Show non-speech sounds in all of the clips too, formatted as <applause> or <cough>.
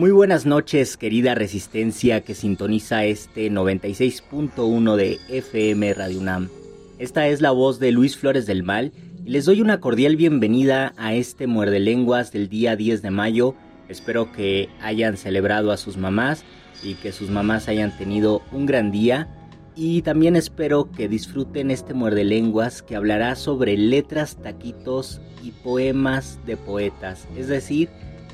Muy buenas noches, querida resistencia que sintoniza este 96.1 de FM Radio UNAM. Esta es la voz de Luis Flores del Mal y les doy una cordial bienvenida a este muerde lenguas del día 10 de mayo. Espero que hayan celebrado a sus mamás y que sus mamás hayan tenido un gran día. Y también espero que disfruten este muerde lenguas que hablará sobre letras, taquitos y poemas de poetas, es decir,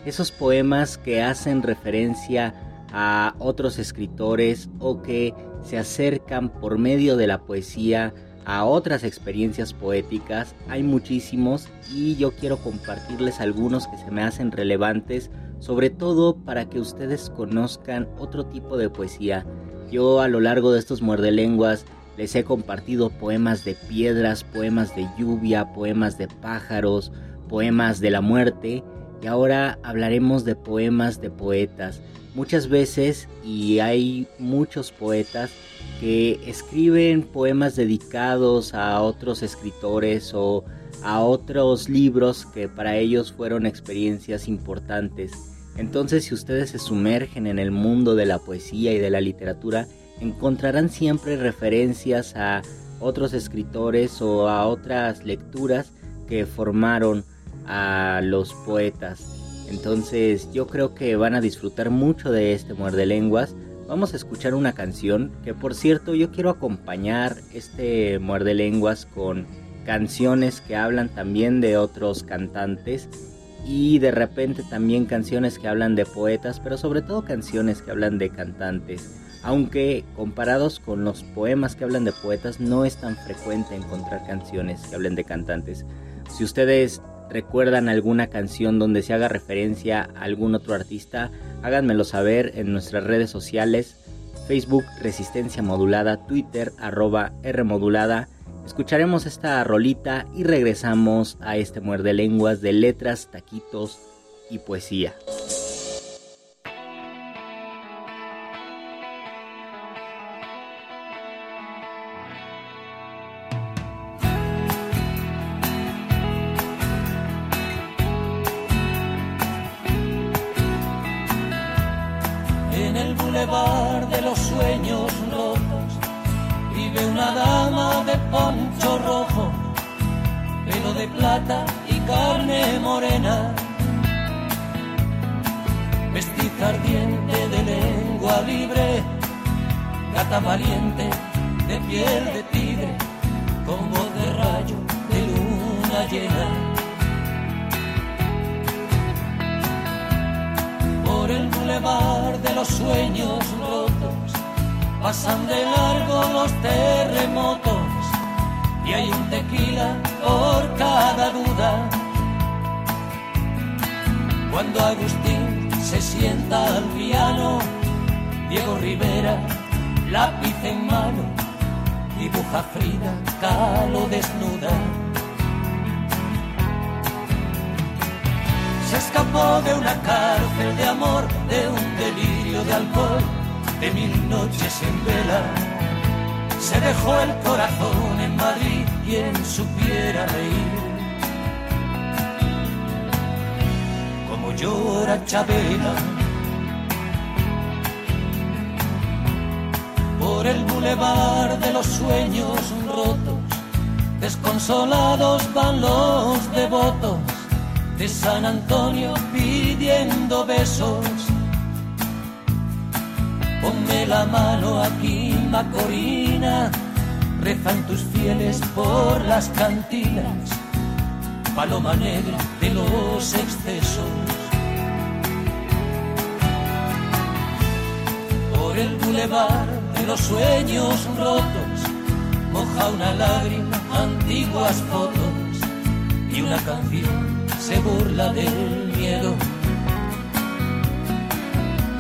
esos poemas que hacen referencia a otros escritores o que se acercan por medio de la poesía a otras experiencias poéticas. Hay muchísimos y yo quiero compartirles algunos que se me hacen relevantes, sobre todo para que ustedes conozcan otro tipo de poesía. Yo a lo largo de estos muerdelenguas les he compartido poemas de piedras, poemas de lluvia, poemas de pájaros, poemas de la muerte y ahora hablaremos de poemas de poetas. Muchas veces, y hay muchos poetas que escriben poemas dedicados a otros escritores o a otros libros que para ellos fueron experiencias importantes. Entonces, si ustedes se sumergen en el mundo de la poesía y de la literatura, encontrarán siempre referencias a otros escritores o a otras lecturas que formaron a los poetas. Entonces yo creo que van a disfrutar mucho de este muerde lenguas. Vamos a escuchar una canción que por cierto yo quiero acompañar este muerde lenguas con canciones que hablan también de otros cantantes y de repente también canciones que hablan de poetas, pero sobre todo canciones que hablan de cantantes. Aunque comparados con los poemas que hablan de poetas no es tan frecuente encontrar canciones que hablen de cantantes. Si ustedes recuerdan alguna canción donde se haga referencia a algún otro artista, háganmelo saber en nuestras redes sociales, Facebook Resistencia Modulada, Twitter arroba R Modulada. Escucharemos esta rolita y regresamos a este muerde lenguas de letras, taquitos y poesía. De mil noches en vela. Se dejó el corazón en Madrid, quien supiera reír. Como llora Chabela. Por el bulevar de los sueños rotos, desconsolados van los devotos de San Antonio pidiendo besos. Ponme la mano aquí, Macorina, rezan tus fieles por las cantinas, paloma negra de los excesos. Por el bulevar de los sueños rotos, moja una lágrima, antiguas fotos y una canción se burla del miedo.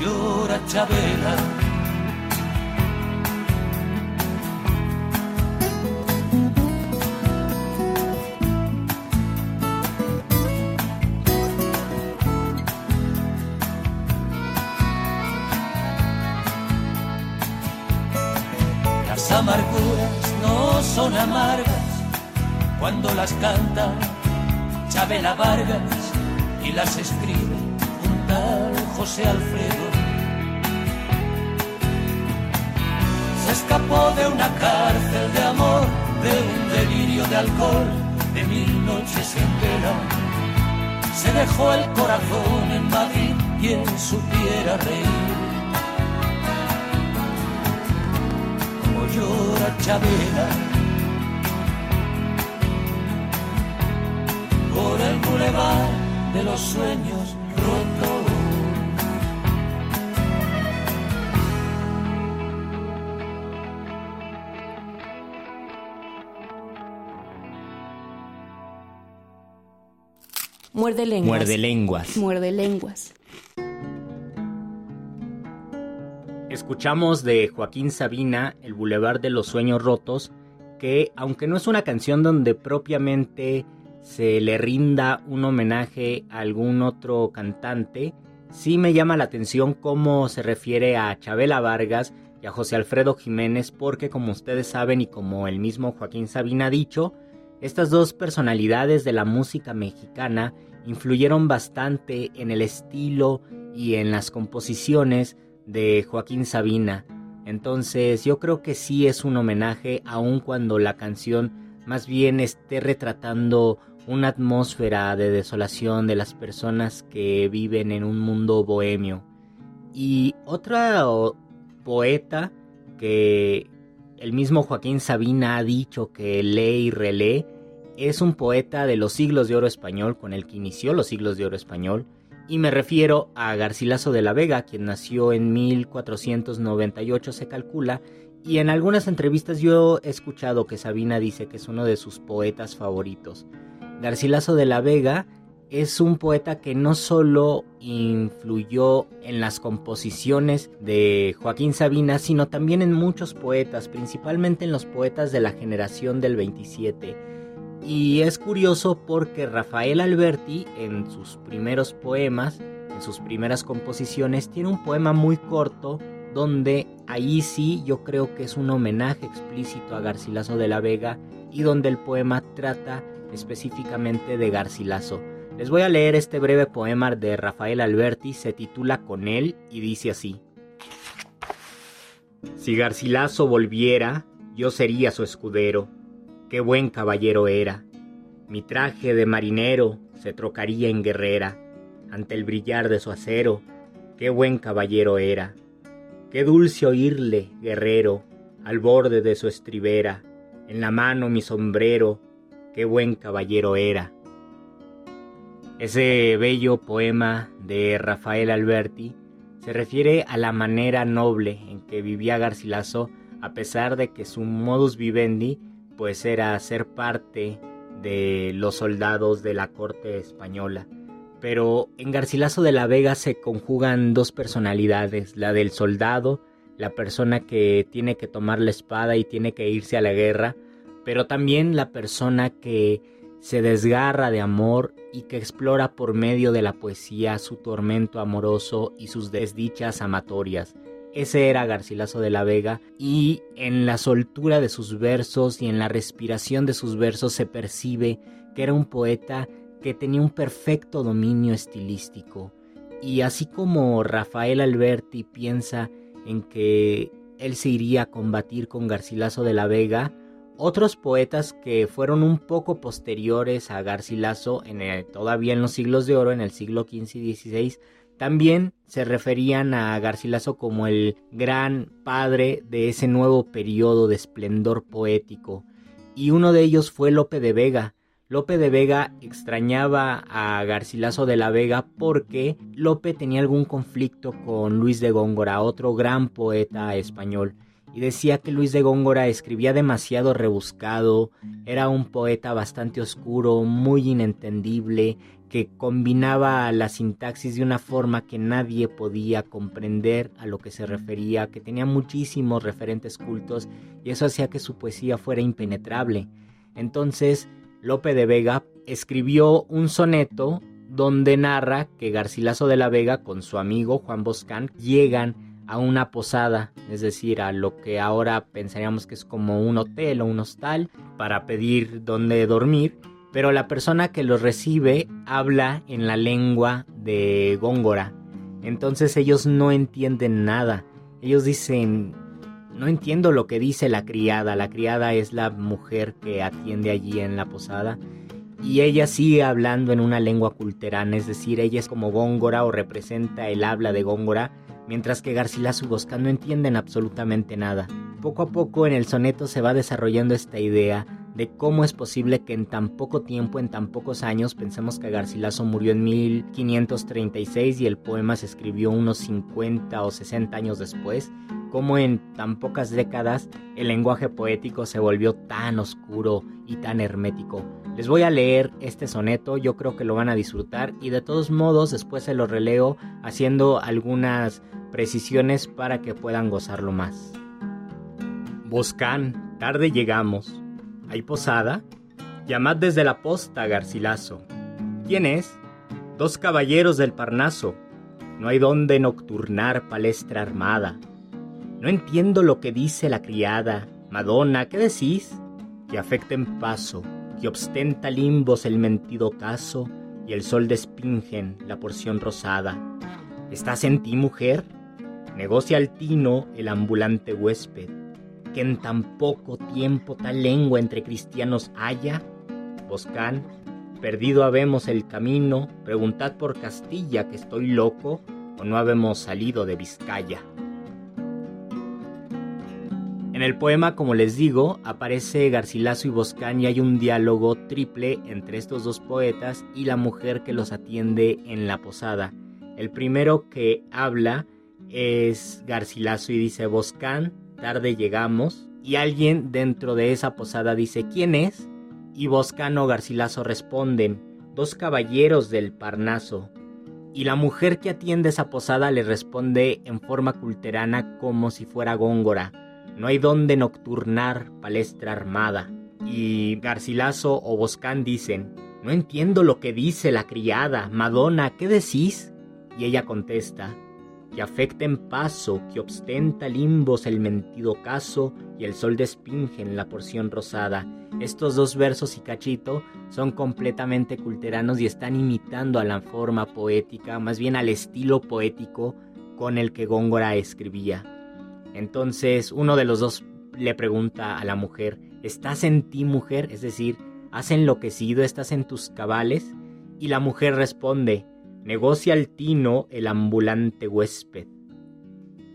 Llora Chabela. Las amarguras no son amargas cuando las canta Chabela Vargas y las escribe un tal José Alfredo. Escapó de una cárcel de amor, de un delirio de alcohol, de mil noches en vela. Se dejó el corazón en Madrid, quien supiera reír. Como llora Chabela por el bulevar de los sueños rotos. Muerde lenguas. Muerde lenguas. Muerde lenguas. Escuchamos de Joaquín Sabina El Boulevard de los Sueños Rotos, que aunque no es una canción donde propiamente se le rinda un homenaje a algún otro cantante, sí me llama la atención cómo se refiere a Chabela Vargas y a José Alfredo Jiménez, porque como ustedes saben y como el mismo Joaquín Sabina ha dicho, estas dos personalidades de la música mexicana influyeron bastante en el estilo y en las composiciones de Joaquín Sabina. Entonces yo creo que sí es un homenaje aun cuando la canción más bien esté retratando una atmósfera de desolación de las personas que viven en un mundo bohemio. Y otra poeta que el mismo Joaquín Sabina ha dicho que lee y relee es un poeta de los siglos de oro español con el que inició los siglos de oro español y me refiero a Garcilaso de la Vega, quien nació en 1498 se calcula y en algunas entrevistas yo he escuchado que Sabina dice que es uno de sus poetas favoritos. Garcilaso de la Vega es un poeta que no solo influyó en las composiciones de Joaquín Sabina, sino también en muchos poetas, principalmente en los poetas de la generación del 27. Y es curioso porque Rafael Alberti en sus primeros poemas, en sus primeras composiciones, tiene un poema muy corto donde ahí sí yo creo que es un homenaje explícito a Garcilaso de la Vega y donde el poema trata específicamente de Garcilaso. Les voy a leer este breve poema de Rafael Alberti, se titula Con él y dice así. Si Garcilaso volviera, yo sería su escudero. Qué buen caballero era. Mi traje de marinero se trocaría en guerrera ante el brillar de su acero. Qué buen caballero era. Qué dulce oírle, guerrero, al borde de su estribera, en la mano mi sombrero, qué buen caballero era. Ese bello poema de Rafael Alberti se refiere a la manera noble en que vivía Garcilaso a pesar de que su modus vivendi pues era ser parte de los soldados de la corte española. Pero en Garcilaso de la Vega se conjugan dos personalidades, la del soldado, la persona que tiene que tomar la espada y tiene que irse a la guerra, pero también la persona que se desgarra de amor y que explora por medio de la poesía su tormento amoroso y sus desdichas amatorias. Ese era Garcilaso de la Vega y en la soltura de sus versos y en la respiración de sus versos se percibe que era un poeta que tenía un perfecto dominio estilístico. Y así como Rafael Alberti piensa en que él se iría a combatir con Garcilaso de la Vega, otros poetas que fueron un poco posteriores a Garcilaso, en todavía en los siglos de oro, en el siglo XV y XVI, también se referían a Garcilaso como el gran padre de ese nuevo periodo de esplendor poético, y uno de ellos fue Lope de Vega. Lope de Vega extrañaba a Garcilaso de la Vega porque Lope tenía algún conflicto con Luis de Góngora, otro gran poeta español y decía que Luis de Góngora escribía demasiado rebuscado, era un poeta bastante oscuro, muy inentendible, que combinaba la sintaxis de una forma que nadie podía comprender a lo que se refería, que tenía muchísimos referentes cultos y eso hacía que su poesía fuera impenetrable. Entonces, Lope de Vega escribió un soneto donde narra que Garcilaso de la Vega con su amigo Juan Boscán llegan a una posada, es decir, a lo que ahora pensaríamos que es como un hotel o un hostal para pedir dónde dormir, pero la persona que los recibe habla en la lengua de Góngora. Entonces ellos no entienden nada. Ellos dicen, no entiendo lo que dice la criada. La criada es la mujer que atiende allí en la posada. Y ella sigue hablando en una lengua culterana, es decir, ella es como Góngora o representa el habla de Góngora, mientras que Garcilaso y Boscan no entienden absolutamente nada. Poco a poco en el soneto se va desarrollando esta idea de cómo es posible que en tan poco tiempo, en tan pocos años, pensemos que Garcilaso murió en 1536 y el poema se escribió unos 50 o 60 años después, cómo en tan pocas décadas el lenguaje poético se volvió tan oscuro y tan hermético. Les voy a leer este soneto, yo creo que lo van a disfrutar y de todos modos después se lo releo haciendo algunas precisiones para que puedan gozarlo más. Boscán, tarde llegamos. ¿Hay posada? Llamad desde la posta, Garcilaso. ¿Quién es? Dos caballeros del Parnaso. No hay donde nocturnar palestra armada. No entiendo lo que dice la criada. Madonna, ¿qué decís? Que afecten paso, que ostenta limbos el mentido caso, y el sol despingen la porción rosada. ¿Estás en ti, mujer? Negocia al tino el ambulante huésped, que en tan poco tiempo tal lengua entre cristianos haya. Boscán, perdido habemos el camino, preguntad por Castilla que estoy loco, o no habemos salido de Vizcaya. En el poema, como les digo, aparece Garcilaso y Boscán y hay un diálogo triple entre estos dos poetas y la mujer que los atiende en la posada. El primero que habla es Garcilaso y dice Boscán, tarde llegamos. Y alguien dentro de esa posada dice ¿quién es? Y Boscán o Garcilaso responden, dos caballeros del Parnaso. Y la mujer que atiende esa posada le responde en forma culterana como si fuera góngora. No hay donde nocturnar palestra armada. Y Garcilaso o Boscán dicen, no entiendo lo que dice la criada. Madonna, ¿qué decís? Y ella contesta, que afecten paso, que ostenta limbos el mentido caso y el sol despinge en la porción rosada. Estos dos versos y cachito son completamente culteranos y están imitando a la forma poética, más bien al estilo poético con el que Góngora escribía. Entonces uno de los dos le pregunta a la mujer, ¿estás en ti mujer? Es decir, ¿has enloquecido? ¿Estás en tus cabales? Y la mujer responde, negocia el tino el ambulante huésped.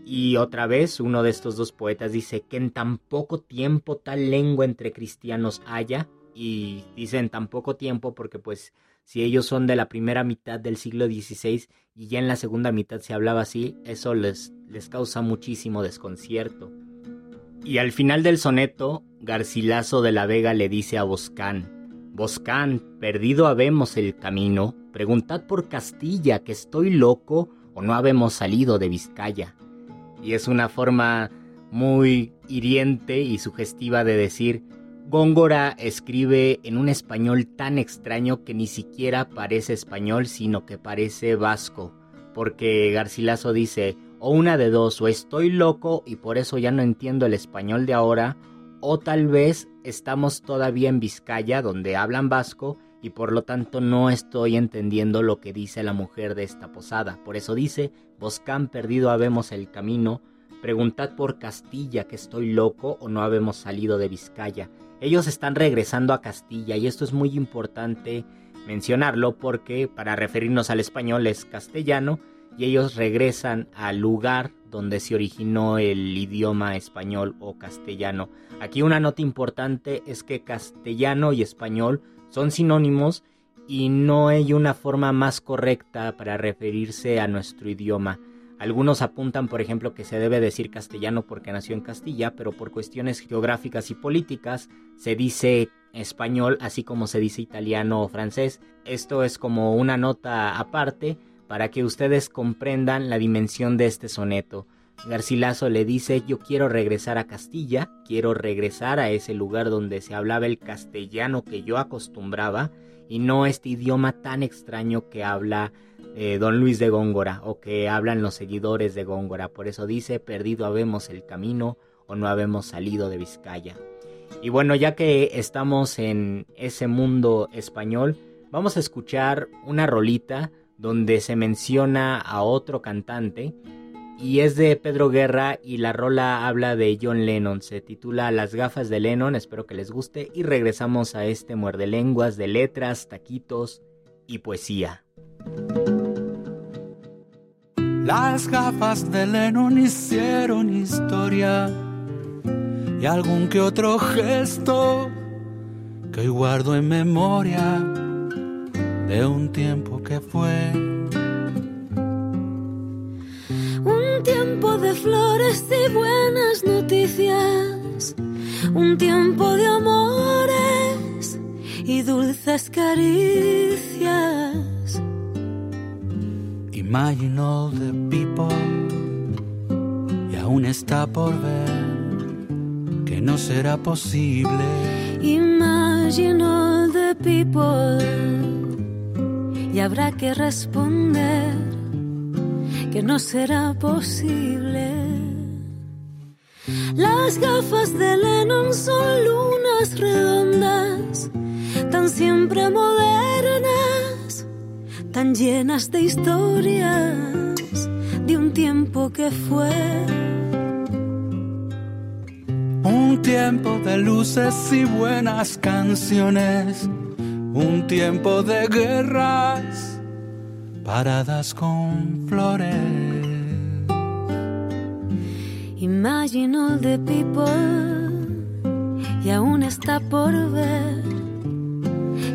Y otra vez uno de estos dos poetas dice que en tan poco tiempo tal lengua entre cristianos haya, y dicen tan poco tiempo porque pues si ellos son de la primera mitad del siglo XVI y ya en la segunda mitad se hablaba así, eso les, les causa muchísimo desconcierto. Y al final del soneto, Garcilaso de la Vega le dice a Boscán, Boscán, perdido habemos el camino, preguntad por Castilla, que estoy loco o no habemos salido de Vizcaya. Y es una forma muy hiriente y sugestiva de decir, Góngora escribe en un español tan extraño que ni siquiera parece español, sino que parece vasco, porque Garcilaso dice, o una de dos, o estoy loco y por eso ya no entiendo el español de ahora, o tal vez estamos todavía en Vizcaya, donde hablan vasco, y por lo tanto no estoy entendiendo lo que dice la mujer de esta posada. Por eso dice, Boscán perdido habemos el camino, preguntad por Castilla que estoy loco o no habemos salido de Vizcaya. Ellos están regresando a Castilla y esto es muy importante mencionarlo porque para referirnos al español es castellano y ellos regresan al lugar donde se originó el idioma español o castellano. Aquí una nota importante es que castellano y español son sinónimos y no hay una forma más correcta para referirse a nuestro idioma. Algunos apuntan, por ejemplo, que se debe decir castellano porque nació en Castilla, pero por cuestiones geográficas y políticas se dice español así como se dice italiano o francés. Esto es como una nota aparte para que ustedes comprendan la dimensión de este soneto. Garcilaso le dice yo quiero regresar a Castilla, quiero regresar a ese lugar donde se hablaba el castellano que yo acostumbraba y no este idioma tan extraño que habla eh, don Luis de Góngora o que hablan los seguidores de Góngora. Por eso dice, perdido habemos el camino o no habemos salido de Vizcaya. Y bueno, ya que estamos en ese mundo español, vamos a escuchar una rolita donde se menciona a otro cantante y es de Pedro Guerra y la rola habla de John Lennon. Se titula Las gafas de Lennon, espero que les guste y regresamos a este muerde lenguas de letras, taquitos y poesía. Las gafas de Lennon hicieron historia y algún que otro gesto que guardo en memoria de un tiempo que fue. Un tiempo de flores y buenas noticias, un tiempo de amores y dulces caricias Imagine all the people y aún está por ver que no será posible. Imagine all the people y habrá que responder que no será posible. Las gafas de Lennon son lunas redondas, tan siempre modernas tan llenas de historias de un tiempo que fue. Un tiempo de luces y buenas canciones, un tiempo de guerras paradas con flores. Imagine all the people y aún está por ver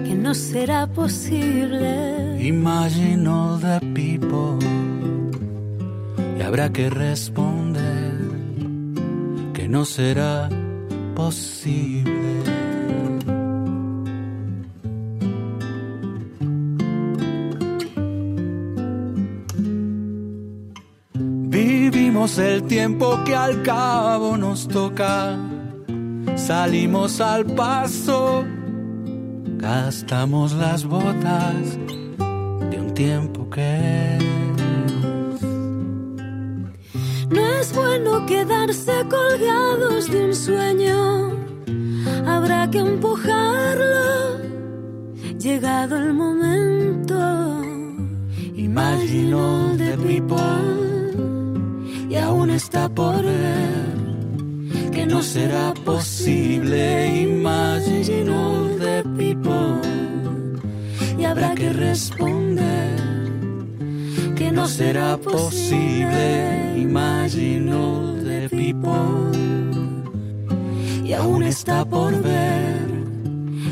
que no será posible Imagine all the people y habrá que responder que no será posible. Vivimos el tiempo que al cabo nos toca, salimos al paso, gastamos las botas tiempo que No es bueno quedarse colgados de un sueño, habrá que empujarlo, llegado el momento. Imagino de people y aún está por ver que no será posible. Imagino de people y habrá que responder que no será posible. Imagino de people y aún está por ver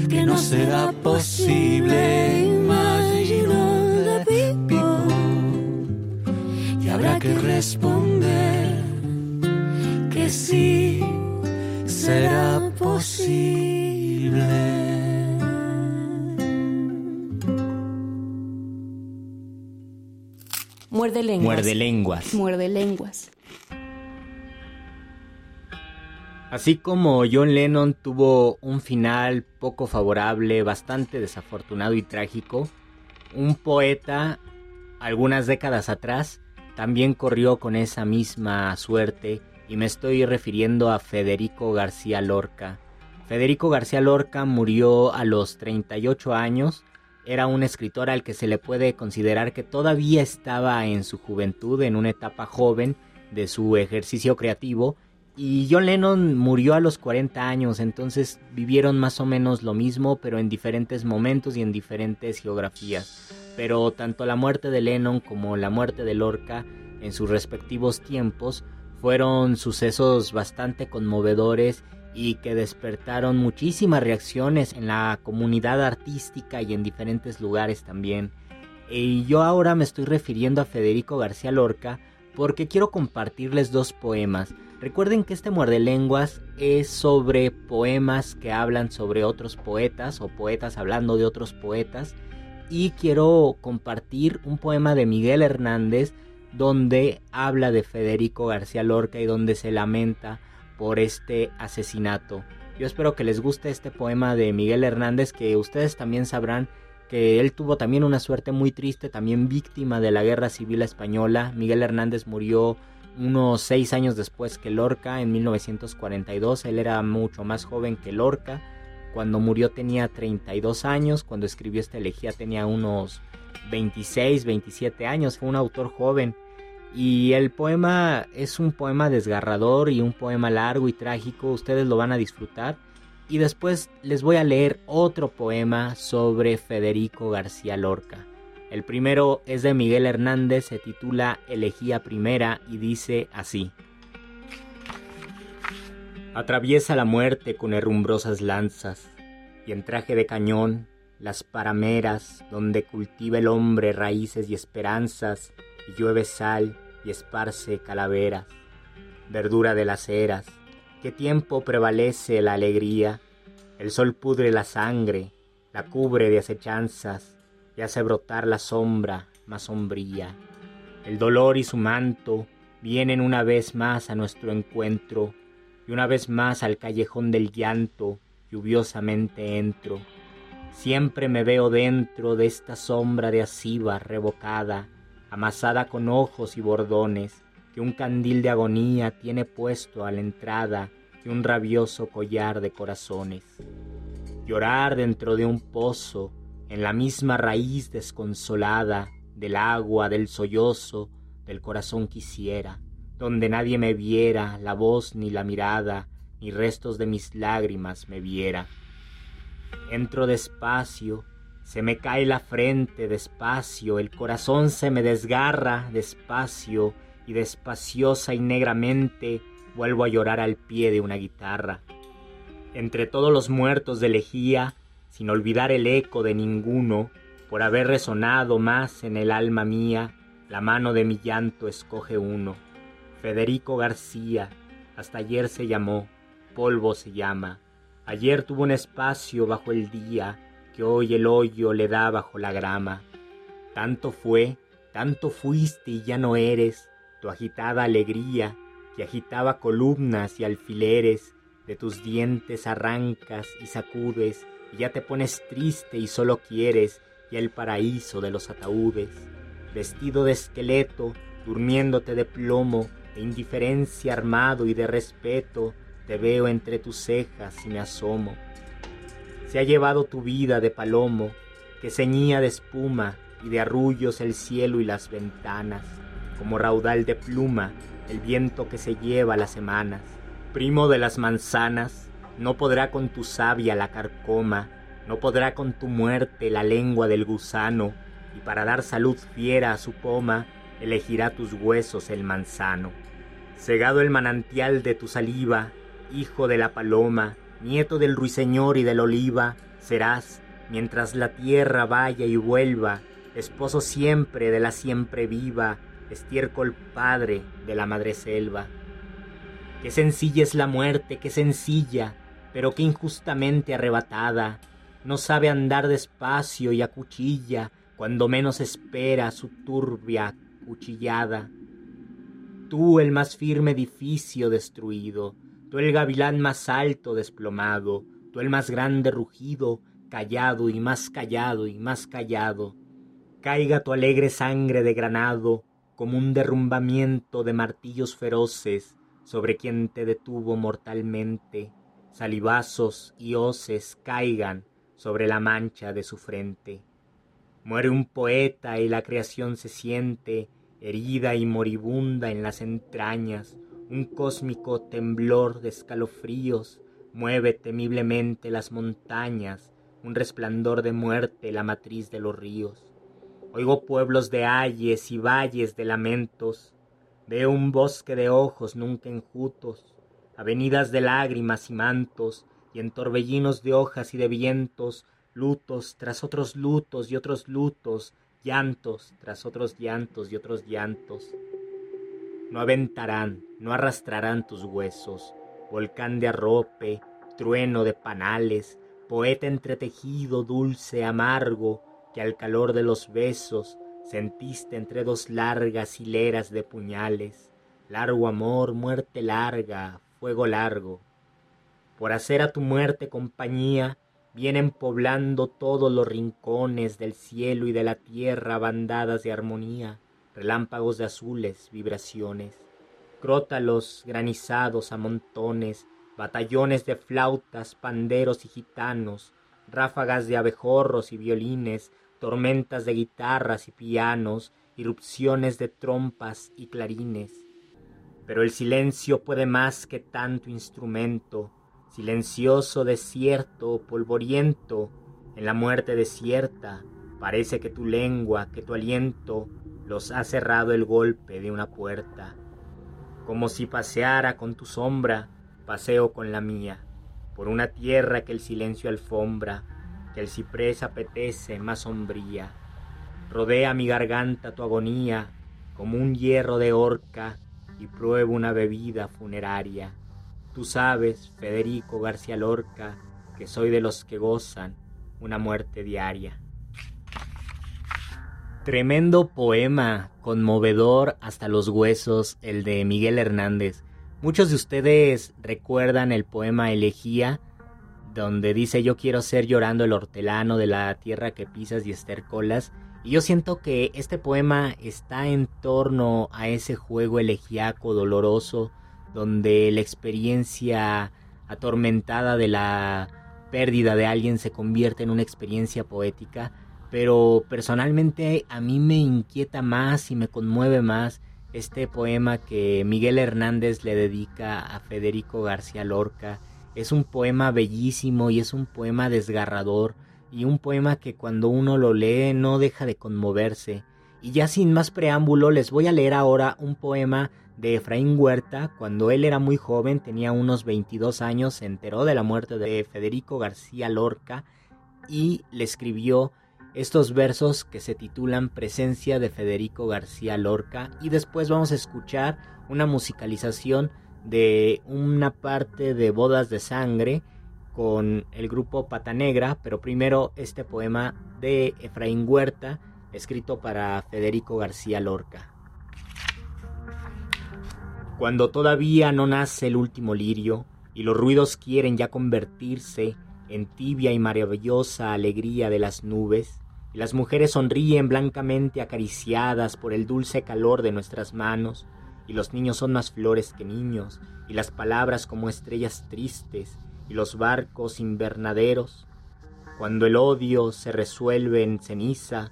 que no será posible. Imagine people. Y habrá que responder que sí será posible. Muerde lenguas. Muerde lenguas. Muerde lenguas. Así como John Lennon tuvo un final poco favorable, bastante desafortunado y trágico, un poeta, algunas décadas atrás, también corrió con esa misma suerte y me estoy refiriendo a Federico García Lorca. Federico García Lorca murió a los 38 años era un escritor al que se le puede considerar que todavía estaba en su juventud, en una etapa joven de su ejercicio creativo, y John Lennon murió a los 40 años, entonces vivieron más o menos lo mismo, pero en diferentes momentos y en diferentes geografías. Pero tanto la muerte de Lennon como la muerte de Lorca en sus respectivos tiempos fueron sucesos bastante conmovedores y que despertaron muchísimas reacciones en la comunidad artística y en diferentes lugares también. Y yo ahora me estoy refiriendo a Federico García Lorca porque quiero compartirles dos poemas. Recuerden que este muerde lenguas es sobre poemas que hablan sobre otros poetas o poetas hablando de otros poetas y quiero compartir un poema de Miguel Hernández donde habla de Federico García Lorca y donde se lamenta por este asesinato. Yo espero que les guste este poema de Miguel Hernández, que ustedes también sabrán que él tuvo también una suerte muy triste, también víctima de la guerra civil española. Miguel Hernández murió unos seis años después que Lorca, en 1942. Él era mucho más joven que Lorca. Cuando murió tenía 32 años, cuando escribió esta elegía tenía unos 26, 27 años. Fue un autor joven y el poema es un poema desgarrador y un poema largo y trágico, ustedes lo van a disfrutar. Y después les voy a leer otro poema sobre Federico García Lorca. El primero es de Miguel Hernández, se titula Elegía Primera y dice así. Atraviesa la muerte con herrumbrosas lanzas y en traje de cañón las parameras donde cultiva el hombre raíces y esperanzas llueve sal y esparce calaveras, verdura de las eras, qué tiempo prevalece la alegría, el sol pudre la sangre, la cubre de acechanzas y hace brotar la sombra más sombría. El dolor y su manto vienen una vez más a nuestro encuentro, y una vez más al callejón del llanto lluviosamente entro. Siempre me veo dentro de esta sombra de asiva revocada, amasada con ojos y bordones, que un candil de agonía tiene puesto a la entrada de un rabioso collar de corazones. Llorar dentro de un pozo, en la misma raíz desconsolada del agua, del sollozo, del corazón quisiera, donde nadie me viera, la voz ni la mirada, ni restos de mis lágrimas me viera. Entro despacio, se me cae la frente despacio, el corazón se me desgarra despacio y despaciosa y negramente vuelvo a llorar al pie de una guitarra. Entre todos los muertos de lejía, sin olvidar el eco de ninguno, por haber resonado más en el alma mía, la mano de mi llanto escoge uno. Federico García, hasta ayer se llamó, polvo se llama. Ayer tuvo un espacio bajo el día, hoy el hoyo le da bajo la grama. Tanto fue, tanto fuiste y ya no eres, tu agitada alegría, que agitaba columnas y alfileres, de tus dientes arrancas y sacudes, y ya te pones triste y solo quieres ya el paraíso de los ataúdes. Vestido de esqueleto, durmiéndote de plomo, de indiferencia armado y de respeto, te veo entre tus cejas y me asomo se ha llevado tu vida de palomo, que ceñía de espuma y de arrullos el cielo y las ventanas, como raudal de pluma el viento que se lleva las semanas. Primo de las manzanas, no podrá con tu savia la carcoma, no podrá con tu muerte la lengua del gusano, y para dar salud fiera a su poma, elegirá tus huesos el manzano. Cegado el manantial de tu saliva, hijo de la paloma, nieto del ruiseñor y del oliva, Serás, mientras la tierra vaya y vuelva, esposo siempre de la siempre viva, estiércol padre de la madre selva. Qué sencilla es la muerte, qué sencilla, pero qué injustamente arrebatada. No sabe andar despacio y a cuchilla, cuando menos espera su turbia cuchillada. Tú el más firme edificio destruido, tú el gavilán más alto desplomado, tú el más grande rugido, callado y más callado y más callado. Caiga tu alegre sangre de granado, como un derrumbamiento de martillos feroces sobre quien te detuvo mortalmente, salivazos y hoces caigan sobre la mancha de su frente. Muere un poeta y la creación se siente herida y moribunda en las entrañas, un cósmico temblor de escalofríos mueve temiblemente las montañas, un resplandor de muerte la matriz de los ríos. Oigo pueblos de ayes y valles de lamentos, veo un bosque de ojos nunca enjutos, avenidas de lágrimas y mantos, y en torbellinos de hojas y de vientos, lutos tras otros lutos y otros lutos, llantos tras otros llantos y otros llantos. No aventarán, no arrastrarán tus huesos, volcán de arrope, trueno de panales, poeta entretejido, dulce, amargo, que al calor de los besos sentiste entre dos largas hileras de puñales, largo amor, muerte larga, fuego largo. Por hacer a tu muerte compañía, vienen poblando todos los rincones del cielo y de la tierra bandadas de armonía, relámpagos de azules, vibraciones, crótalos granizados a montones, batallones de flautas, panderos y gitanos, ráfagas de abejorros y violines, tormentas de guitarras y pianos, irrupciones de trompas y clarines. Pero el silencio puede más que tanto instrumento, silencioso desierto, polvoriento, en la muerte desierta, parece que tu lengua, que tu aliento, los ha cerrado el golpe de una puerta. Como si paseara con tu sombra, paseo con la mía, por una tierra que el silencio alfombra, que el ciprés apetece más sombría. Rodea mi garganta tu agonía, como un hierro de horca, y pruebo una bebida funeraria. Tú sabes, Federico García Lorca, que soy de los que gozan una muerte diaria. Tremendo poema, conmovedor hasta los huesos, el de Miguel Hernández. Muchos de ustedes recuerdan el poema Elegía, donde dice yo quiero ser llorando el hortelano de la tierra que pisas y estercolas. Y yo siento que este poema está en torno a ese juego elegíaco doloroso donde la experiencia atormentada de la pérdida de alguien se convierte en una experiencia poética, pero personalmente a mí me inquieta más y me conmueve más este poema que Miguel Hernández le dedica a Federico García Lorca. Es un poema bellísimo y es un poema desgarrador y un poema que cuando uno lo lee no deja de conmoverse. Y ya sin más preámbulo les voy a leer ahora un poema de Efraín Huerta, cuando él era muy joven, tenía unos 22 años, se enteró de la muerte de Federico García Lorca y le escribió estos versos que se titulan Presencia de Federico García Lorca y después vamos a escuchar una musicalización de una parte de Bodas de Sangre con el grupo Pata Negra, pero primero este poema de Efraín Huerta escrito para Federico García Lorca. Cuando todavía no nace el último lirio y los ruidos quieren ya convertirse en tibia y maravillosa alegría de las nubes, y las mujeres sonríen blancamente acariciadas por el dulce calor de nuestras manos, y los niños son más flores que niños, y las palabras como estrellas tristes, y los barcos invernaderos, cuando el odio se resuelve en ceniza,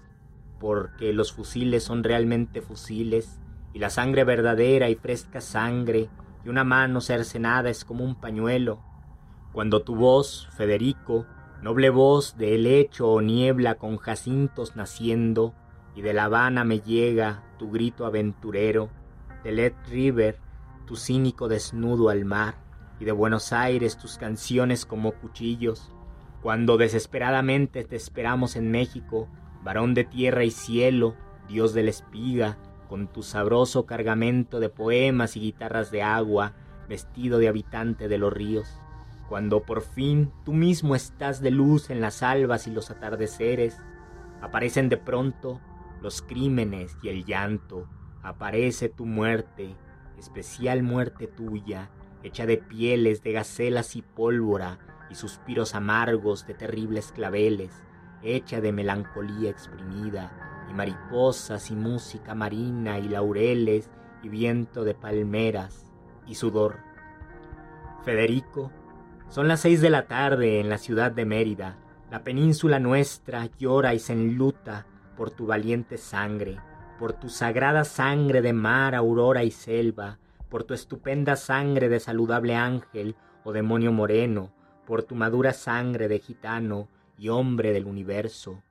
porque los fusiles son realmente fusiles, y la sangre verdadera y fresca sangre, y una mano cercenada es como un pañuelo. Cuando tu voz, Federico, noble voz de helecho o niebla con jacintos naciendo, y de La Habana me llega tu grito aventurero, de Led River, tu cínico desnudo al mar, y de Buenos Aires tus canciones como cuchillos, Cuando desesperadamente te esperamos en México, varón de tierra y cielo, Dios de la espiga, con tu sabroso cargamento de poemas y guitarras de agua, vestido de habitante de los ríos. Cuando por fin tú mismo estás de luz en las albas y los atardeceres, aparecen de pronto los crímenes y el llanto, aparece tu muerte, especial muerte tuya, hecha de pieles de gacelas y pólvora y suspiros amargos de terribles claveles, hecha de melancolía exprimida, y mariposas y música marina y laureles y viento de palmeras y sudor. Federico, son las seis de la tarde en la ciudad de Mérida. La península nuestra llora y se enluta por tu valiente sangre, por tu sagrada sangre de mar, aurora y selva, por tu estupenda sangre de saludable ángel o demonio moreno, por tu madura sangre de gitano y hombre del universo.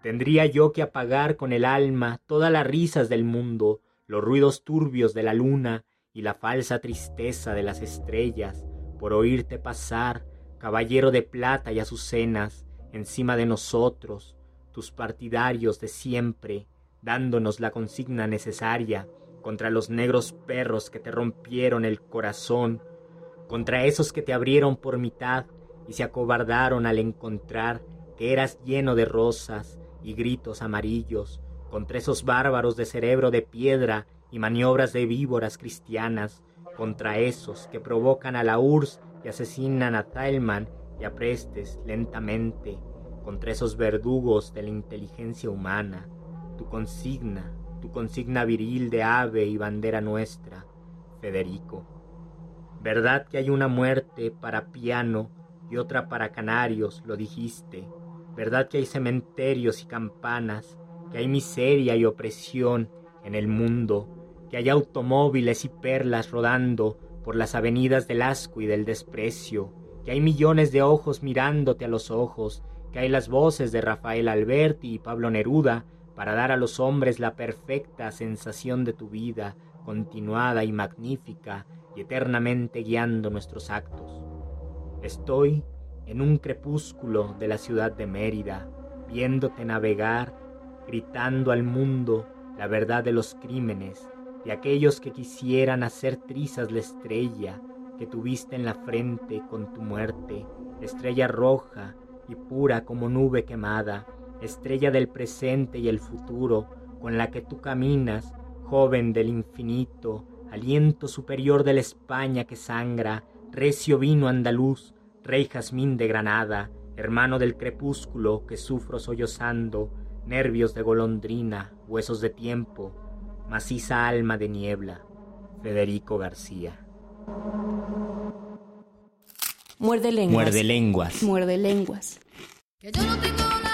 Tendría yo que apagar con el alma todas las risas del mundo, los ruidos turbios de la luna y la falsa tristeza de las estrellas, por oírte pasar, caballero de plata y azucenas, encima de nosotros, tus partidarios de siempre, dándonos la consigna necesaria contra los negros perros que te rompieron el corazón, contra esos que te abrieron por mitad y se acobardaron al encontrar que eras lleno de rosas y gritos amarillos, contra esos bárbaros de cerebro de piedra y maniobras de víboras cristianas, contra esos que provocan a la URSS y asesinan a Thalman y a Prestes lentamente, contra esos verdugos de la inteligencia humana, tu consigna, tu consigna viril de ave y bandera nuestra, Federico. ¿Verdad que hay una muerte para piano y otra para canarios, lo dijiste? ¿Verdad que hay cementerios y campanas, que hay miseria y opresión en el mundo? Que hay automóviles y perlas rodando por las avenidas del asco y del desprecio, que hay millones de ojos mirándote a los ojos, que hay las voces de Rafael Alberti y Pablo Neruda para dar a los hombres la perfecta sensación de tu vida, continuada y magnífica, y eternamente guiando nuestros actos. Estoy en un crepúsculo de la ciudad de Mérida, viéndote navegar, gritando al mundo la verdad de los crímenes, de aquellos que quisieran hacer trizas la estrella que tuviste en la frente con tu muerte, estrella roja y pura como nube quemada, estrella del presente y el futuro, con la que tú caminas, joven del infinito, aliento superior de la España que sangra, recio vino andaluz, rey jazmín de Granada, hermano del crepúsculo que sufro sollozando, nervios de golondrina, huesos de tiempo, maciza alma de niebla, Federico García. Muerde lenguas. Muerde lenguas. Muerde lenguas. Que yo no tengo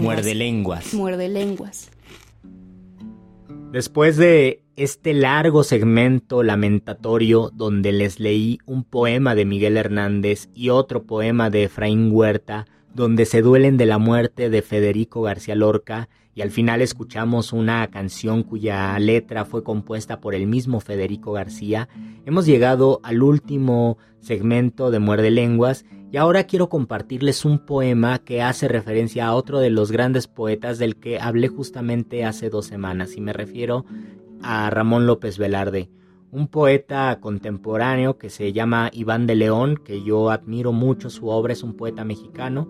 Muerde lenguas. Muerde lenguas. Después de este largo segmento lamentatorio donde les leí un poema de Miguel Hernández y otro poema de Efraín Huerta, donde se duelen de la muerte de Federico García Lorca, y al final escuchamos una canción cuya letra fue compuesta por el mismo Federico García, hemos llegado al último segmento de Muerde Lenguas y ahora quiero compartirles un poema que hace referencia a otro de los grandes poetas del que hablé justamente hace dos semanas, y me refiero a Ramón López Velarde, un poeta contemporáneo que se llama Iván de León, que yo admiro mucho su obra, es un poeta mexicano.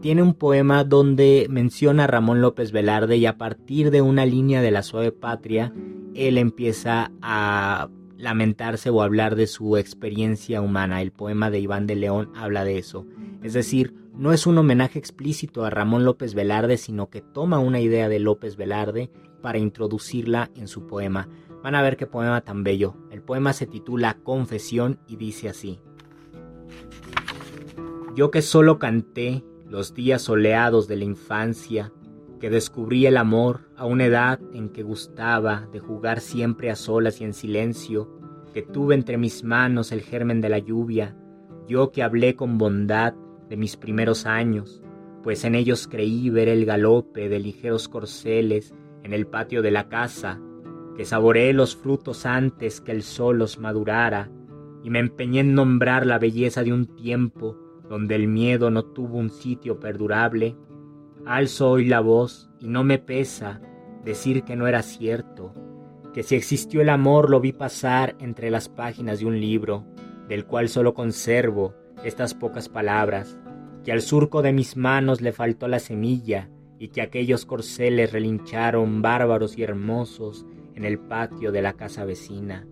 Tiene un poema donde menciona a Ramón López Velarde y a partir de una línea de la suave patria, él empieza a lamentarse o hablar de su experiencia humana. El poema de Iván de León habla de eso. Es decir, no es un homenaje explícito a Ramón López Velarde, sino que toma una idea de López Velarde para introducirla en su poema. Van a ver qué poema tan bello. El poema se titula Confesión y dice así. Yo que solo canté los días soleados de la infancia, que descubrí el amor a una edad en que gustaba de jugar siempre a solas y en silencio, que tuve entre mis manos el germen de la lluvia, yo que hablé con bondad de mis primeros años, pues en ellos creí ver el galope de ligeros corceles en el patio de la casa, que saboreé los frutos antes que el sol los madurara, y me empeñé en nombrar la belleza de un tiempo donde el miedo no tuvo un sitio perdurable, Alzo hoy la voz y no me pesa decir que no era cierto, que si existió el amor lo vi pasar entre las páginas de un libro, del cual solo conservo estas pocas palabras, que al surco de mis manos le faltó la semilla y que aquellos corceles relincharon bárbaros y hermosos en el patio de la casa vecina.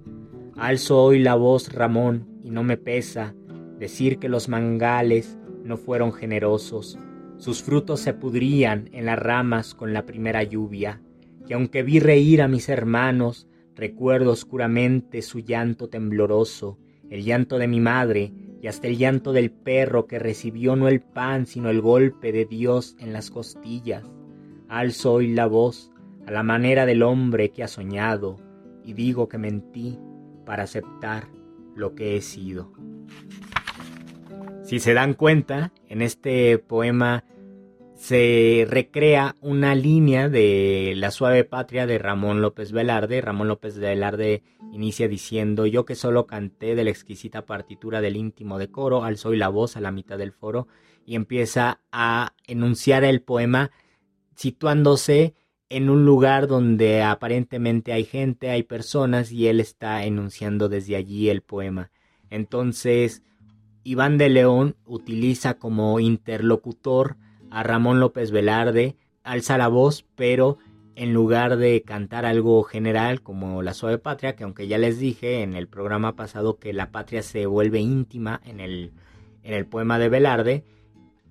Alzo hoy la voz, Ramón, y no me pesa decir que los mangales no fueron generosos, sus frutos se pudrían en las ramas con la primera lluvia, y aunque vi reír a mis hermanos, recuerdo oscuramente su llanto tembloroso, el llanto de mi madre, y hasta el llanto del perro que recibió no el pan sino el golpe de Dios en las costillas. Alzo hoy la voz a la manera del hombre que ha soñado, y digo que mentí para aceptar lo que he sido. Si se dan cuenta, en este poema se recrea una línea de La suave patria de Ramón López Velarde. Ramón López Velarde inicia diciendo, yo que solo canté de la exquisita partitura del íntimo de coro, alzó la voz a la mitad del foro y empieza a enunciar el poema situándose en un lugar donde aparentemente hay gente, hay personas y él está enunciando desde allí el poema. Entonces, Iván de León utiliza como interlocutor a Ramón López Velarde, alza la voz, pero en lugar de cantar algo general como la suave patria, que aunque ya les dije en el programa pasado que la patria se vuelve íntima en el, en el poema de Velarde,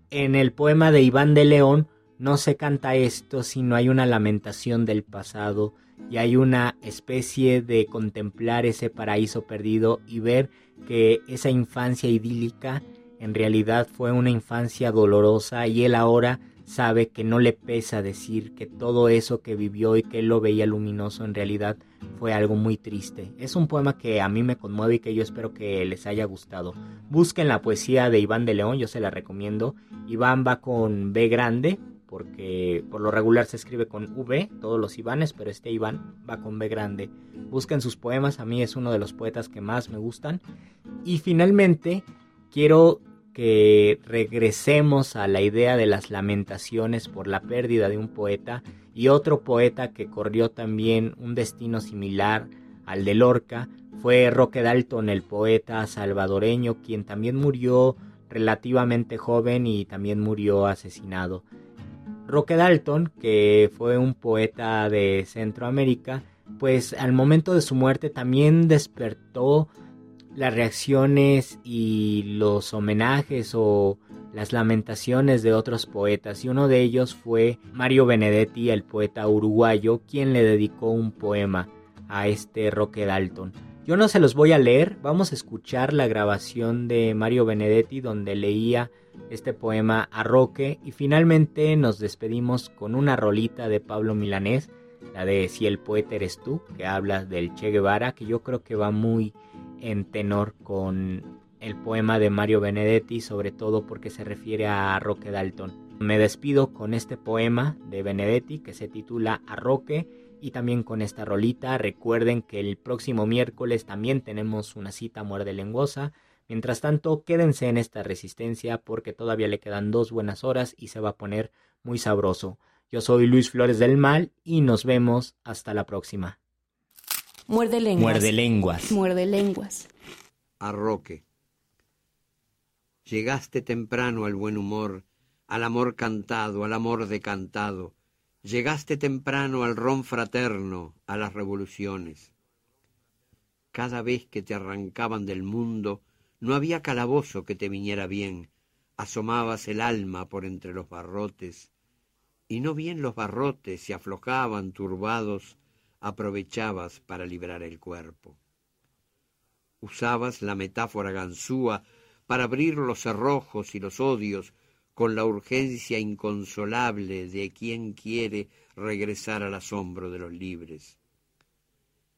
en el poema de Iván de León no se canta esto, sino hay una lamentación del pasado y hay una especie de contemplar ese paraíso perdido y ver que esa infancia idílica en realidad fue una infancia dolorosa y él ahora sabe que no le pesa decir que todo eso que vivió y que él lo veía luminoso en realidad fue algo muy triste. Es un poema que a mí me conmueve y que yo espero que les haya gustado. Busquen la poesía de Iván de León, yo se la recomiendo. Iván va con B grande, porque por lo regular se escribe con V, todos los Ivanes, pero este Iván va con B grande. Busquen sus poemas, a mí es uno de los poetas que más me gustan. Y finalmente quiero que regresemos a la idea de las lamentaciones por la pérdida de un poeta y otro poeta que corrió también un destino similar al de Lorca fue Roque Dalton, el poeta salvadoreño, quien también murió relativamente joven y también murió asesinado. Roque Dalton, que fue un poeta de Centroamérica, pues al momento de su muerte también despertó las reacciones y los homenajes o las lamentaciones de otros poetas y uno de ellos fue Mario Benedetti, el poeta uruguayo, quien le dedicó un poema a este Roque Dalton. Yo no se los voy a leer, vamos a escuchar la grabación de Mario Benedetti donde leía este poema a Roque y finalmente nos despedimos con una rolita de Pablo Milanés, la de Si el poeta eres tú, que habla del Che Guevara, que yo creo que va muy en tenor con el poema de Mario Benedetti, sobre todo porque se refiere a Roque Dalton. Me despido con este poema de Benedetti que se titula A Roque y también con esta rolita. Recuerden que el próximo miércoles también tenemos una cita muerde lenguosa. Mientras tanto, quédense en esta resistencia porque todavía le quedan dos buenas horas y se va a poner muy sabroso. Yo soy Luis Flores del Mal y nos vemos hasta la próxima. Muerde lenguas. Muerde lenguas. Muerde lenguas. Arroque. Llegaste temprano al buen humor, al amor cantado, al amor decantado. Llegaste temprano al ron fraterno, a las revoluciones. Cada vez que te arrancaban del mundo, no había calabozo que te viniera bien. Asomabas el alma por entre los barrotes, y no bien los barrotes se aflojaban turbados aprovechabas para librar el cuerpo. Usabas la metáfora ganzúa para abrir los cerrojos y los odios con la urgencia inconsolable de quien quiere regresar al asombro de los libres.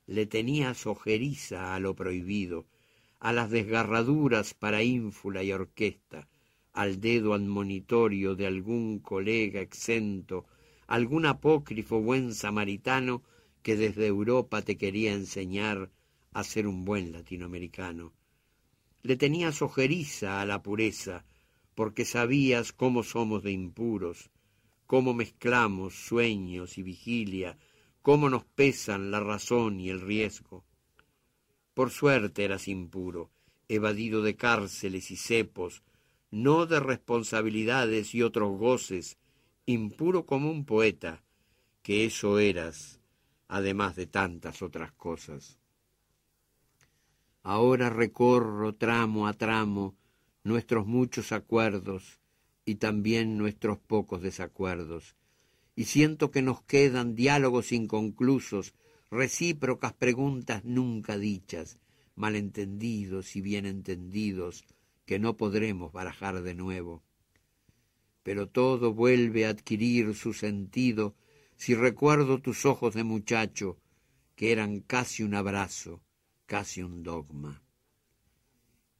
Le tenías ojeriza a lo prohibido, a las desgarraduras para ínfula y orquesta, al dedo admonitorio de algún colega exento, algún apócrifo buen samaritano que desde Europa te quería enseñar a ser un buen latinoamericano. Le tenías ojeriza a la pureza, porque sabías cómo somos de impuros, cómo mezclamos sueños y vigilia, cómo nos pesan la razón y el riesgo. Por suerte eras impuro, evadido de cárceles y cepos, no de responsabilidades y otros goces, impuro como un poeta, que eso eras además de tantas otras cosas. Ahora recorro tramo a tramo nuestros muchos acuerdos y también nuestros pocos desacuerdos, y siento que nos quedan diálogos inconclusos, recíprocas preguntas nunca dichas, malentendidos y bien entendidos, que no podremos barajar de nuevo. Pero todo vuelve a adquirir su sentido si recuerdo tus ojos de muchacho, que eran casi un abrazo, casi un dogma.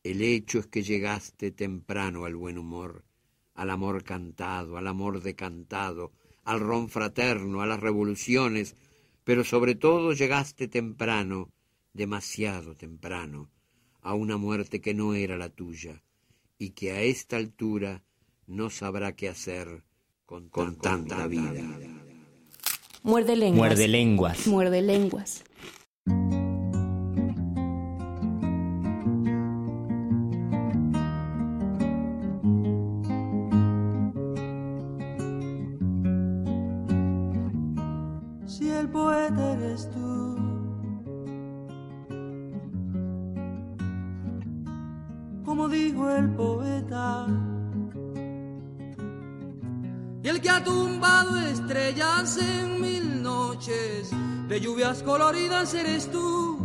El hecho es que llegaste temprano al buen humor, al amor cantado, al amor decantado, al ron fraterno, a las revoluciones, pero sobre todo llegaste temprano, demasiado temprano, a una muerte que no era la tuya, y que a esta altura no sabrá qué hacer con, tanta vida. Muerde lenguas. Muerde lenguas. Muerde lenguas. Coloridas eres tú.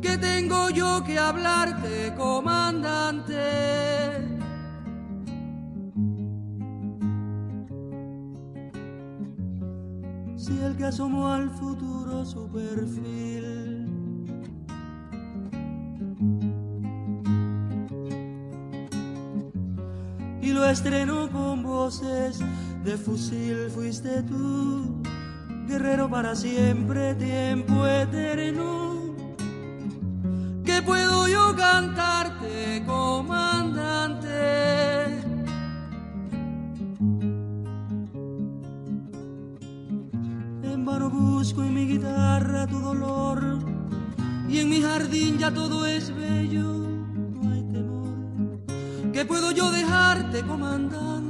Que tengo yo que hablarte, comandante. si el que asomó al futuro su perfil y lo estrenó con voces de fusil fuiste tú, guerrero para siempre, tiempo eterno. ¿Qué puedo yo cantarte, comandante? En vano busco en mi guitarra tu dolor y en mi jardín ya todo es bello. No hay temor. ¿Qué puedo yo dejarte, comandante?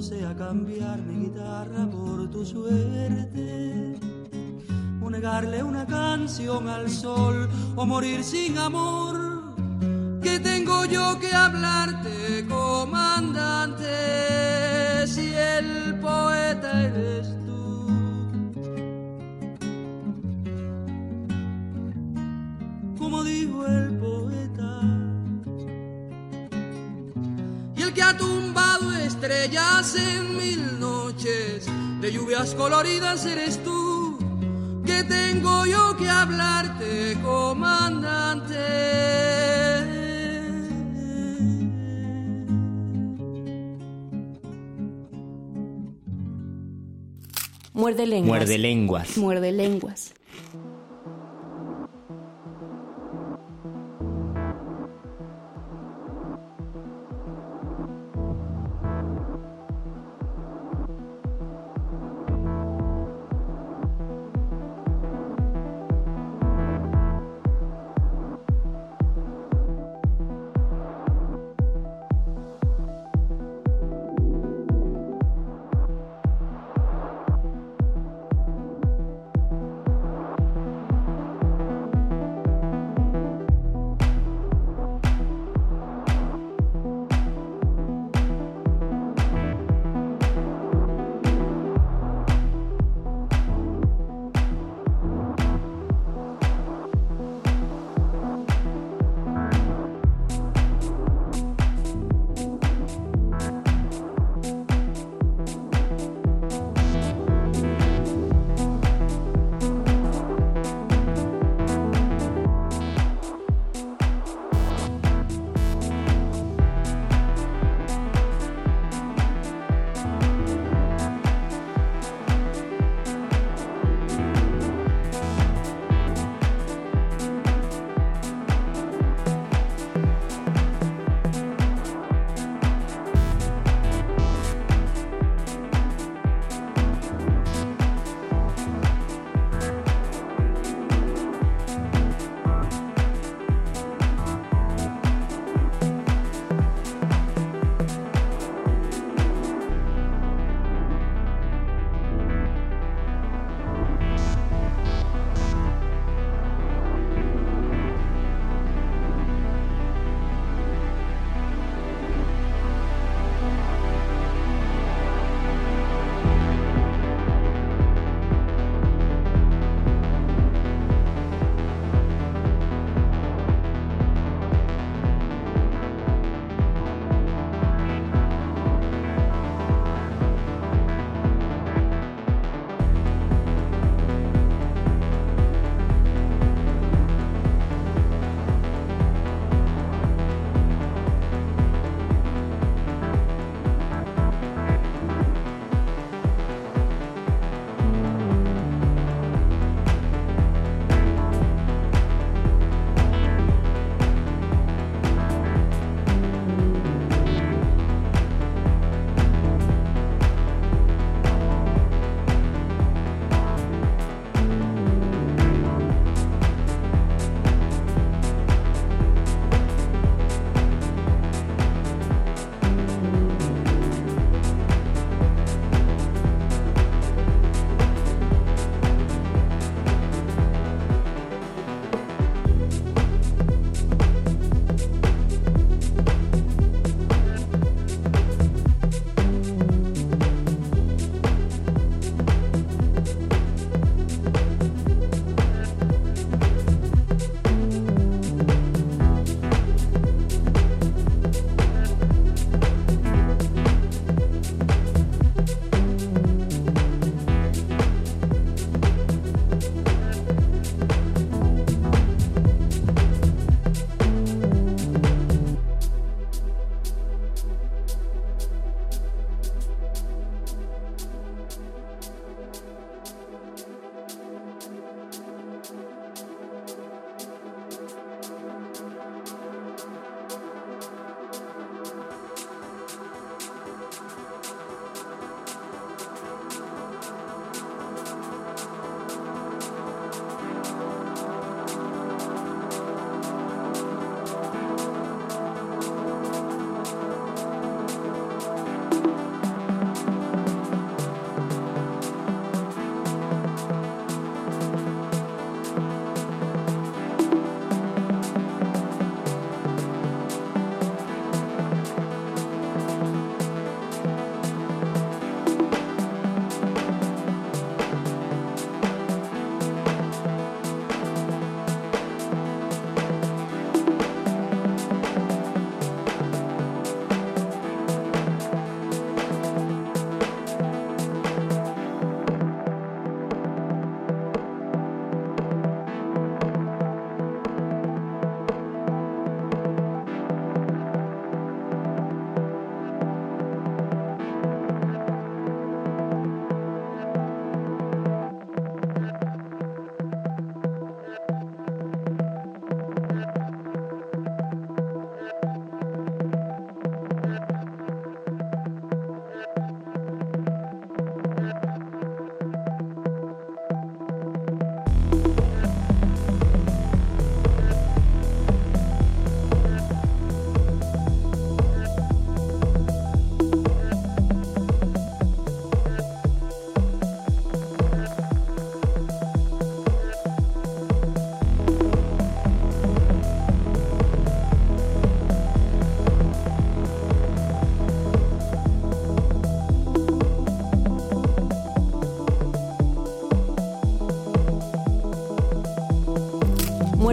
No sea cambiar mi guitarra por tu suerte, o negarle una canción al sol, o morir sin amor. ¿Qué tengo yo que hablarte, comandante, si el poeta eres en mil noches, de lluvias coloridas eres tú. Que tengo yo que hablarte, comandante. Muerde lenguas. Muerde lenguas. Muerde lenguas.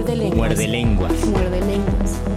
Muerde lenguas. Muerde lenguas. Muerde lenguas.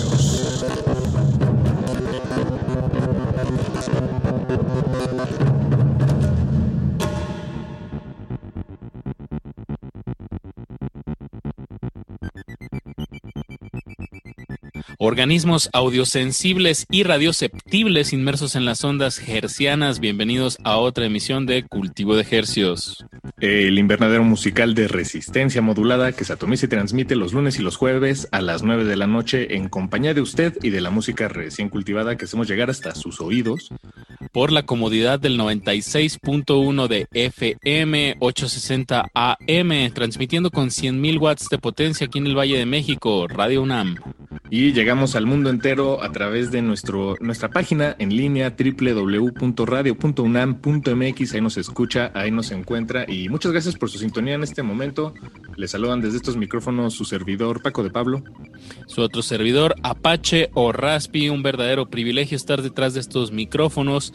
Organismos audiosensibles y radioceptibles inmersos en las ondas hercianas, bienvenidos a otra emisión de Cultivo de Hercios. El invernadero musical de resistencia modulada que se atomiza y transmite los lunes y los jueves a las 9 de la noche en compañía de usted y de la música recién cultivada que hacemos llegar hasta sus oídos. Por la comodidad del 96.1 de FM 860 AM, transmitiendo con 100.000 watts de potencia aquí en el Valle de México, Radio UNAM. Y llegamos al mundo entero a través de nuestro, nuestra página en línea www.radio.unam.mx. Ahí nos escucha, ahí nos encuentra. Y muchas gracias por su sintonía en este momento. Les saludan desde estos micrófonos su servidor Paco de Pablo. Su otro servidor Apache o Raspi. Un verdadero privilegio estar detrás de estos micrófonos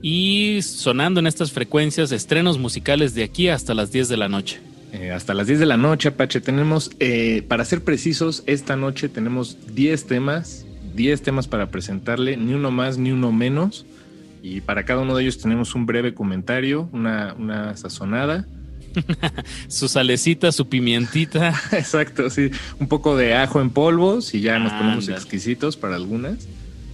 y sonando en estas frecuencias estrenos musicales de aquí hasta las 10 de la noche. Eh, hasta las 10 de la noche, Apache. Tenemos, eh, para ser precisos, esta noche tenemos 10 temas, 10 temas para presentarle, ni uno más ni uno menos. Y para cada uno de ellos tenemos un breve comentario, una, una sazonada. <laughs> su salecita, su pimientita. <laughs> Exacto, sí. Un poco de ajo en polvo, si ya nos ponemos exquisitos para algunas.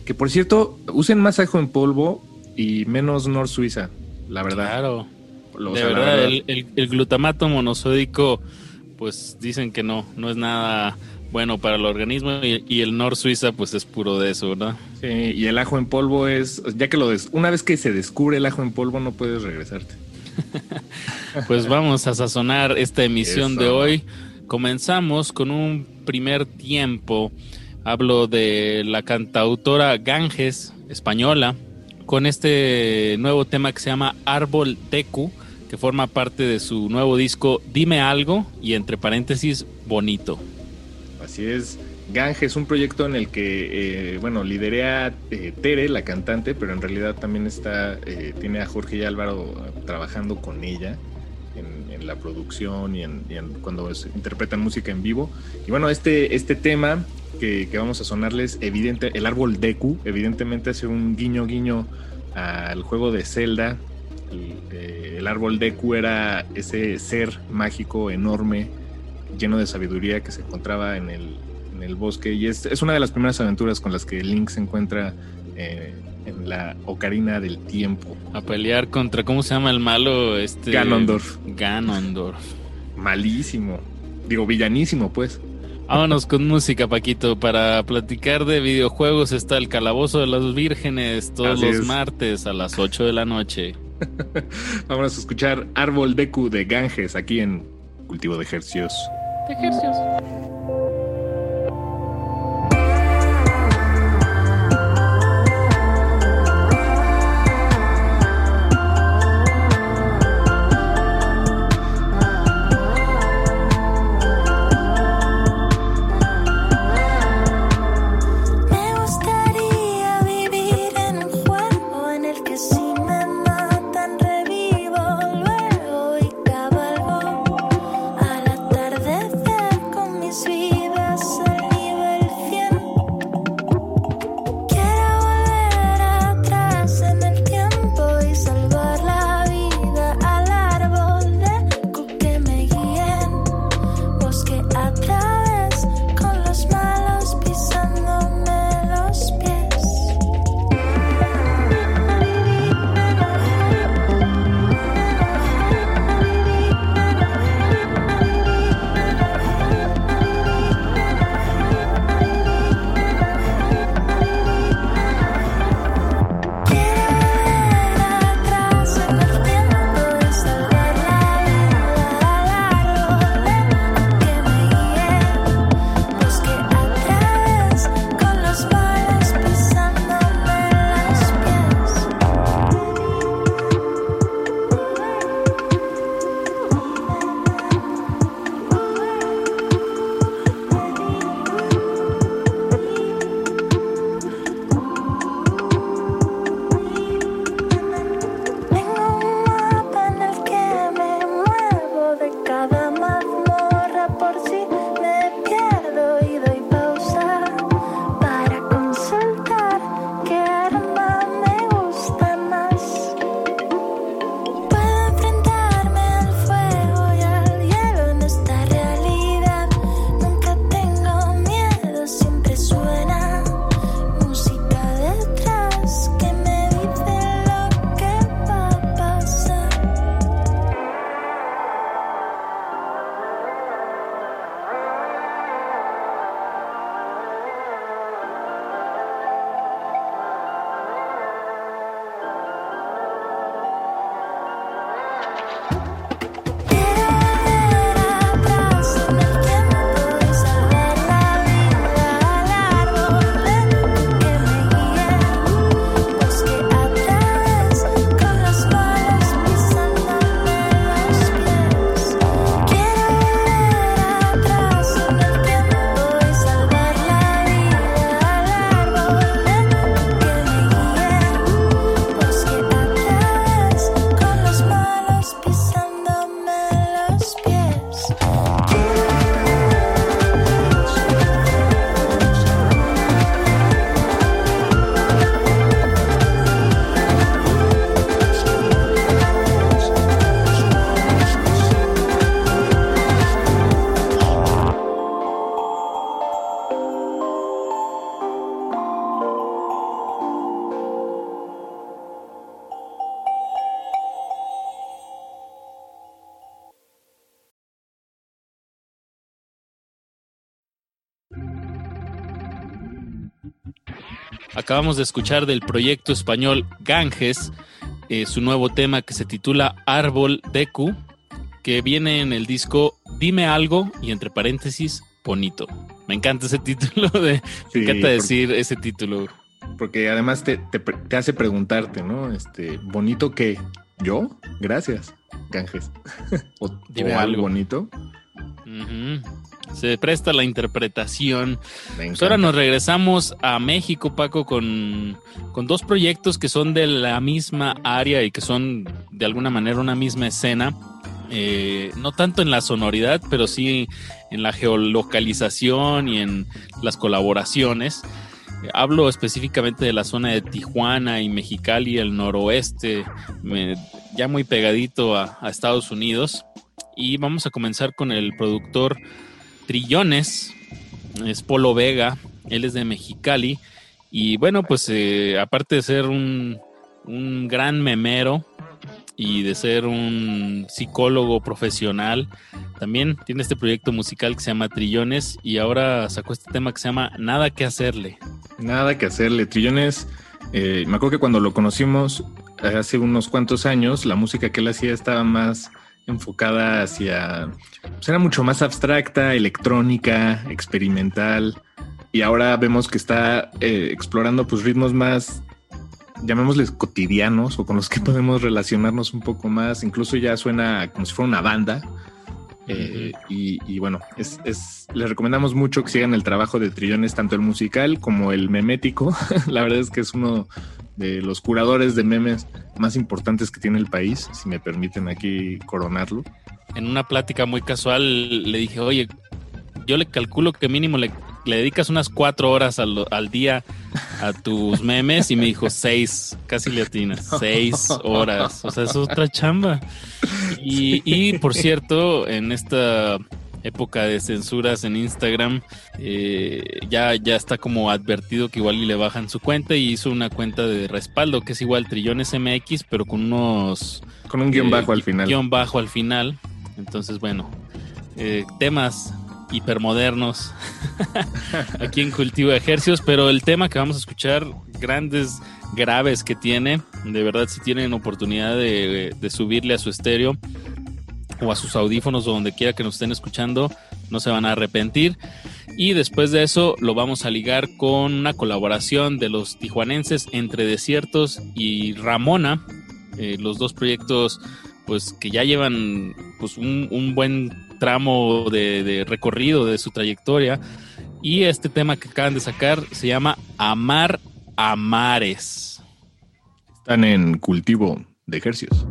Que por cierto, usen más ajo en polvo y menos Nor Suiza, la verdad. Claro. Lo, de verdad, verdad. El, el, el, glutamato monosódico, pues dicen que no, no es nada bueno para el organismo y, y, el Nor Suiza, pues es puro de eso, ¿verdad? Sí, y el ajo en polvo es, ya que lo des, una vez que se descubre el ajo en polvo, no puedes regresarte. <laughs> pues vamos a sazonar esta emisión eso. de hoy. Comenzamos con un primer tiempo. Hablo de la cantautora Ganges, española, con este nuevo tema que se llama Árbol Tecu, que forma parte de su nuevo disco Dime Algo y entre paréntesis Bonito. Así es. Gange es un proyecto en el que, eh, bueno, lideré eh, Tere, la cantante, pero en realidad también está, eh, tiene a Jorge y Álvaro trabajando con ella en, la producción y, en, cuando interpretan música en vivo. Y bueno, este, este tema que, que, vamos a sonarles, evidente, el árbol Deku, evidentemente hace un guiño guiño al juego de Zelda. El, eh, el árbol Deku era ese ser mágico enorme, lleno de sabiduría que se encontraba en el, en el bosque. Y es, es, una de las primeras aventuras con las que Link se encuentra eh, en la ocarina del tiempo. A pelear contra, ¿cómo se llama el malo? Este... Ganondorf. Ganondorf. Malísimo. Digo, villanísimo, pues. Vámonos con música, Paquito. Para platicar de videojuegos está el Calabozo de las Vírgenes todos Así los es. martes a las 8 de la noche. <laughs> Vamos a escuchar Árbol Deku de Ganges aquí en Cultivo de Ejercios. De Ejercios. Acabamos de escuchar del proyecto español Ganges, eh, su nuevo tema que se titula Árbol Deku, que viene en el disco Dime algo y entre paréntesis, bonito. Me encanta ese título, <laughs> de, me encanta decir ese título. Porque además te, hace preguntarte, ¿no? Este, ¿bonito qué? ¿Yo? Gracias, Ganges. <laughs> Dime algo bonito. Se presta la interpretación. Pues ahora nos regresamos a México, Paco, con, dos proyectos que son de la misma área y que son de alguna manera una misma escena. Eh, no tanto en la sonoridad, pero sí en la geolocalización y en las colaboraciones. hablo específicamente de la zona de Tijuana y Mexicali, el noroeste, ya muy pegadito a Estados Unidos. Y vamos a comenzar con el productor Trillones, es Polo Vega, él es de Mexicali. Y bueno, pues eh, aparte de ser un, un gran memero y de ser un psicólogo profesional, también tiene este proyecto musical que se llama Trillones y ahora sacó este tema que se llama Nada que hacerle. Nada que hacerle. Trillones, eh, me acuerdo que cuando lo conocimos hace unos cuantos años la música que él hacía estaba más enfocada hacia, pues era mucho más abstracta, electrónica, experimental, y ahora vemos que está eh, explorando pues ritmos más, llamémosles cotidianos o con los que <laughs> podemos relacionarnos un poco más, incluso ya suena como si fuera una banda. Eh, y, bueno, es, les recomendamos mucho que sigan el trabajo de Trillones, tanto el musical como el memético. <laughs> La verdad es que es uno de los curadores de memes más importantes que tiene el país, si me permiten aquí coronarlo. En una plática muy casual le dije, oye, yo le calculo que mínimo le, dedicas unas cuatro horas al, día a tus <laughs> memes y me dijo seis, casi le atinas, <laughs> seis horas. O sea, es otra chamba. Y, y por cierto, en esta época de censuras en Instagram, eh, ya, ya está como advertido que igual le bajan su cuenta y hizo una cuenta de respaldo que es igual Trillones MX, pero con unos... Con un guion eh, bajo al final. Guión bajo al final. Entonces, bueno, eh, temas hipermodernos <laughs> aquí en Cultivo de Ejercios, pero el tema que vamos a escuchar, grandes graves que tiene, de verdad si tienen oportunidad de, subirle a su estéreo, o a sus audífonos o donde quiera que nos estén escuchando, no se van a arrepentir. Y después de eso lo vamos a ligar con una colaboración de los tijuanenses entre Desiertos y Ramona, eh, los dos proyectos pues que ya llevan pues un, buen tramo de, recorrido de su trayectoria. Y este tema que acaban de sacar se llama Amar Amares. Están en cultivo de ejercicios.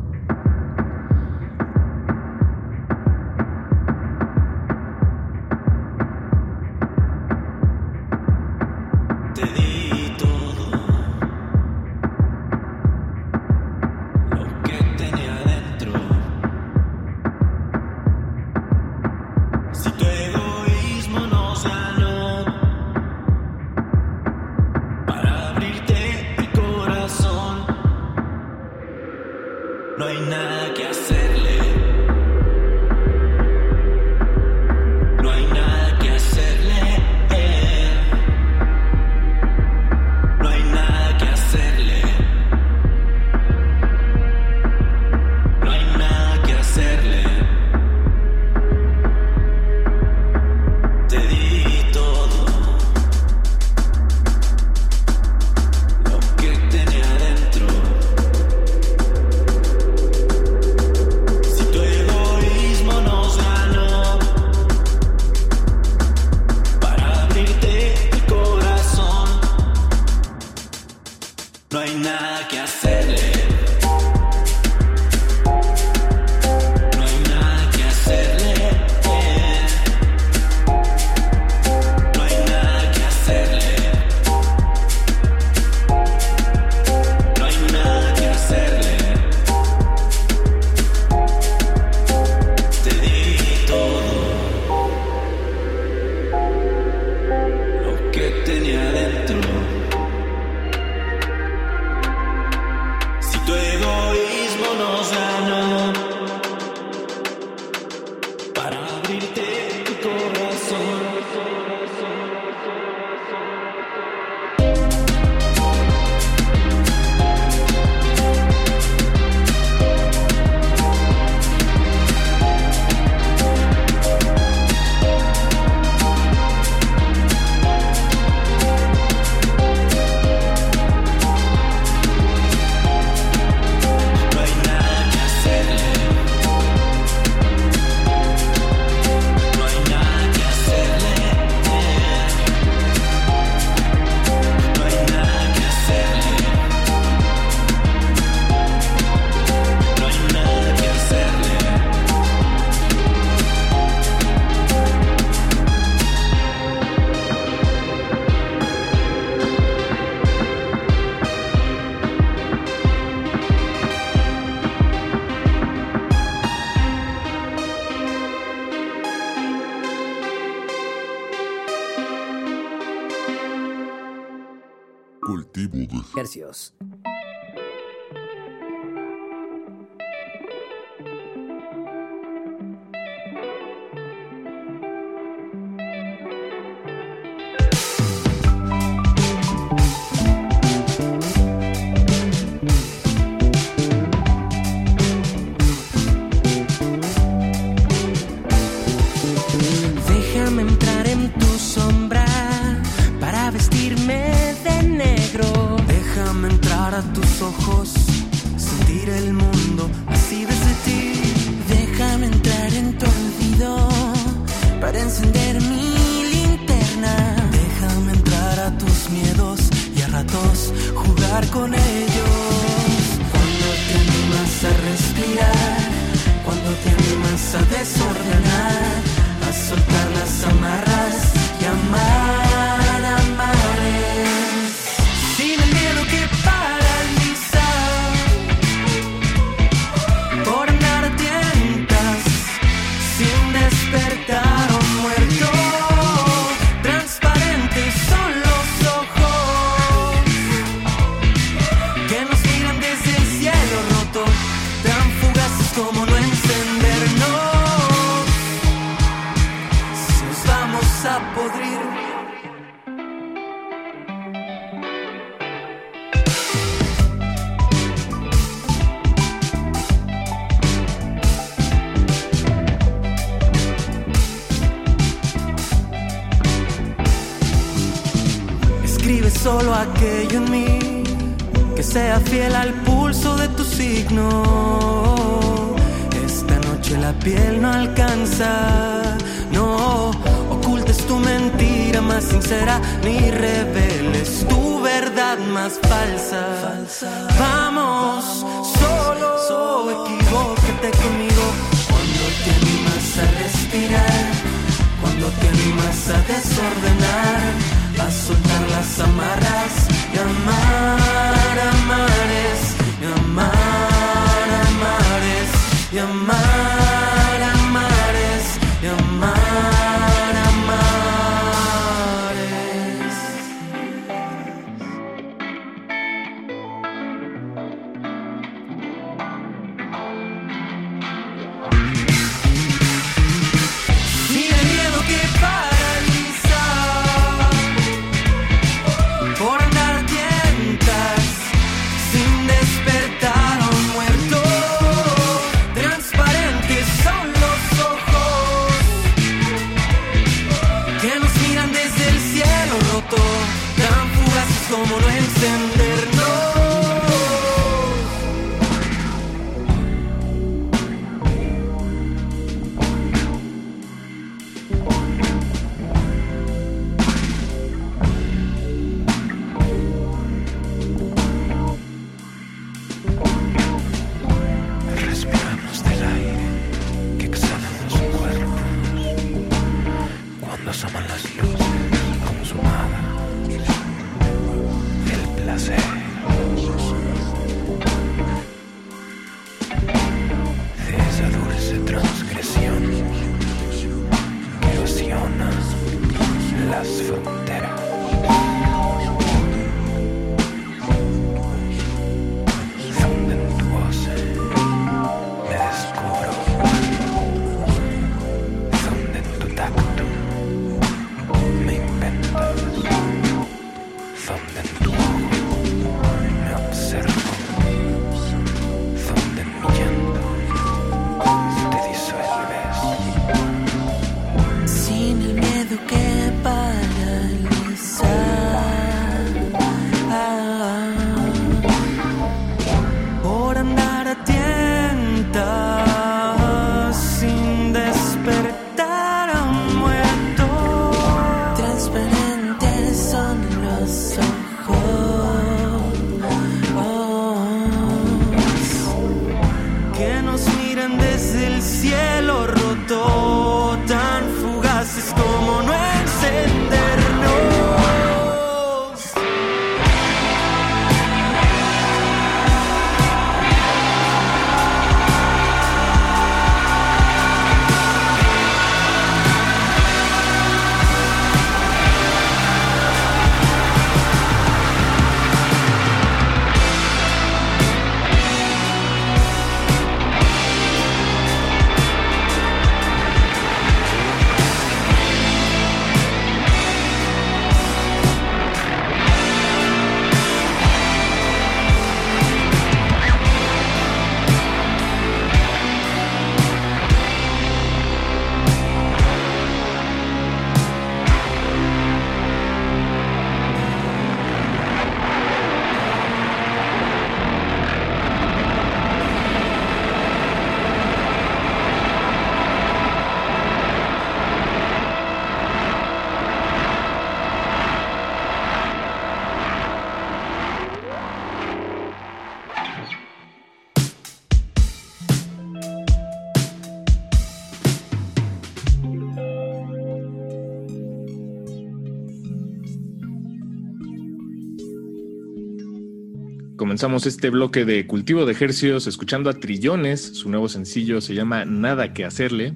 Comenzamos este bloque de cultivo de ejercicios escuchando a Trillones. Su nuevo sencillo se llama Nada que hacerle.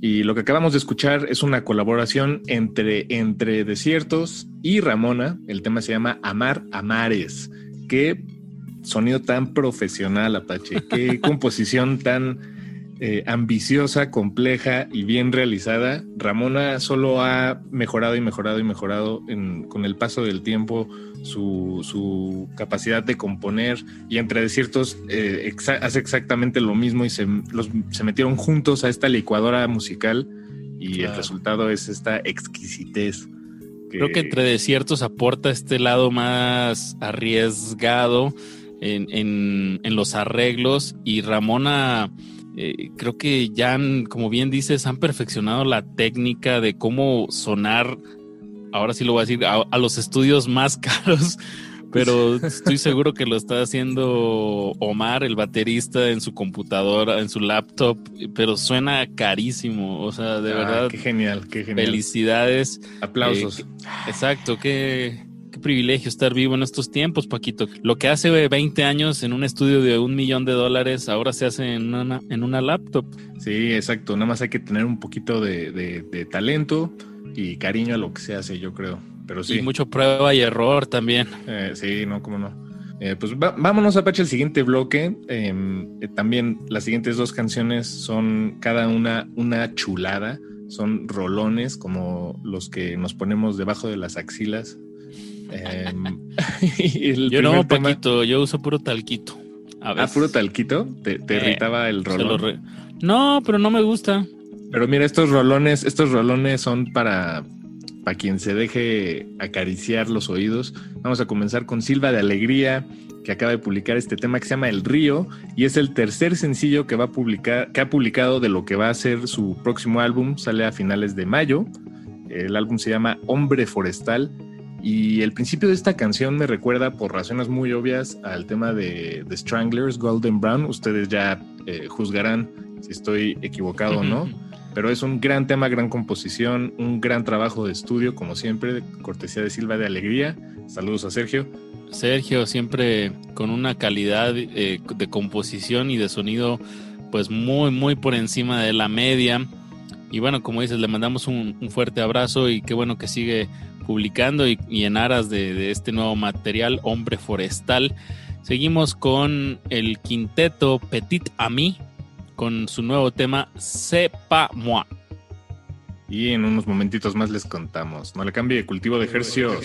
Y lo que acabamos de escuchar es una colaboración entre, entre Desiertos y Ramona. El tema se llama Amar Amares. Qué sonido tan profesional, Apache. Qué <laughs> composición tan eh, ambiciosa, compleja y bien realizada. Ramona solo ha mejorado y mejorado y mejorado con el paso del tiempo su, capacidad de componer y entre desiertos eh, hace exactamente lo mismo y se, se, metieron juntos a esta licuadora musical y el resultado es esta exquisitez. Creo que entre desiertos aporta este lado más arriesgado en, en los arreglos y Ramona eh, creo que ya, han, como bien dices, han perfeccionado la técnica de cómo sonar, ahora sí lo voy a decir, a, los estudios más <laughs> caros, pero estoy seguro que lo está haciendo Omar, el baterista, en su computadora, en su laptop, pero suena carísimo, o sea, de ah, verdad. Qué genial, qué genial. Felicidades. Aplausos. Eh, exacto, qué, privilegio estar vivo en estos tiempos, Paquito. Lo que hace 20 años en un estudio de un millón de dólares, ahora se hace en una, en una laptop. Sí, exacto. Nada más hay que tener un poquito de, talento y cariño a lo que se hace, yo creo. Pero sí. Y mucho prueba y error también. Eh, sí, no, cómo no. Eh, pues vámonos, Apache, al siguiente bloque. Em, eh, también las siguientes dos canciones son cada una una chulada. Son rolones como los que nos ponemos debajo de las axilas Em, <laughs> yo no, Paquito, yo uso puro talquito. ¿Ah, puro talquito? ¿Te, te eh, irritaba el rolón? No, pero no me gusta. Pero mira, estos rolones, estos rolones son para, para quien se deje acariciar los oídos. Vamos a comenzar con Silva de Alegría, que acaba de publicar este tema que se llama El Río, y es el tercer sencillo que va a publicar, que ha publicado de lo que va a ser su próximo álbum, sale a finales de mayo. El álbum se llama Hombre Forestal y el principio de esta canción me recuerda, por razones muy obvias, al tema de The Stranglers, Golden Brown. Ustedes ya eh, juzgarán si estoy equivocado o no. Pero es un gran tema, gran composición, un gran trabajo de estudio, como siempre, cortesía de Silva de Alegría. Saludos a Sergio. Sergio, siempre con una calidad eh, de composición y de sonido, pues muy, muy por encima de la media. Y bueno, como dices, le mandamos un, un fuerte abrazo y qué bueno que sigue publicando y, en aras de, este nuevo material, Hombre Forestal. Seguimos con el quinteto Petit Ami con su nuevo tema Sepa Moi. Y en unos momentitos más les contamos. No le cambie cultivo de ejercicios.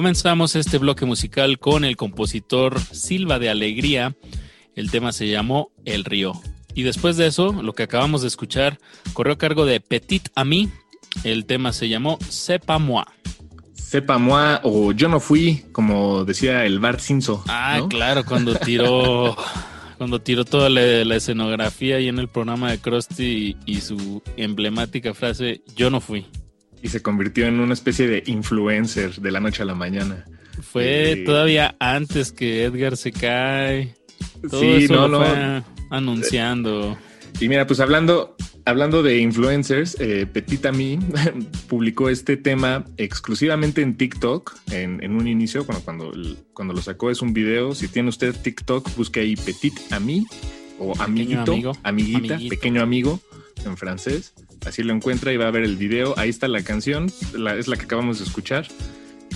Comenzamos este bloque musical con el compositor Silva de Alegría. El tema se llamó El Río. Y después de eso, lo que acabamos de escuchar corrió a cargo de Petit Ami. El tema se llamó Sepa Moi. Sepa Moi o Yo no fui, como decía el Bart Simpson. Ah, claro, cuando tiró <laughs> cuando tiró toda la, escenografía ahí en el programa de Krusty y su emblemática frase Yo no fui y se convirtió en una especie de influencer de la noche a la mañana. Fue eh, todavía antes que Edgar se cae. Todo sí, eso no, fue anunciando. Y mira, pues hablando, hablando de influencers, eh, Petit Ami <laughs> publicó este tema exclusivamente en TikTok en, un inicio, cuando, cuando, cuando lo sacó es un video. Si tiene usted TikTok, busque ahí Petit Ami o amiguito, amiguita, pequeño amigo en francés así lo encuentra y va a ver el video. Ahí está la canción, es la que acabamos de escuchar.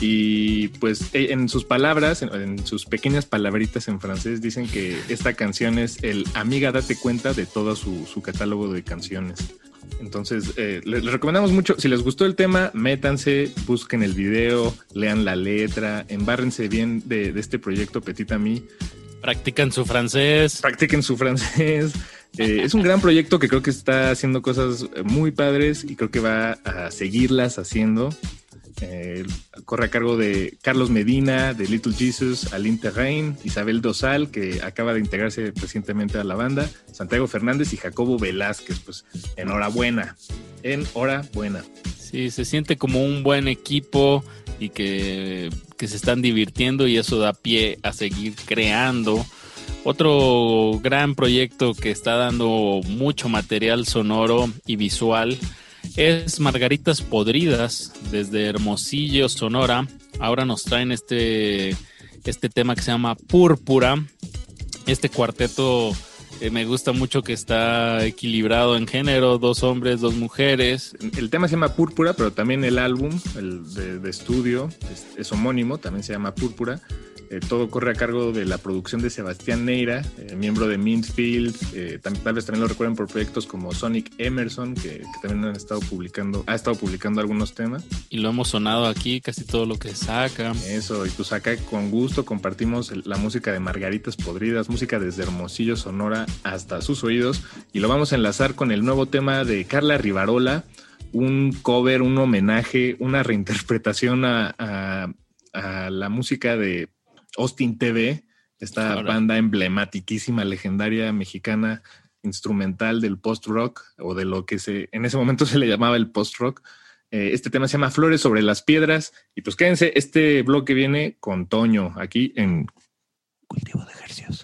Y pues e, en sus palabras, en, sus pequeñas palabritas en francés, dicen que esta canción es el amiga date cuenta de todo su, su catálogo de canciones. Entonces, eh, les, recomendamos mucho, si les gustó el tema, métanse, busquen el video, lean la letra, embárrense bien de, de este proyecto Petit Ami. Practiquen su francés. Practiquen su francés. Eh, es un gran proyecto que creo que está haciendo cosas eh, muy padres y creo que va a seguirlas haciendo. Eh, corre a cargo de Carlos Medina, de Little Jesus, Aline Terrain, Isabel Dosal, que acaba de integrarse recientemente a la banda, Santiago Fernández y Jacobo Velázquez. Pues enhorabuena, enhorabuena. Sí, se siente como un buen equipo y que, que se están divirtiendo y eso da pie a seguir creando otro gran proyecto que está dando mucho material sonoro y visual es Margaritas Podridas desde Hermosillo, Sonora. Ahora nos traen este, este tema que se llama Púrpura. Este cuarteto eh, me gusta mucho que está equilibrado en género, dos hombres, dos mujeres. El tema se llama Púrpura, pero también el álbum el de, estudio es homónimo, también se llama Púrpura. Eh, todo corre a cargo de la producción de Sebastián Neira, eh, miembro de Mintfield. Eh, tal vez también lo recuerden por proyectos como Sonic Emerson, que, también han estado publicando, ha estado publicando algunos temas. Y lo hemos sonado aquí, casi todo lo que saca. Eso, y pues acá con gusto compartimos la música de Margaritas Podridas, música desde Hermosillo, Sonora, hasta sus oídos. Y lo vamos a enlazar con el nuevo tema de Carla Rivarola, un cover, un homenaje, una reinterpretación a la música de Austin TV, esta banda emblematiquísima, legendaria mexicana, instrumental del post-rock o de lo que se, en ese momento se le llamaba el post-rock. Eh, este tema se llama Flores sobre las Piedras. Y pues quédense, este bloque viene con Toño aquí en Cultivo de Ejercicios.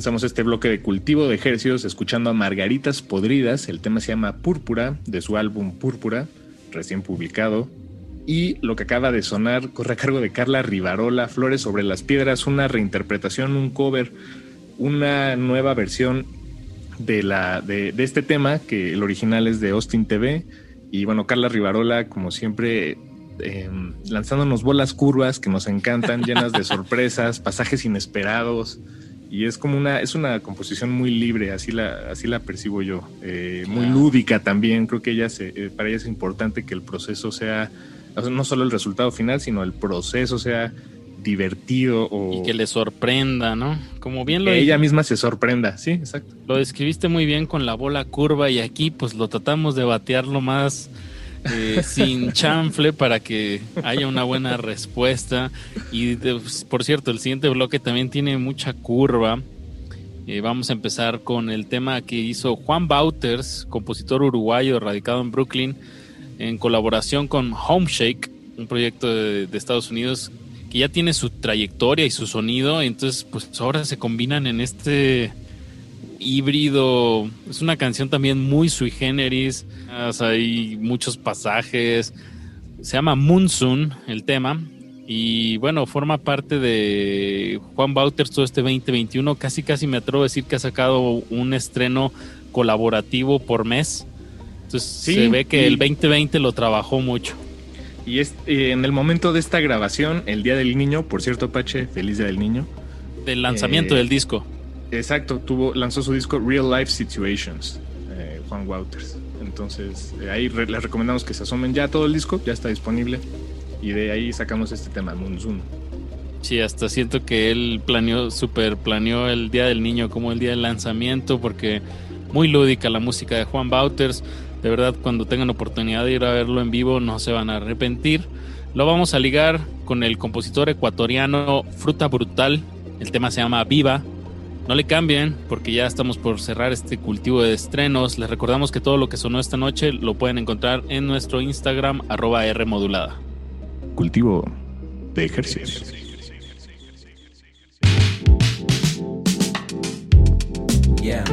Comenzamos este bloque de cultivo de ejercicios escuchando a Margaritas Podridas. El tema se llama Púrpura, de su álbum Púrpura, recién publicado. Y lo que acaba de sonar corre a cargo de Carla Rivarola, Flores sobre las Piedras, una reinterpretación, un cover, una nueva versión de, la, de, de este tema, que el original es de Austin TV. Y bueno, Carla Rivarola, como siempre, eh, lanzándonos bolas curvas que nos encantan, <laughs> llenas de sorpresas, pasajes inesperados. Y es como una, es una composición muy libre, así la, así la percibo yo. Eh, muy lúdica también. Creo que ella se, eh, para ella es importante que el proceso sea, o sea, no solo el resultado final, sino el proceso sea divertido o Y que le sorprenda, ¿no? Como bien lo que ella misma se sorprenda, sí, exacto. Lo describiste muy bien con la bola curva y aquí pues lo tratamos de batearlo más eh, sin chanfle para que haya una buena respuesta. Y pues, por cierto, el siguiente bloque también tiene mucha curva. Eh, vamos a empezar con el tema que hizo Juan Bauters, compositor uruguayo radicado en Brooklyn, en colaboración con Homeshake, un proyecto de, de Estados Unidos que ya tiene su trayectoria y su sonido, entonces pues ahora se combinan en este híbrido. Es una canción también muy sui generis. hay muchos pasajes. Se llama Moonsoon el tema. Y bueno, forma parte de Juan Bauters todo este 2021. Casi, casi me atrevo a decir que ha sacado un estreno colaborativo por mes. Entonces Sí, se ve que y- el 2020 lo trabajó mucho. Y es, eh, en el momento de esta grabación, el Día del Niño, por cierto, Apache, feliz Día del Niño. Del lanzamiento Eh, del disco. Exacto, tuvo, lanzó su disco Real Life Situations, eh, Juan Wouters. Entonces, eh, ahí re- les recomendamos que se asomen ya todo el disco, ya está disponible. Y de ahí sacamos este tema, Monsoon. Sí, hasta siento que él planeó, super planeó el Día del Niño como el día del lanzamiento, porque muy lúdica la música de Juan Bauters. De verdad, cuando tengan oportunidad de ir a verlo en vivo, no se van a arrepentir. Lo vamos a ligar con el compositor ecuatoriano Fruta Brutal. El tema se llama Viva. No le cambien, porque ya estamos por cerrar este cultivo de estrenos. Les recordamos que todo lo que sonó esta noche lo pueden encontrar en nuestro Instagram, arroba R modulada. Cultivo de ejercicios. Yeah,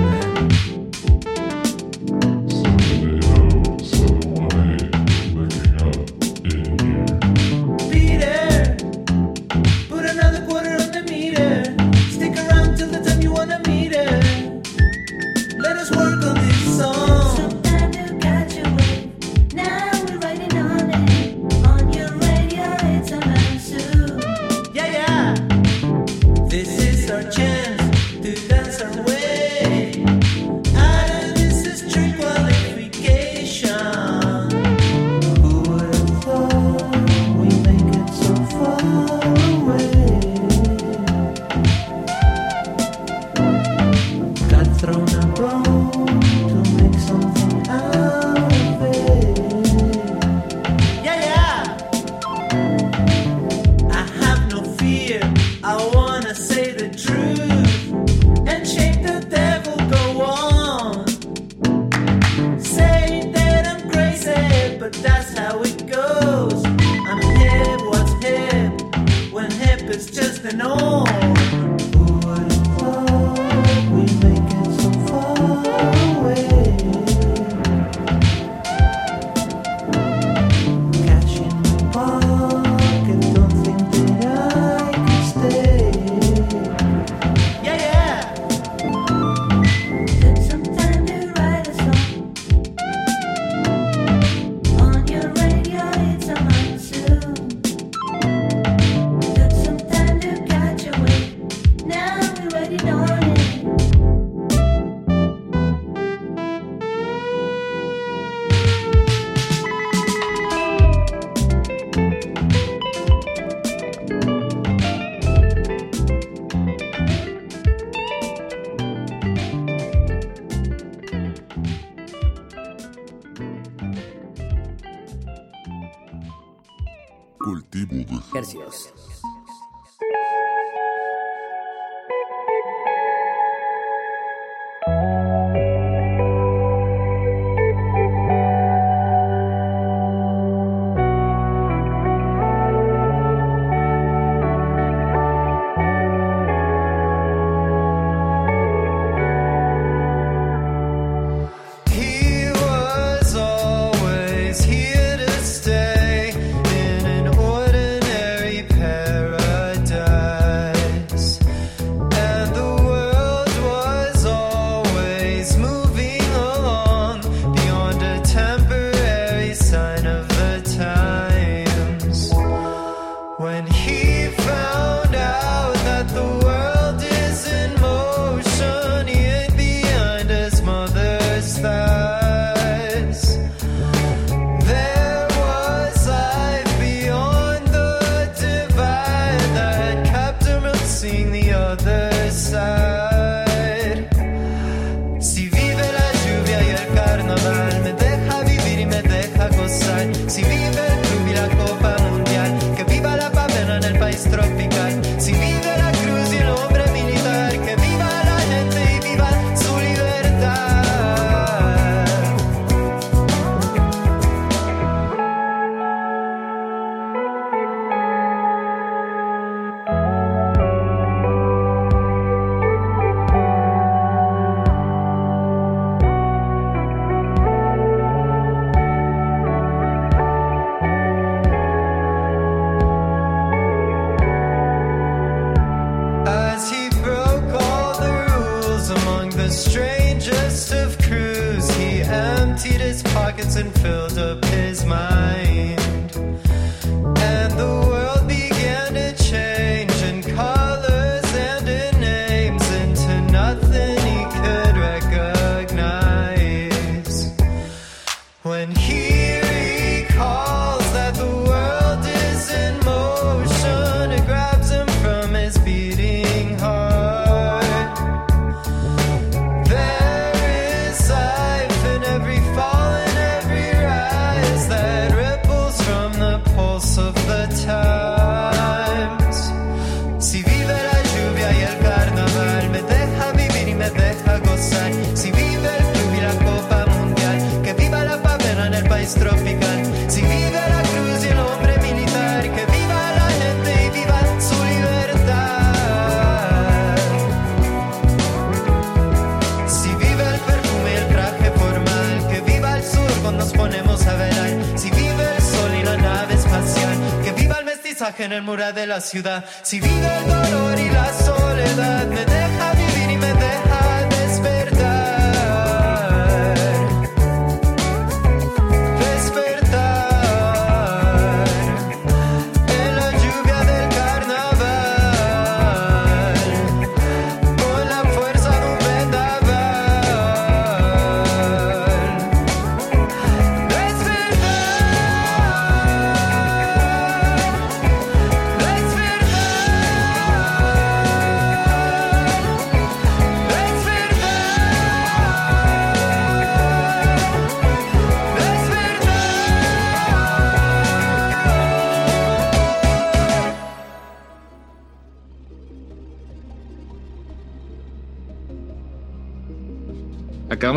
en el mural de la ciudad. Si vive el dolor y la soledad, me deja vivir y me deja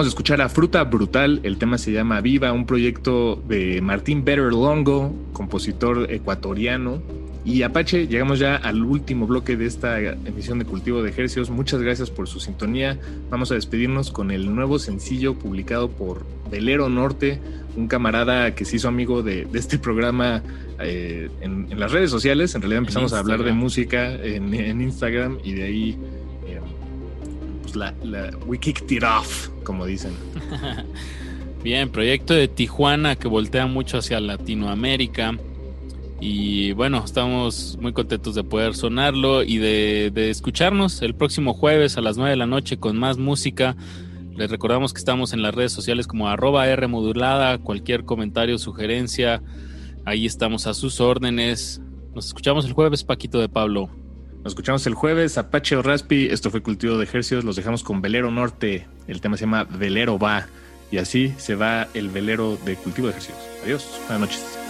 Acabamos de escuchar a Fruta Brutal, el tema se llama Viva, un proyecto de Martín Better Longo, compositor ecuatoriano. Y Apache, llegamos ya al último bloque de esta emisión de Cultivo de Ejercios. Muchas gracias por su sintonía. Vamos a despedirnos con el nuevo sencillo publicado por Velero Norte, un camarada que se hizo amigo de, de este programa eh, en, en las redes sociales. En realidad empezamos a hablar de música en, en Instagram y de ahí pues la, we kicked it off, como dicen. <laughs> Bien, proyecto de Tijuana que voltea mucho hacia Latinoamérica. Y bueno, estamos muy contentos de poder sonarlo y de, de escucharnos el próximo jueves a las 9 de la noche con más música. Les recordamos que estamos en las redes sociales como arroba R modulada, cualquier comentario, sugerencia, ahí estamos a sus órdenes. Nos escuchamos el jueves, Paquito de Pablo. Nos escuchamos el jueves, Apache o Raspi. Esto fue Cultivo de Ejercicios. Los dejamos con Velero Norte. El tema se llama Velero Va. Y así se va el velero de Cultivo de Ejercicios. Adiós. Buenas noches.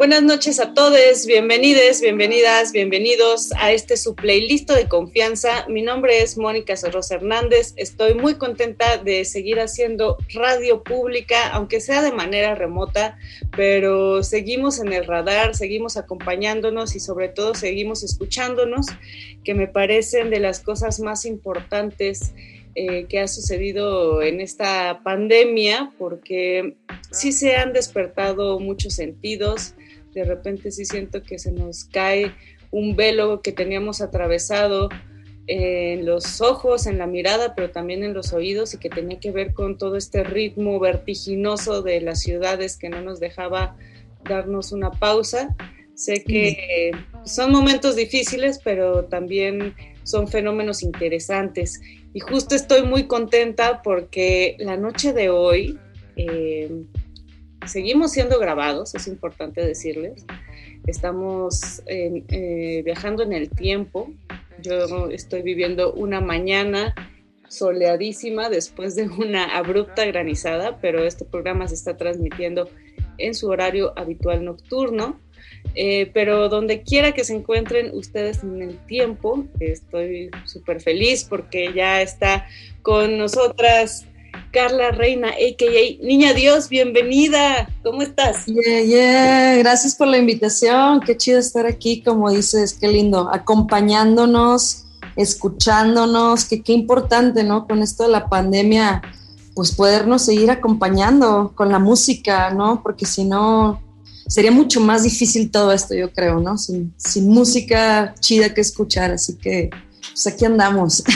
Buenas noches a todos, bienvenidos, bienvenidas, bienvenidos a este su playlist de confianza. Mi nombre es Mónica Sorrosa Hernández. Estoy muy contenta de seguir haciendo radio pública, aunque sea de manera remota, pero seguimos en el radar, seguimos acompañándonos y sobre todo seguimos escuchándonos, que me parecen de las cosas más importantes eh, que ha sucedido en esta pandemia, porque sí se han despertado muchos sentidos, de repente sí siento que se nos cae un velo que teníamos atravesado en los ojos, en la mirada, pero también en los oídos y que tenía que ver con todo este ritmo vertiginoso de las ciudades que no nos dejaba darnos una pausa. Sé que son momentos difíciles, pero también son fenómenos interesantes. Y justo estoy muy contenta porque la noche de hoy eh, seguimos siendo grabados, es importante decirles. Estamos eh, viajando en el tiempo. Yo estoy viviendo una mañana soleadísima después de una abrupta granizada, pero este programa se está transmitiendo en su horario habitual nocturno. Eh, pero donde quiera que se encuentren ustedes en el tiempo, estoy súper feliz porque ya está con nosotras Carla Reina, a.k.a. Niña Dios, bienvenida. ¿Cómo estás? Yeah, yeah. Gracias por la invitación. Qué chido estar aquí, como dices, qué lindo, acompañándonos, escuchándonos, que qué importante, ¿no? Con esto de la pandemia, pues podernos seguir acompañando con la música, ¿no? Porque si no, sería mucho más difícil todo esto, yo creo, ¿no? Sin, sin música chida que escuchar, así que pues aquí andamos. <laughs>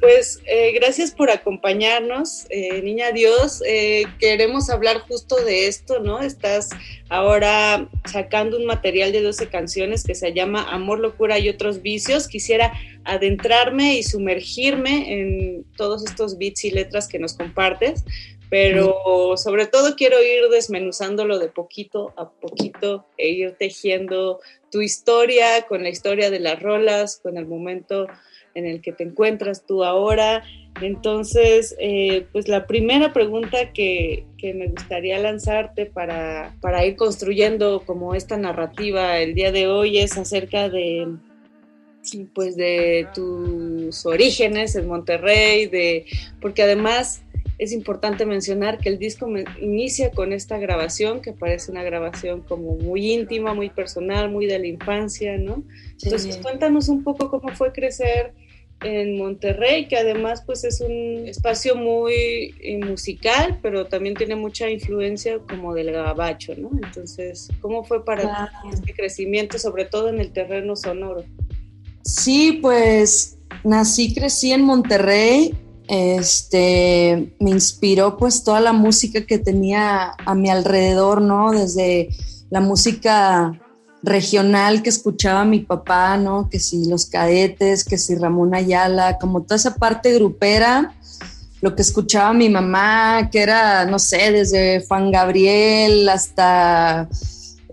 Pues eh, gracias por acompañarnos, eh, Niña Dios. Eh, queremos hablar justo de esto, ¿no? Estás ahora sacando un material de 12 canciones que se llama Amor, Locura y otros vicios. Quisiera adentrarme y sumergirme en todos estos beats y letras que nos compartes, pero sobre todo quiero ir desmenuzándolo de poquito a poquito e ir tejiendo tu historia con la historia de las rolas, con el momento en el que te encuentras tú ahora. Entonces, eh, pues la primera pregunta que, que me gustaría lanzarte para, para ir construyendo como esta narrativa el día de hoy es acerca de pues de tus orígenes en Monterrey, de porque además es importante mencionar que el disco inicia con esta grabación que parece una grabación como muy íntima, muy personal, muy de la infancia, ¿no? Entonces Sí. cuéntanos un poco cómo fue crecer en Monterrey, que además pues es un espacio muy eh, musical, pero también tiene mucha influencia como del gabacho, ¿no? Entonces, ¿cómo fue para Claro. ti este crecimiento, sobre todo en el terreno sonoro? Sí, pues nací, crecí en Monterrey. Este me inspiró pues toda la música que tenía a mi alrededor, ¿no? Desde la música regional que escuchaba mi papá, ¿no? Que si los cadetes, que si Ramón Ayala, como toda esa parte grupera, lo que escuchaba mi mamá, que era, no sé, desde Juan Gabriel hasta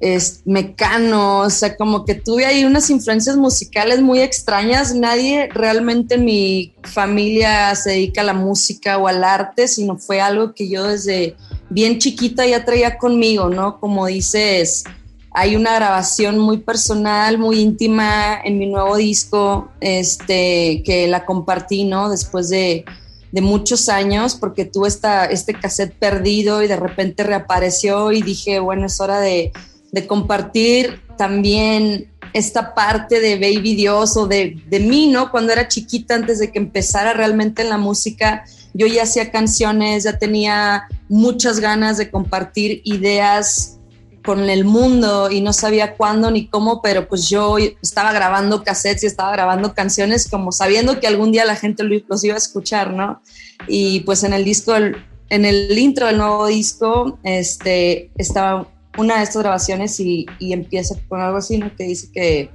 es, Mecano, o sea, como que tuve ahí unas influencias musicales muy extrañas. Nadie realmente en mi familia se dedica a la música o al arte, sino fue algo que yo desde bien chiquita ya traía conmigo, ¿no? Como dices, hay una grabación muy personal, muy íntima en mi nuevo disco, este, que la compartí, ¿no? Después de, de muchos años, porque tuve esta, este cassette perdido y de repente reapareció y dije, bueno, es hora de de compartir también esta parte de Baby Dios o de, de mí, ¿no? Cuando era chiquita, antes de que empezara realmente en la música, yo ya hacía canciones, ya tenía muchas ganas de compartir ideas con el mundo y no sabía cuándo ni cómo, pero pues yo estaba grabando cassettes y estaba grabando canciones como sabiendo que algún día la gente los iba a escuchar, ¿no? Y pues en el disco, en el intro del nuevo disco, este, estaba una de estas grabaciones y, y empieza con algo así, ¿no? Que dice que,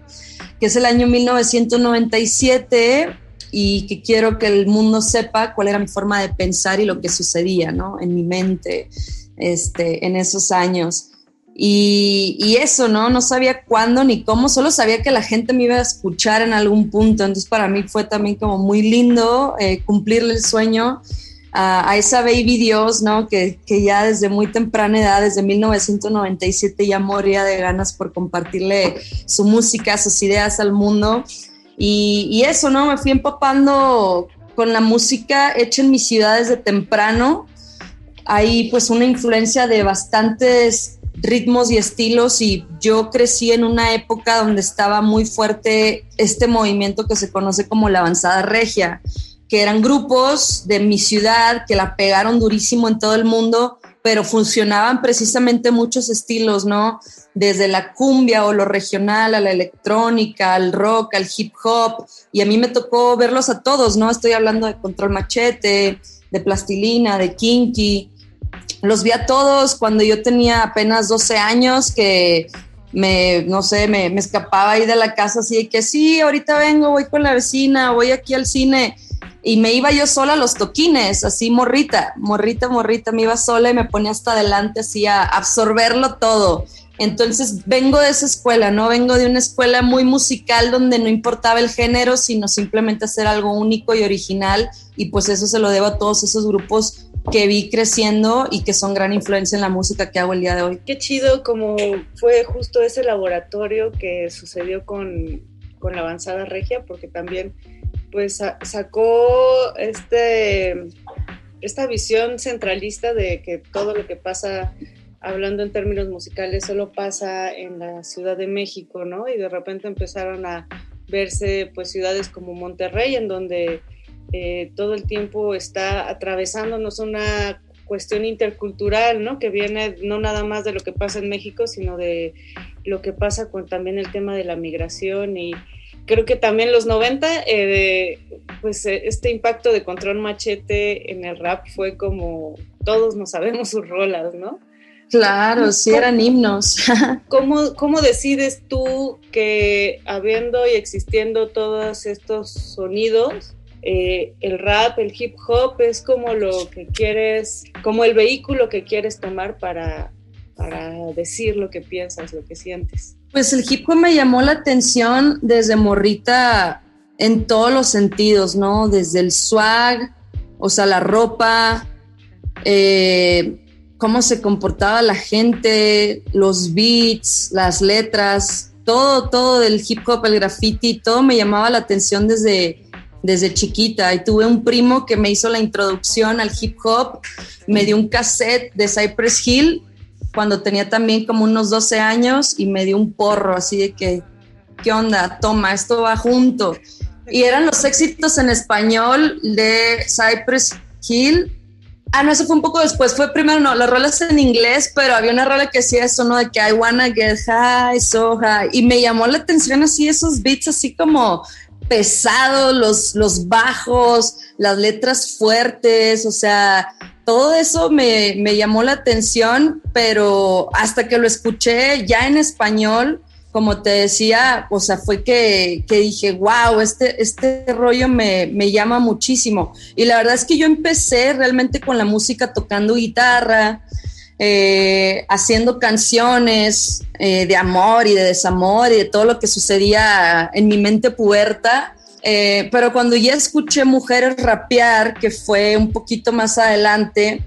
que es el año 1997 y que quiero que el mundo sepa cuál era mi forma de pensar y lo que sucedía, ¿no? En mi mente, este, en esos años. Y, y, eso, ¿no? No sabía cuándo ni cómo, solo sabía que la gente me iba a escuchar en algún punto. Entonces para mí fue también como muy lindo eh, cumplirle el sueño a, a, esa baby Dios, ¿no? Que, que, ya desde muy temprana edad, desde 1997, ya moría de ganas por compartirle su música, sus ideas al mundo. Y, y eso, ¿no? Me fui empapando con la música hecha en mis ciudades de temprano. Hay pues una influencia de bastantes ritmos y estilos y yo crecí en una época donde estaba muy fuerte este movimiento que se conoce como la avanzada regia, que eran grupos de mi ciudad que la pegaron durísimo en todo el mundo, pero funcionaban precisamente muchos estilos, ¿no? Desde la cumbia o lo regional a la electrónica, al rock, al hip hop, y a mí me tocó verlos a todos, ¿no? Estoy hablando de Control Machete, de Plastilina, de Kinky, los vi a todos cuando yo tenía apenas 12 años, que me, no sé, me, me, escapaba ahí de la casa así de que sí, ahorita vengo, voy con la vecina, voy aquí al cine. Y me iba yo sola a los toquines, así morrita, morrita, morrita, me iba sola y me ponía hasta adelante así a absorberlo todo. Entonces vengo de esa escuela, ¿no? Vengo de una escuela muy musical donde no importaba el género, sino simplemente hacer algo único y original. Y pues eso se lo debo a todos esos grupos que vi creciendo y que son gran influencia en la música que hago el día de hoy. Qué chido como fue justo ese laboratorio que sucedió con, con la avanzada regia, porque también pues sacó este, esta visión centralista de que todo lo que pasa, hablando en términos musicales, solo pasa en la Ciudad de México, ¿no? Y de repente empezaron a verse pues ciudades como Monterrey, en donde eh, todo el tiempo está atravesándonos una cuestión intercultural, ¿no? Que viene no nada más de lo que pasa en México, sino de lo que pasa con también el tema de la migración y creo que también los 90, eh, pues eh, este impacto de Control Machete en el rap fue como todos nos sabemos sus rolas, ¿no? Claro, sí eran himnos. <laughs> ¿Cómo, ¿Cómo decides tú que habiendo y existiendo todos estos sonidos, eh, el rap, el hip hop es como lo que quieres, como el vehículo que quieres tomar para, para decir lo que piensas, lo que sientes. Pues el hip hop me llamó la atención desde morrita en todos los sentidos, ¿no? Desde el swag, o sea, la ropa, eh, cómo se comportaba la gente, los beats, las letras, todo, todo del hip hop, el graffiti, todo me llamaba la atención desde desde chiquita y tuve un primo que me hizo la introducción al hip hop, me dio un cassette de Cypress Hill cuando tenía también como unos 12 años y me dio un porro así de que, ¿qué onda? Toma, esto va junto. Y eran los éxitos en español de Cypress Hill. Ah, no, eso fue un poco después. Fue primero, no, las rolas en inglés, pero había una rola que decía eso, ¿no? De que I wanna get high, so high. Y me llamó la atención así esos beats, así como pesado, los, los bajos, las letras fuertes, o sea, todo eso me, me, llamó la atención, pero hasta que lo escuché ya en español, como te decía, o sea, fue que, que dije, wow, este, este rollo me, me, llama muchísimo. Y la verdad es que yo empecé realmente con la música tocando guitarra, eh, haciendo canciones eh, de amor y de desamor y de todo lo que sucedía en mi mente puerta. Eh, pero cuando ya escuché mujeres rapear, que fue un poquito más adelante,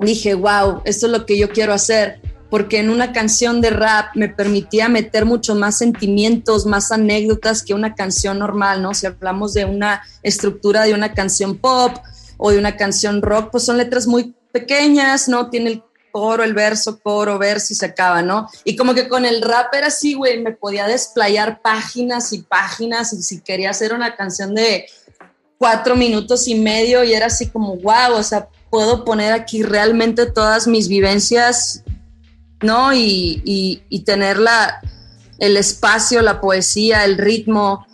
dije, wow, esto es lo que yo quiero hacer, porque en una canción de rap me permitía meter mucho más sentimientos, más anécdotas que una canción normal, ¿no? Si hablamos de una estructura de una canción pop o de una canción rock, pues son letras muy pequeñas, ¿no? Tiene el coro, el verso, coro, verso y se acaba, ¿no? Y como que con el rap era así, güey, me podía desplayar páginas y páginas y si quería hacer una canción de cuatro minutos y medio y era así como, wow, o sea, puedo poner aquí realmente todas mis vivencias, ¿no? Y, y, y tener la, el espacio, la poesía, el ritmo,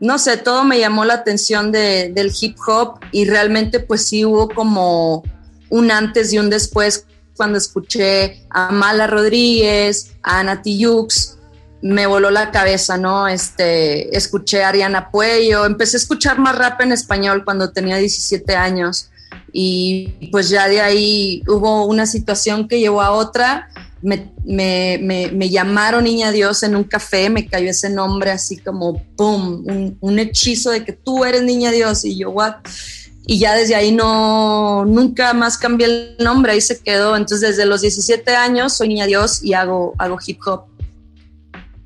no sé, todo me llamó la atención de, del hip hop y realmente pues sí hubo como un antes y un después cuando escuché a Mala Rodríguez, a Ana Tijoux, me voló la cabeza, ¿no? Este, escuché a Ariana Puello, empecé a escuchar más rap en español cuando tenía 17 años. Y pues ya de ahí hubo una situación que llevó a otra, me, me, me, me llamaron Niña Dios en un café, me cayó ese nombre así como, ¡pum!, un, un hechizo de que tú eres Niña Dios y yo, ¿what? y ya desde ahí no, nunca más cambié el nombre, ahí se quedó. Entonces desde los 17 años soy niña Dios y hago, hago hip hop.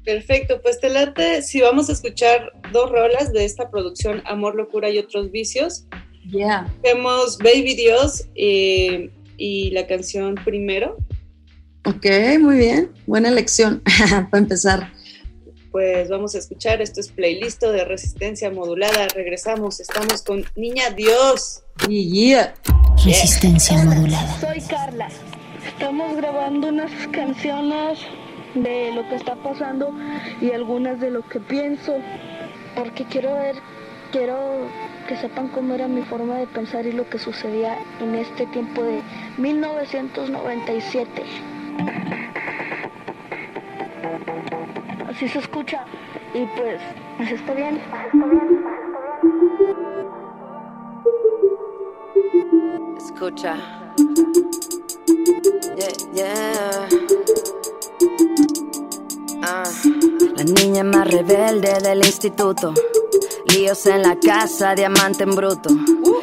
Perfecto, pues te late si vamos a escuchar dos rolas de esta producción Amor, Locura y otros vicios. Yeah. Vemos Baby Dios eh, y la canción Primero. Ok, muy bien, buena elección <laughs> para empezar. Pues vamos a escuchar, esto es playlist de resistencia modulada. Regresamos, estamos con Niña Dios. Yeah. Resistencia modulada. Soy Carla. Estamos grabando unas canciones de lo que está pasando y algunas de lo que pienso, porque quiero ver, quiero que sepan cómo era mi forma de pensar y lo que sucedía en este tiempo de 1997. Así se escucha y pues, así está bien, así está bien. Escucha. Yeah, yeah. Ah. La niña más rebelde del instituto. Líos en la casa, diamante en bruto.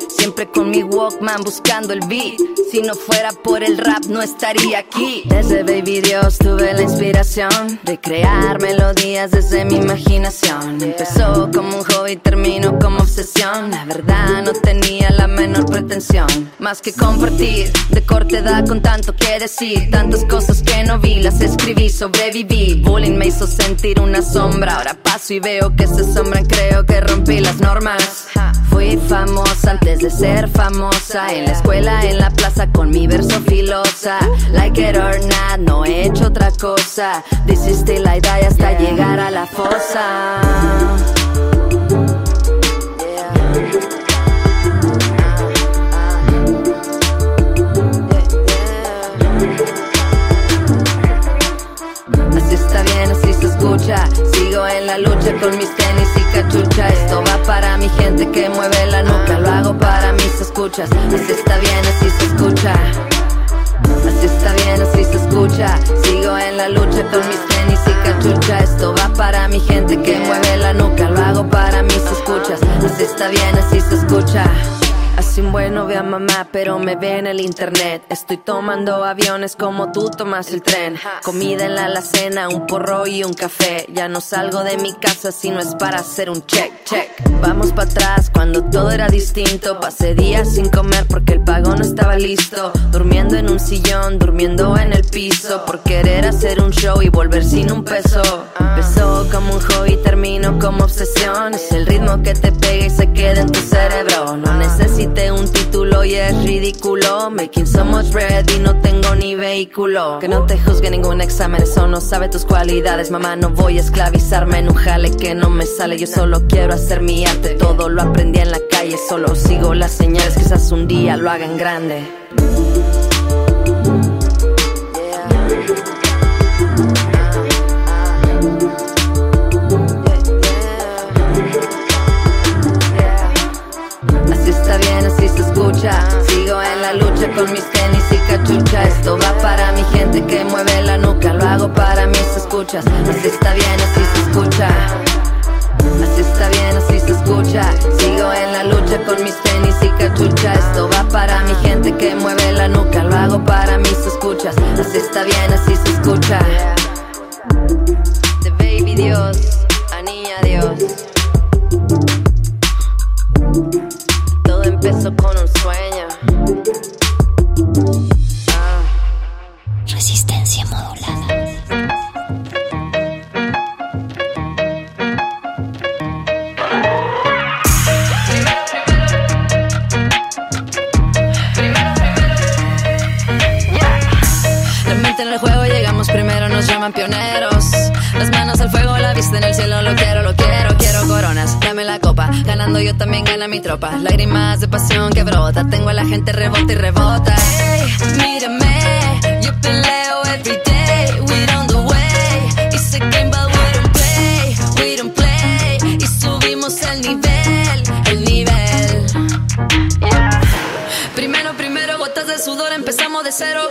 Siempre con mi Walkman buscando el beat. Si no fuera por el rap, no estaría aquí. Desde Baby Dios tuve la inspiración de crear melodías desde mi imaginación. Empezó como un hobby, terminó como obsesión. La verdad, no tenía la menor pretensión. Más que compartir, de corte edad con tanto que decir. Tantas cosas que no vi, las escribí, sobreviví. Bullying me hizo sentir una sombra. Ahora paso y veo que se sombran, creo que rompí las normas. Fui famosa antes de ser famosa. En la escuela, en la plaza, con mi verso filosa. Like it or not, no he hecho otra cosa. Desistí la idea hasta llegar a la fosa. Así está bien, así se escucha. Sigo en la lucha con mis tenis y cachucha. Esto va para mi gente que mueve la nuca. Lo hago para mis escuchas. Así está bien, así se escucha. Así está bien, así se escucha. Sigo en la lucha con mis tenis y cachucha. Esto va para mi gente que mueve la nuca. Lo hago para mis escuchas. Así está bien, así se escucha. Así un bueno ve a mamá, pero me ve en el internet. Estoy tomando aviones como tú tomas el tren. Comida en la alacena, un porro y un café. Ya no salgo de mi casa si no es para hacer un check, check. Vamos para atrás cuando todo era distinto. Pasé días sin comer porque el pago no estaba listo. Durmiendo en un sillón, durmiendo en el piso. Por querer hacer un show y volver sin un peso. Empezó como un hobby, terminó como obsesión. Es el ritmo que te pega y se queda en tu cerebro. No necesité un título y es ridículo. Making so much bread y no tengo ni vehículo. Que no te juzgue ningún examen, eso no sabe tus cualidades. Mamá, no voy a esclavizarme en un jale que no me sale. Yo solo quiero hacer mi arte. Todo lo aprendí en la calle, solo sigo las señales. Quizás un día lo haga en grande. Escuchas. Así está bien, así se escucha. Así está bien, así se escucha. Sigo en la lucha con mis tenis y cachucha. Esto va para mi gente que mueve la nuca. Lo hago para mis escuchas. Así está bien, así se escucha. También gana mi tropa. Lágrimas de pasión que brota, tengo a la gente rebota y rebota. Ey, mírame, yo peleo every day, we on the way. It's a game, but we don't play, we don't play. Y subimos el nivel, el nivel. Primero, primero, gotas de sudor, empezamos de cero.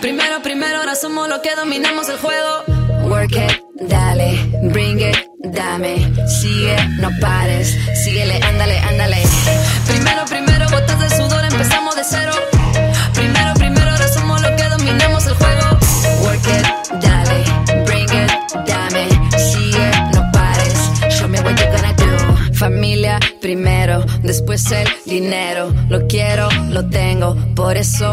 Primero, primero, ahora somos los que dominamos el juego. Work it, dale, bring it, dame. Sigue, no pares, síguele, ándale, ándale. Por eso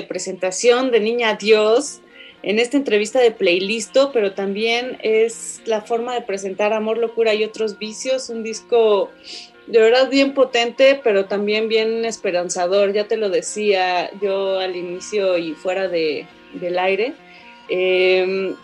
de presentación de Niña Dios en esta entrevista de Playlisto, pero también es la forma de presentar Amor, Locura y otros vicios, un disco de verdad bien potente, pero también bien esperanzador, ya te lo decía yo al inicio y fuera de, del aire. Eh,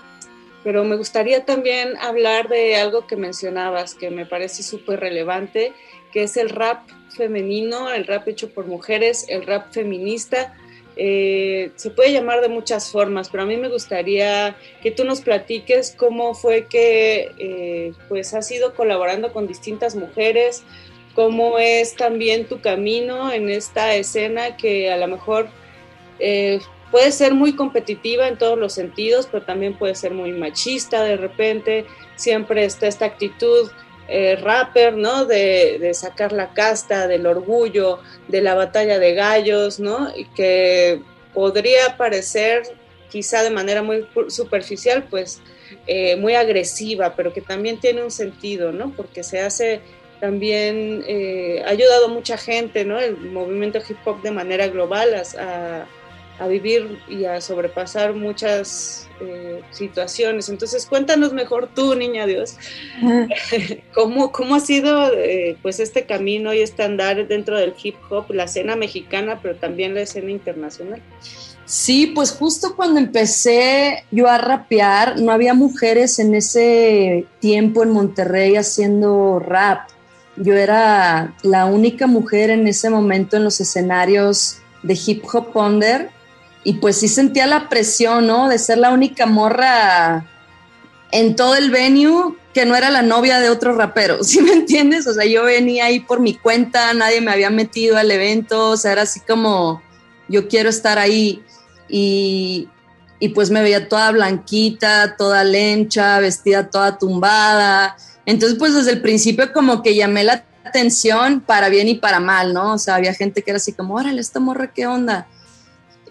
pero me gustaría también hablar de algo que mencionabas, que me parece súper relevante, que es el rap femenino, el rap hecho por mujeres, el rap feminista. Eh, se puede llamar de muchas formas, pero a mí me gustaría que tú nos platiques cómo fue que eh, pues has ido colaborando con distintas mujeres, cómo es también tu camino en esta escena que a lo mejor eh, puede ser muy competitiva en todos los sentidos, pero también puede ser muy machista de repente. Siempre está esta actitud eh, rapper, ¿no? De, sacar la casta, del orgullo, de la batalla de gallos, ¿no? Y que podría parecer, quizá de manera muy superficial, pues eh, muy agresiva, pero que también tiene un sentido, ¿no? Porque se hace también, eh, ha ayudado a mucha gente, ¿no? El movimiento hip hop de manera global a vivir y a sobrepasar muchas eh, situaciones. Entonces, cuéntanos mejor tú, niña Dios, <laughs> cómo, cómo ha sido eh, pues este camino y este andar dentro del hip hop, la escena mexicana, pero también la escena internacional. Sí, pues justo cuando empecé yo a rapear, no había mujeres en ese tiempo en Monterrey haciendo rap. Yo era la única mujer en ese momento en los escenarios de hip hop under y pues sí sentía la presión, ¿no? De ser la única morra en todo el venue que no era la novia de otro rapero, <laughs> ¿sí me entiendes? O sea, yo venía ahí por mi cuenta, nadie me había metido al evento, o sea, era así como, yo quiero estar ahí. Y, y pues me veía toda blanquita, toda lencha, vestida toda tumbada. Entonces, pues desde el principio como que llamé la atención para bien y para mal, ¿no? O sea, había gente que era así como, órale, esta morra, ¿qué onda?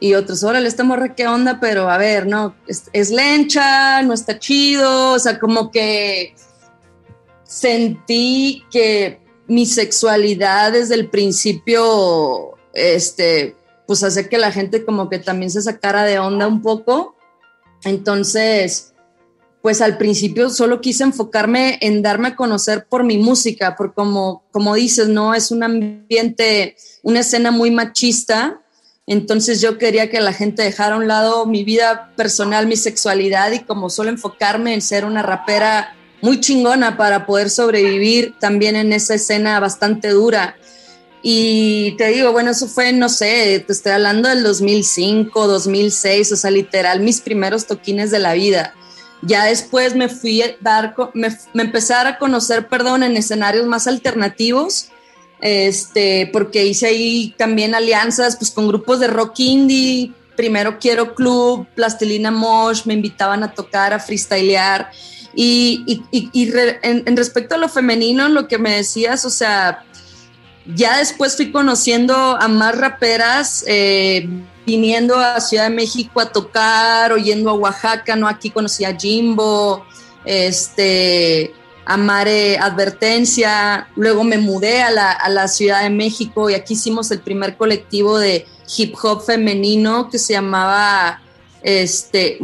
Y otros, órale, esta morra, ¿qué onda? Pero a ver, no, es, es lencha, no está chido, o sea, como que sentí que mi sexualidad desde el principio, este, pues hace que la gente como que también se sacara de onda un poco. Entonces, pues al principio solo quise enfocarme en darme a conocer por mi música, porque como, como dices, ¿no? Es un ambiente, una escena muy machista. Entonces yo quería que la gente dejara a un lado mi vida personal, mi sexualidad y como solo enfocarme en ser una rapera muy chingona para poder sobrevivir también en esa escena bastante dura. Y te digo, bueno, eso fue, no sé, te estoy hablando del 2005, 2006, o sea, literal, mis primeros toquines de la vida. Ya después me fui a dar, me, me a conocer, perdón, en escenarios más alternativos, este, porque hice ahí también alianzas, pues con grupos de rock indie, primero Quiero Club, Plastilina Mosh, me invitaban a tocar, a freestylear. Y, y, y- en respecto a lo femenino, lo que me decías, o sea, ya después fui conociendo a más raperas, eh, viniendo a Ciudad de México a tocar, o yendo a Oaxaca, ¿no? Aquí conocí a Jimbo, este, a Mare Advertencia, luego me mudé a la, a la Ciudad de México y aquí hicimos el primer colectivo de hip hop femenino que se llamaba este,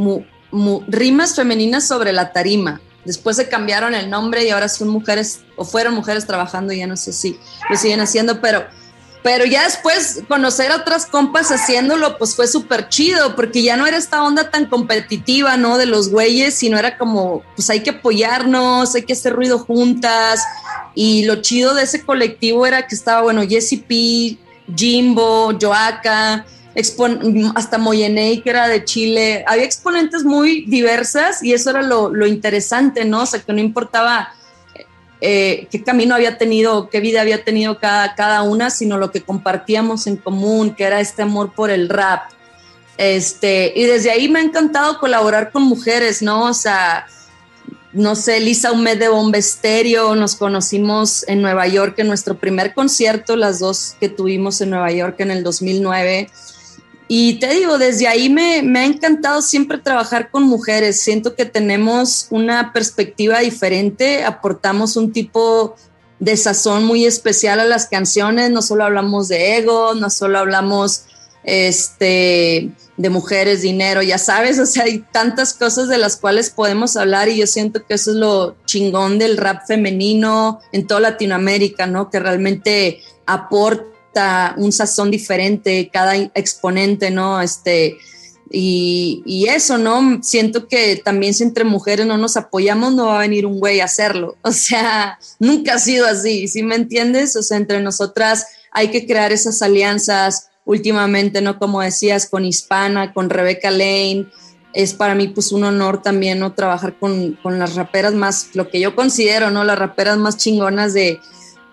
Rimas Femeninas sobre la Tarima. Después se cambiaron el nombre y ahora son mujeres, o fueron mujeres trabajando, ya no sé si lo siguen haciendo, pero, pero ya después conocer a otras compas haciéndolo, pues fue súper chido, porque ya no era esta onda tan competitiva, ¿no? De los güeyes, sino era como, pues hay que apoyarnos, hay que hacer ruido juntas. Y lo chido de ese colectivo era que estaba, bueno, Jessie P, Jimbo, Joaca, hasta Moyenei, que era de Chile. Había exponentes muy diversas y eso era lo, lo interesante, ¿no? O sea, que no importaba eh, qué camino había tenido, qué vida había tenido cada, cada una, sino lo que compartíamos en común, que era este amor por el rap. Este, y desde ahí me ha encantado colaborar con mujeres, ¿no? O sea, no sé, Lisa Humed de Bomba Estéreo, nos conocimos en Nueva York en nuestro primer concierto, las dos que tuvimos en Nueva York en el 2009. Y te digo, desde ahí me, me ha encantado siempre trabajar con mujeres. Siento que tenemos una perspectiva diferente, aportamos un tipo de sazón muy especial a las canciones. No solo hablamos de ego, no solo hablamos este, de mujeres, dinero, ya sabes, <laughs> o sea, hay tantas cosas de las cuales podemos hablar y yo siento que eso es lo chingón del rap femenino en toda Latinoamérica, ¿no? Que realmente aporta un sazón diferente cada exponente, ¿no? Este, y, y eso, ¿no? Siento que también si entre mujeres no nos apoyamos, no va a venir un güey a hacerlo. <laughs> O sea, nunca ha sido así, ¿sí me entiendes? O sea, entre nosotras hay que crear esas alianzas últimamente, ¿no? Como decías, con Hispana, con Rebecca Lane. Es para mí pues un honor también, ¿no? Trabajar con, con las raperas más, lo que yo considero, ¿no? Las raperas más chingonas de,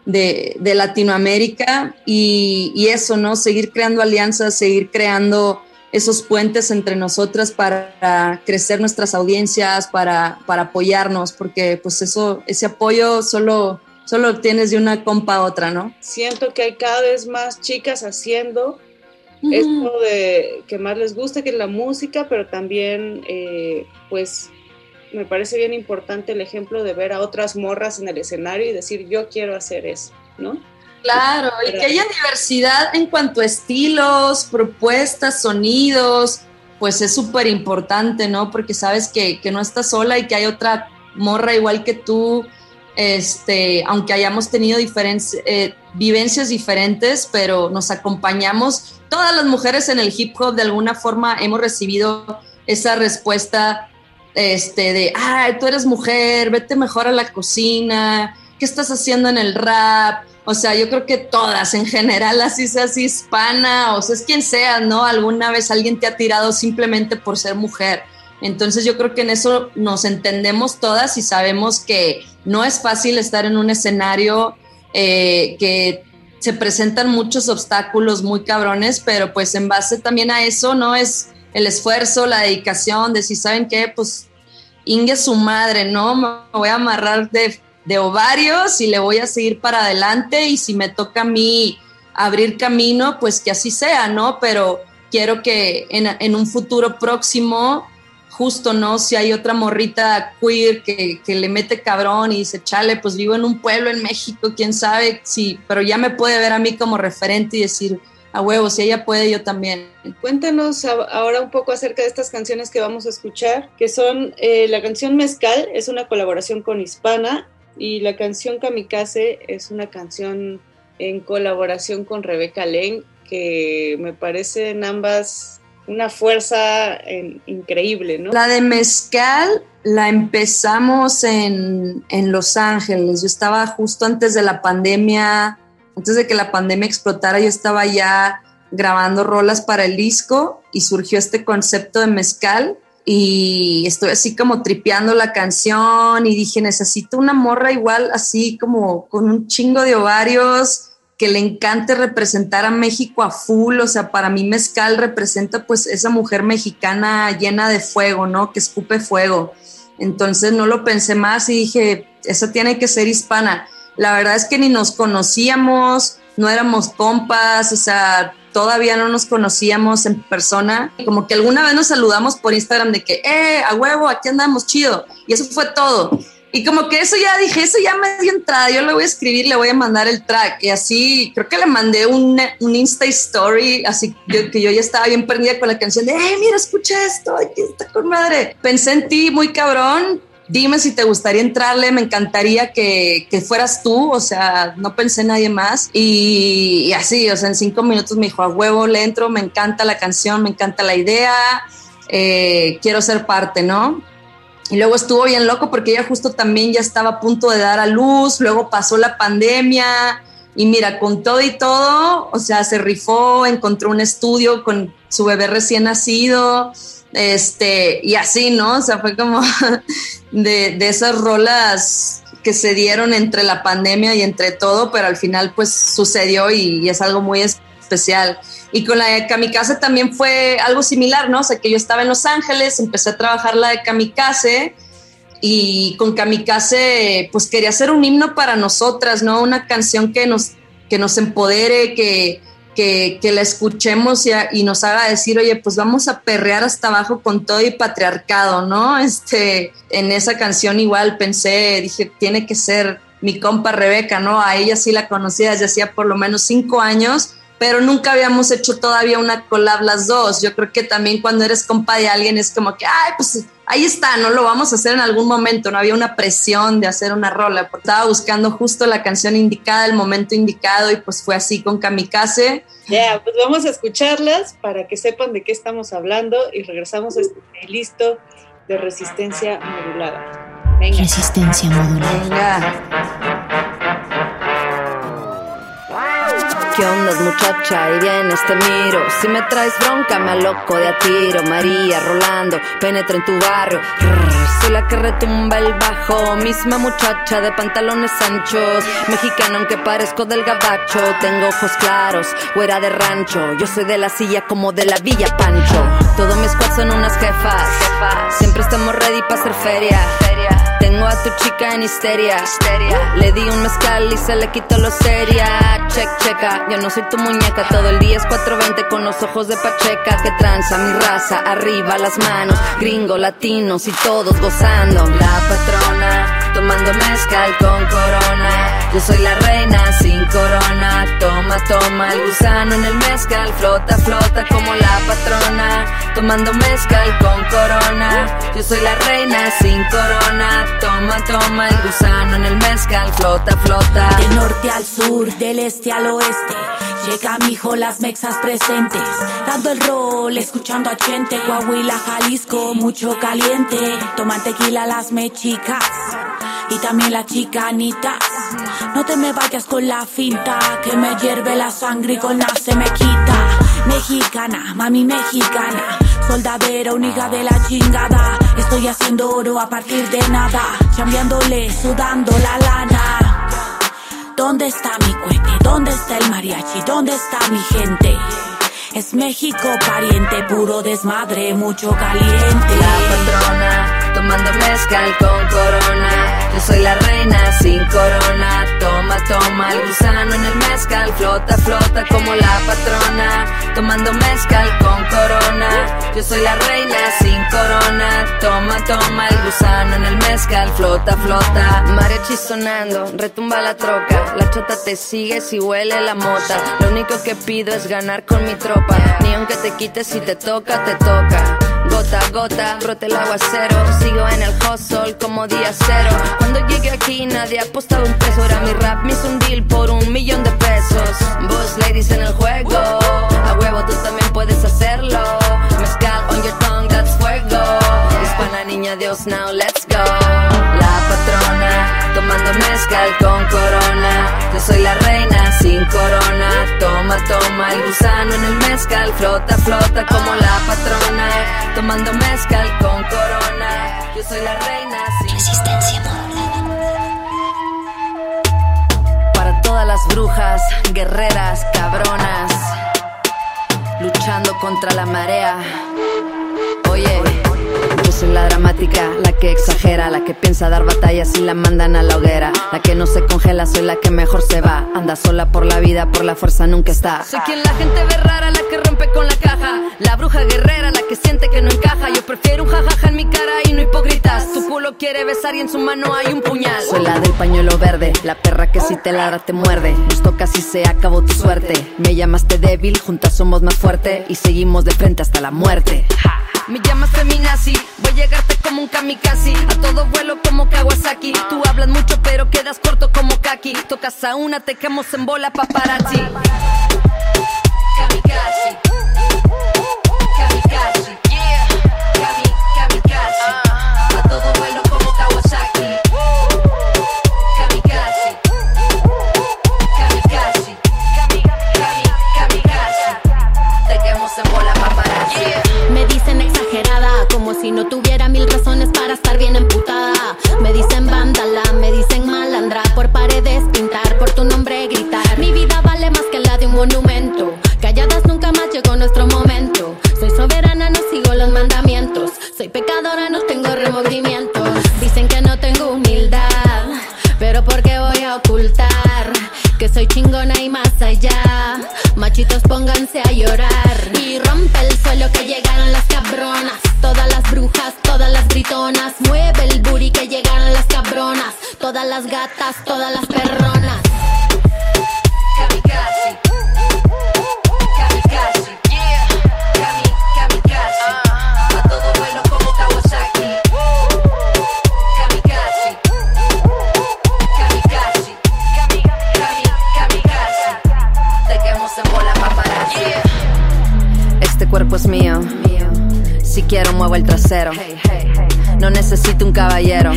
de, de Latinoamérica y, y eso, ¿no? Seguir creando alianzas, seguir creando esos puentes entre nosotras para crecer nuestras audiencias, para, para apoyarnos, porque pues eso, ese apoyo solo, solo lo tienes de una compa a otra, ¿no? Siento que hay cada vez más chicas haciendo esto de que más les gusta, que es la música, pero también eh, pues me parece bien importante el ejemplo de ver a otras morras en el escenario y decir yo quiero hacer eso, ¿no? Claro, y que haya diversidad en cuanto a estilos, propuestas, sonidos, pues es súper importante, ¿no? Porque sabes que, que no estás sola y que hay otra morra igual que tú, este, aunque hayamos tenido diferen- eh, vivencias diferentes, pero nos acompañamos. Todas las mujeres en el hip hop de alguna forma hemos recibido esa respuesta este, de, ay, tú eres mujer, vete mejor a la cocina, ¿qué estás haciendo en el rap? O sea, yo creo que todas en general, así seas hispana o seas quien sea, ¿no? Alguna vez alguien te ha tirado simplemente por ser mujer. Entonces yo creo que en eso nos entendemos todas y sabemos que no es fácil estar en un escenario eh, que se presentan muchos obstáculos muy cabrones, pero pues en base también a eso, ¿no? Es el esfuerzo, la dedicación, de si saben qué, pues Inge su madre, ¿no? Me voy a amarrar de, ovarios y le voy a seguir para adelante y si me toca a mí abrir camino, pues que así sea, ¿no? Pero quiero que en, en un futuro próximo, justo, ¿no? Si hay otra morrita queer que, que le mete cabrón y dice, chale, pues vivo en un pueblo en México, quién sabe, sí, pero ya me puede ver a mí como referente y decir, a huevo, si ella puede, yo también. Cuéntanos ahora un poco acerca de estas canciones que vamos a escuchar, que son eh, la canción Mezcal, es una colaboración con Hispana, y la canción Kamikaze es una canción en colaboración con Rebeca Lane, que me parecen ambas una fuerza en- increíble, ¿no? La de Mezcal la empezamos en, en Los Ángeles. Yo estaba justo antes de la pandemia, antes de que la pandemia explotara, yo estaba ya grabando rolas para el disco y surgió este concepto de Mezcal y estoy así como tripeando la canción y dije, necesito una morra igual así como con un chingo de ovarios que le encante representar a México a full, o sea, para mí Mezcal representa pues esa mujer mexicana llena de fuego, ¿no? Que escupe fuego. Entonces no lo pensé más y dije, esa tiene que ser hispana. La verdad es que ni nos conocíamos, no éramos compas, o sea, todavía no nos conocíamos en persona. Como que alguna vez nos saludamos por Instagram de que, eh, a huevo, aquí andamos chido. Y eso fue todo. Y como que eso ya dije, eso ya me dio entrada, yo le voy a escribir, le voy a mandar el track. Y así, creo que le mandé un, un Insta Story, así yo- que yo ya estaba bien perdida con la canción de, eh, mira, escucha esto, aquí está con madre. Pensé en ti, muy cabrón. Dime si te gustaría entrarle, me encantaría que, que fueras tú, o sea, no pensé en nadie más. Y, así, o sea, en cinco minutos me dijo, a huevo, le entro, me encanta la canción, me encanta la idea, eh, quiero ser parte, ¿no? Y luego estuvo bien loco porque ella justo también ya estaba a punto de dar a luz, luego pasó la pandemia y mira, con todo y todo, o sea, se rifó, encontró un estudio con su bebé recién nacido, este, y así, ¿no? O sea, fue como <laughs> de, de esas rolas que se dieron entre la pandemia y entre todo, pero al final pues sucedió y, y es algo muy especial. Y con la de Kamikaze también fue algo similar, ¿no? O sea, que yo estaba en Los Ángeles, empecé a trabajar la de Kamikaze y con Kamikaze pues quería hacer un himno para nosotras, ¿no? Una canción que nos, que nos empodere, que, que, que la escuchemos y, nos haga decir, oye, pues vamos a perrear hasta abajo con todo y patriarcado, ¿no? <laughs> Este, en esa canción igual pensé, dije, tiene que ser mi compa Rebeca, ¿no? A ella sí la conocía desde hacía por lo menos cinco años, pero nunca habíamos hecho todavía una collab las dos. Yo creo que también cuando eres compa de alguien es como que, ay, pues ahí está, no lo vamos a hacer en algún momento. No había una presión de hacer una rola, porque estaba buscando justo la canción indicada, el momento indicado, y pues fue así con Kamikaze. Ya, pues vamos a escucharlas para que sepan de qué estamos hablando y regresamos a este listo de resistencia modulada. Venga. Resistencia modulada. Venga. ¿Qué onda muchacha? Y vienes te miro. Si me traes bronca me aloco de a tiro. María Rolando penetra en tu barrio. Soy la que retumba el bajo. Misma muchacha de pantalones anchos. Mexicana aunque parezco del gabacho. Tengo ojos claros, güera de rancho. Yo soy de la silla como de la Villa Pancho. Todos mis squad son unas jefas. Siempre estamos ready para hacer feria tengo a tu chica en histeria. Le di un mezcal y se le quitó lo seria. Check, checa, yo no soy tu muñeca. Todo el día es 420 con los ojos de Pacheca. Que tranza mi raza, arriba las manos. Gringo, latinos y todos gozando. La patrona, tomando mezcal con corona. Yo soy la reina sin corona. Toma, toma el gusano en el mezcal. Flota, flota como la patrona. Tomando mezcal con corona. Yo soy la reina sin corona. Toma, toma el gusano en el mezcal. Flota, flota. Del norte al sur, del este al oeste. Llega mijo las mexas presentes. Dando el rol, escuchando a gente. Coahuila, Jalisco, mucho caliente. Toman tequila las mechicas. Y también las chicanitas. No te me vayas con la finta. Que me hierve la sangre y con la se me quita. Mexicana, mami mexicana. Soldadera, hija de la chingada. Estoy haciendo oro a partir de nada. Chambeándole, sudando la lana. ¿Dónde está mi cuete? ¿Dónde está el mariachi? ¿Dónde está mi gente? Es México pariente, puro desmadre, mucho caliente. Tomando mezcal con corona. Yo soy la reina sin corona. Toma, toma el gusano en el mezcal. Flota, flota como la patrona. Tomando mezcal con corona. Yo soy la reina sin corona. Toma, toma el gusano en el mezcal. Flota, flota. Mariachi sonando, retumba la troca. La chota te sigue si huele la mota. Lo único que pido es ganar con mi tropa. Ni aunque te quites si te toca, te toca. Gota a gota, brote el aguacero. Sigo en el hustle como día cero. Cuando llegué aquí nadie apostaba un peso. Era mi rap, me hizo un deal por un millón de pesos. Boss ladies en el juego. A huevo tú también puedes hacerlo. Mezcal on your tongue, that's fuego. Hispana niña Dios, now let's go. Tomando mezcal con corona. Yo soy la reina sin corona. Toma, toma el gusano en el mezcal. Flota, flota como la patrona. Tomando mezcal con corona. Yo soy la reina sin resistencia Para todas las brujas, guerreras, cabronas. Luchando contra la marea. Oye. Soy la dramática, la que exagera, la que piensa dar batallas y la mandan a la hoguera. La que no se congela, soy la que mejor se va. Anda sola por la vida, por la fuerza nunca está. Soy quien la gente ve rara, la que rompe con la caja. La bruja guerrera, la que siente que no encaja. Yo prefiero un jajaja en mi cara y no hipócritas. Tu culo quiere besar y en su mano hay un puñal. Soy la del pañuelo verde, la perra que si te ladra te muerde. Nos toca si se acabó tu suerte. Me llamaste débil, juntas somos más fuerte y seguimos de frente hasta la muerte. Me llamas feminazi, voy a llegarte como un kamikaze. A todo vuelo como Kawasaki. Tú hablas mucho pero quedas corto como Kaki. Tocas a una, te quemos en bola paparazzi. Kamikaze estar bien emputada. Me dicen vándala, me dicen malandra, por paredes pintar, por tu nombre gritar. Mi vida vale más que la de un monumento. Calladas nunca más llegó nuestro momento. Soy soberana, no sigo los mandamientos. Soy pecadora, no tengo remordimientos. Dicen que no tengo humildad, pero ¿por qué voy a ocultar? Que soy chingona y más allá. Machitos pónganse a llorar. Y rompe el suelo que llegaron las Todas las gatas, todas las perronas. Kamikaze. Kamikaze Yeah. Kami, kamikaze. A todo vuelo como Kawasaki. Kamikaze. Kamikaze. Kami, kami, kamikaze. Te quemos en bola paparazzi. Este cuerpo es mío. Si quiero muevo el trasero. No necesito un caballero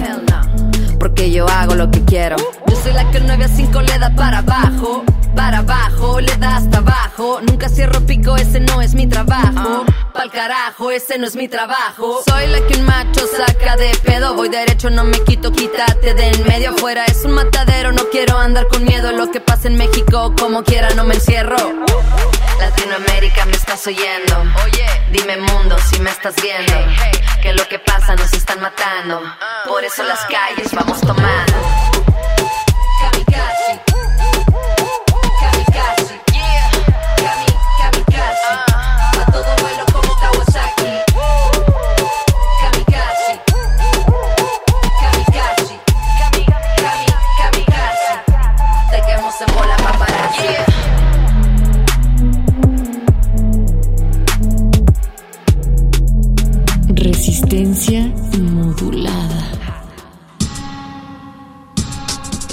Porque yo hago lo que quiero. Yo soy la que el 9 a 5 le da para abajo Para abajo, le da hasta abajo. Nunca cierro pico, ese no es mi trabajo. Pa'l carajo, ese no es mi trabajo. Soy la que un macho saca de pedo. Voy derecho, no me quito, quítate de en medio. Afuera es un matadero, no quiero andar con miedo. Lo que pasa en México, como quiera, no me encierro. Latinoamérica, me estás oyendo. Oye, dime mundo si me estás viendo. Que lo que pasa nos están matando. Por eso las calles vamos tomando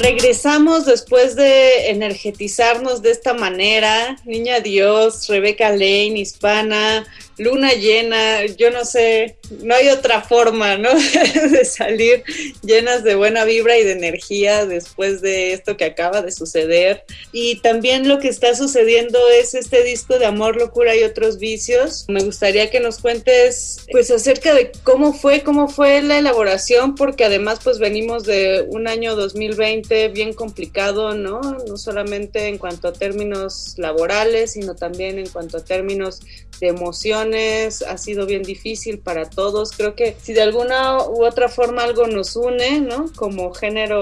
Regresamos después de energetizarnos de esta manera. Niña Dios, Rebeca Lane, hispana, luna llena, yo no sé, no hay otra forma, ¿no? <laughs> de salir llenas de buena vibra y de energía después de esto que acaba de suceder. Y también lo que está sucediendo es este disco de Amor, Locura y otros vicios. Me gustaría que nos cuentes pues acerca de cómo fue, cómo fue la elaboración, porque además pues venimos de un año 2020 bien complicado, ¿no? No solamente en cuanto a términos laborales, sino también en cuanto a términos de emociones ha sido bien difícil para todos. Creo que si de alguna u otra forma algo nos une, ¿no? Como género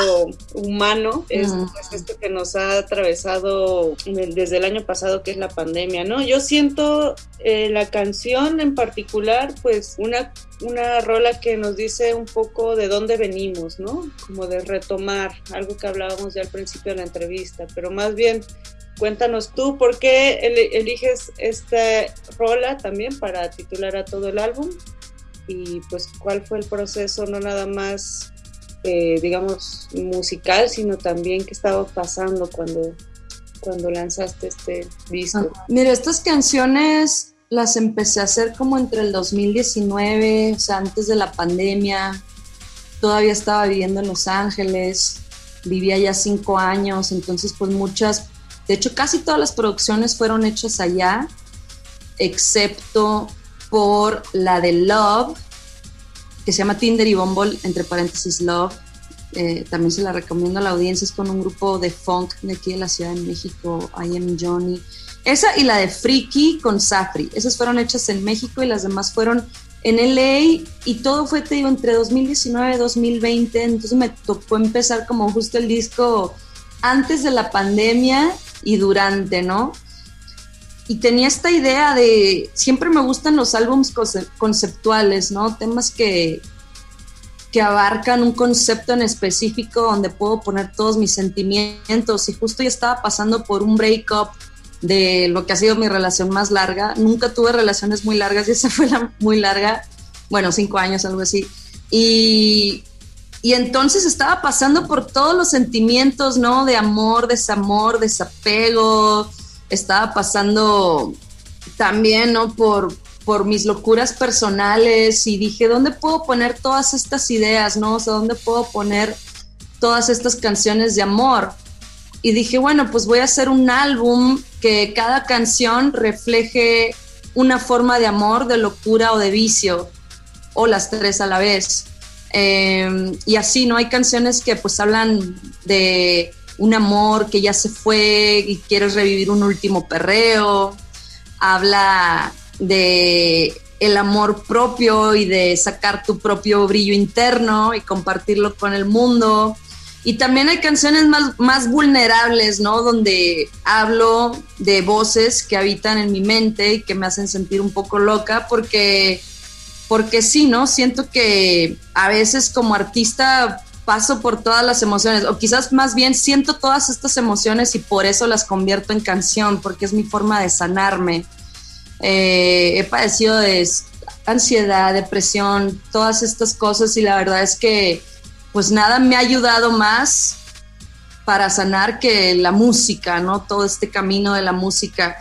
humano, es pues, esto que nos ha atravesado desde el año pasado, que es la pandemia, ¿no? Yo siento eh, la canción en particular, pues una, una rola que nos dice un poco de dónde venimos, ¿no? Como de retomar algo que hablábamos ya al principio de la entrevista, pero más bien cuéntanos tú por qué eliges esta rola también para titular a todo el álbum y pues cuál fue el proceso, no nada más, eh, digamos, musical, sino también qué estaba pasando cuando, cuando lanzaste este disco. Mira, estas canciones las empecé a hacer como entre el 2019, o sea, antes de la pandemia. Todavía estaba viviendo en Los Ángeles, vivía ya cinco años, entonces pues muchas, de hecho casi todas las producciones fueron hechas allá, excepto por la de Love, que se llama Tinder y Bumble, entre paréntesis Love. Eh, también se la recomiendo a la audiencia, es con un grupo de funk de aquí de la Ciudad de México, I Am Johnny. Esa y la de Freaky con Safri, esas fueron hechas en México y las demás fueron en LA y todo fue, te digo, entre 2019 y 2020, entonces me tocó empezar como justo el disco antes de la pandemia y durante, ¿no? Y tenía esta idea de, siempre me gustan los conce- conceptuales, ¿no? Temas que, que abarcan un concepto en específico donde puedo poner todos mis sentimientos. Y justo yo estaba pasando por un breakup de lo que ha sido mi relación más larga. Nunca tuve relaciones muy largas y esa fue la muy larga. Bueno, cinco años, algo así. Y, y entonces estaba pasando por todos los sentimientos, ¿no? De amor, desamor, desapego. Estaba pasando también, ¿no? Por, por mis locuras personales y dije, ¿dónde puedo poner todas estas ideas, ¿no? O sea, ¿dónde puedo poner todas estas canciones de amor? Y dije, bueno, pues voy a hacer un álbum que cada canción refleje una forma de amor, de locura o de vicio, o las tres a la vez. Eh, y así, ¿no? Hay canciones que pues hablan de un amor que ya se fue y quieres revivir un último perreo. Habla de el amor propio y de sacar tu propio brillo interno y compartirlo con el mundo. Y también hay canciones más, más vulnerables, ¿no? Donde hablo de voces que habitan en mi mente y que me hacen sentir un poco loca porque, porque sí, ¿no? Siento que a veces como artista paso por todas las emociones, o quizás más bien siento todas estas emociones y por eso las convierto en canción, porque es mi forma de sanarme. Eh, he padecido de ansiedad, depresión, todas estas cosas y la verdad es que pues nada me ha ayudado más para sanar que la música, ¿no? Todo este camino de la música.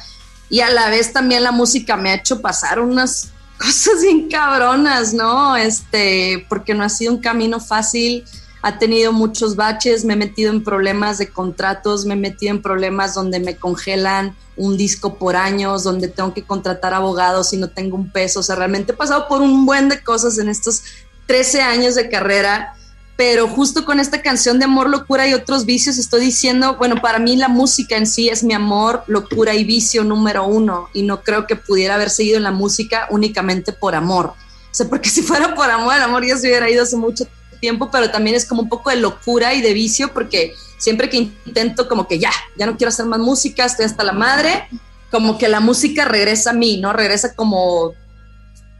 Y a la vez también la música me ha hecho pasar unas cosas bien cabronas, ¿no? Este, porque no ha sido un camino fácil, ha tenido muchos baches, me he metido en problemas de contratos, me he metido en problemas donde me congelan un disco por años, donde tengo que contratar abogados y no tengo un peso. O sea, realmente he pasado por un buen de cosas en estos 13 años de carrera pero justo con esta canción de amor, locura y otros vicios estoy diciendo, bueno, para mí la música en sí es mi amor, locura y vicio número uno y no creo que pudiera haber seguido en la música únicamente por amor. O sea, porque <laughs> si fuera por amor, el amor ya se hubiera ido hace mucho tiempo, pero también es como un poco de locura y de vicio porque siempre que intento como que ya, ya no quiero hacer más música, estoy hasta la madre, como que la música regresa a mí, ¿no? Regresa como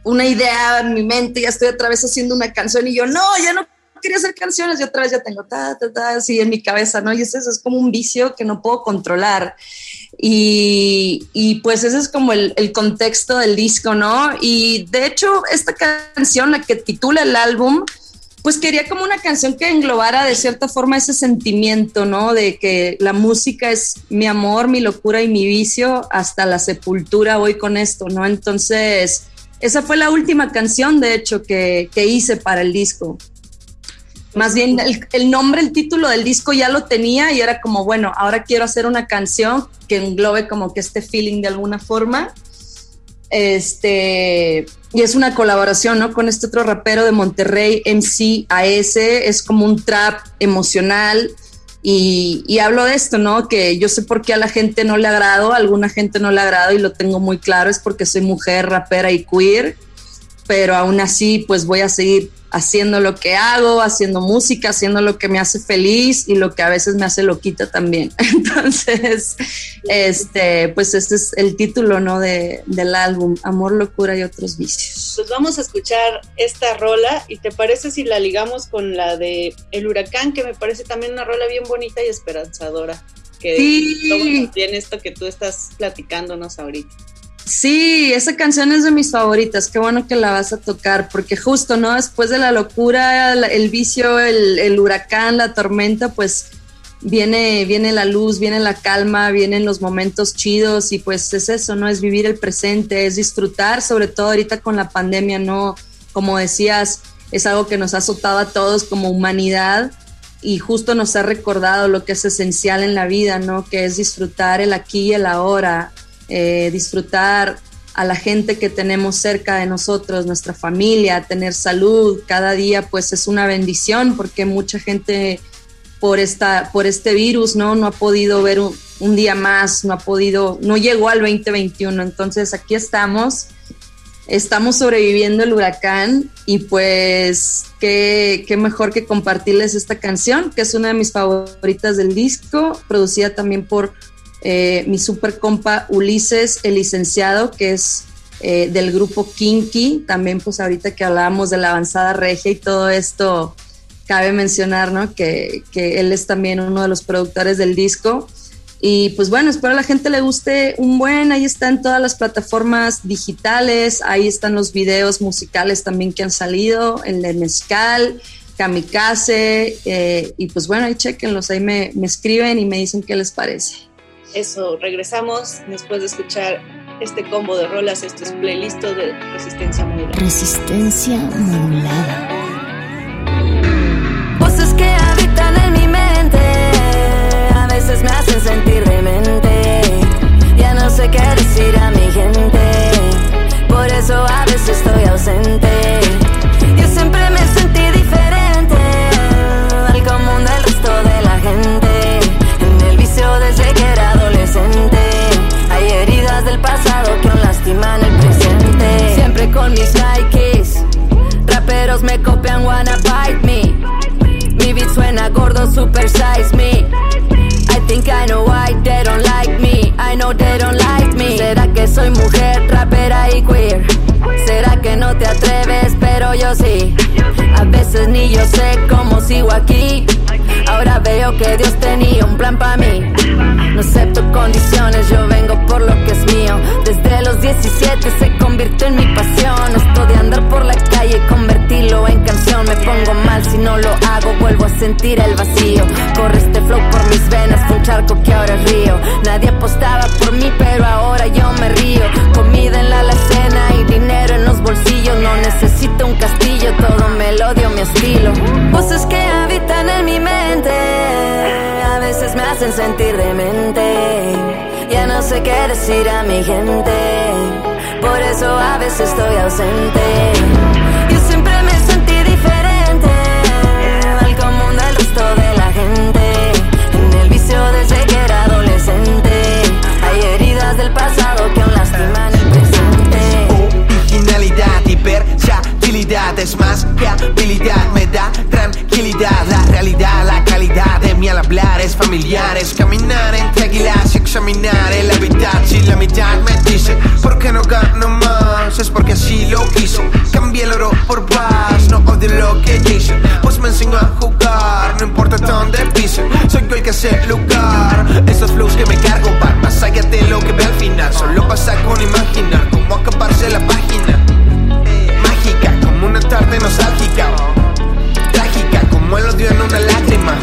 una idea en mi mente, ya estoy otra vez haciendo una canción y yo, no, ya no quería hacer canciones y otra vez ya tengo ta, ta, ta, así en mi cabeza, ¿no? Y eso, eso es como un vicio que no puedo controlar. Y, y pues ese es como el, el, contexto del disco, ¿no? Y de hecho, esta canción, la que titula el álbum, pues quería como una canción que englobara de cierta forma ese sentimiento, ¿no? De que la música es mi amor, mi locura y mi vicio, hasta la sepultura voy con esto, ¿no? Entonces, esa fue la última canción, de hecho, que, que hice para el disco más bien el, nombre, el título del disco ya lo tenía y era como, bueno, ahora quiero hacer una canción que englobe como que este feeling de alguna forma. Este, y es una colaboración, ¿no? Con este otro rapero de Monterrey, MC AS, es como un trap emocional, Y, y hablo de esto, ¿no? Que yo sé por qué a la gente no le agrado, a alguna gente no le agrado y lo tengo muy claro, es porque soy mujer, rapera y queer, pero aún así pues voy a seguir haciendo lo que hago, haciendo música, haciendo lo que me hace feliz y lo que a veces me hace loquita también. <laughs> Entonces, este, pues este es el título, ¿no? De, del álbum, Amor, Locura y otros vicios. Pues vamos a escuchar esta rola y te parece si la ligamos con la de El Huracán, que me parece también una rola bien bonita y esperanzadora. Que Sí. tiene esto que tú estás platicándonos ahorita. Sí, esa canción es de mis favoritas. Qué bueno que la vas a tocar, porque justo, ¿no? Después de la locura, el vicio, el, el huracán, la tormenta, pues viene, viene la luz, viene la calma, vienen los momentos chidos y pues es eso, ¿no? Es vivir el presente, es disfrutar, sobre todo ahorita con la pandemia, ¿no? Como decías, es algo que nos ha azotado a todos como humanidad y justo nos ha recordado lo que es esencial en la vida, ¿no? Que es disfrutar el aquí y el ahora, eh, disfrutar a la gente que tenemos cerca de nosotros, nuestra familia, tener salud. Cada día pues es una bendición porque mucha gente por, esta, por este virus no, no ha podido ver un, un día más, no ha podido, no llegó al 2021. Entonces aquí estamos, estamos sobreviviendo el huracán y pues qué, qué mejor que compartirles esta canción, que es una de mis favoritas del disco, producida también por eh, mi super compa Ulises, el licenciado, que es eh, del grupo Kinky, también pues ahorita que hablábamos de la avanzada regia y todo esto, cabe mencionar, ¿no? Que, que él es también uno de los productores del disco. Y pues bueno, espero a la gente le guste un buen, ahí están todas las plataformas digitales, ahí están los videos musicales también que han salido, el de Mezcal, Kamikaze, eh, y pues bueno, ahí chequenlos, ahí me, me escriben y me dicen qué les parece. Eso, regresamos después de escuchar este combo de rolas, estos playlists de Resistencia Modulada. Resistencia modulada. Voces que habitan en mi mente a veces me hacen sentir demente. Ya no sé qué decir a mi gente, por eso a veces estoy ausente. Yo siempre me que aún lastiman el presente. Siempre con mis Nikes, raperos me copian, wanna bite me. Mi beat suena gordo, super size me. I think I know why they don't like me. I know they don't like me. ¿Será que soy mujer, rapera y queer? ¿Será que no te atreves? Pero yo sí. A veces ni yo sé cómo sigo aquí. Ahora veo que Dios tenía un plan para mí. No acepto condiciones, yo vengo por lo que es mío. Desde los 17 se convirtió en mi pasión. Esto de andar por la calle y convertirlo en canción. Me pongo mal si no lo hago, vuelvo a sentir el vacío. Corre este flow por mis venas, fue un charco que ahora es río. Nadie apostaba por mí, pero ahora yo me río. Comida en la alacena y dinero en los bolsillos. No necesito un castillo, todo melodio, mi estilo. Voces que habitan en mi mente, a veces me hacen sentir demente. Ya no sé qué decir a mi gente, por eso a veces estoy ausente. Es más que habilidad, me da tranquilidad. La realidad, la calidad de mi al hablar es familiar. Es caminar entre águilas y examinar el hábitat. Si la mitad me dice, ¿por qué no gano más? Es porque así lo quiso. Cambié el oro por paz, no odio lo que dicen. Pues me enseñó a jugar, no importa dónde pisen. Soy yo el que el lugar. Esos flows que me cargo van más allá lo que ve al final. Solo pasa con imaginar cómo acabarse la página. Tarde nostálgica. Trágica como el odio en una lágrima.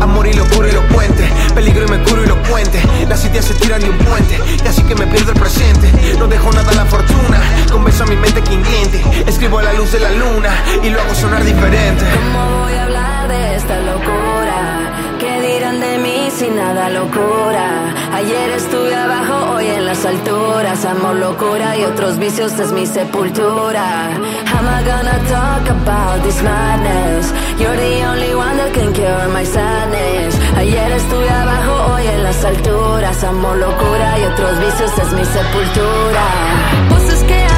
Amor y locura y lo puente. Peligro y me curo y lo puente. Las ideas se tiran de un puente. Y así que me pierdo el presente. No dejo nada a la fortuna. Convenzo a mi mente que intente. Escribo a la luz de la luna y lo hago sonar diferente. ¿Cómo voy a hablar de esta locura hablan de mí sin nada locura. Ayer estuve abajo, hoy en las alturas. Amor, locura y otros vicios es mi sepultura. How am I gonna talk about this madness? You're the only one that can cure my sadness. Ayer estuve abajo, hoy en las alturas. Amor, locura y otros vicios es mi sepultura. Pues Voces que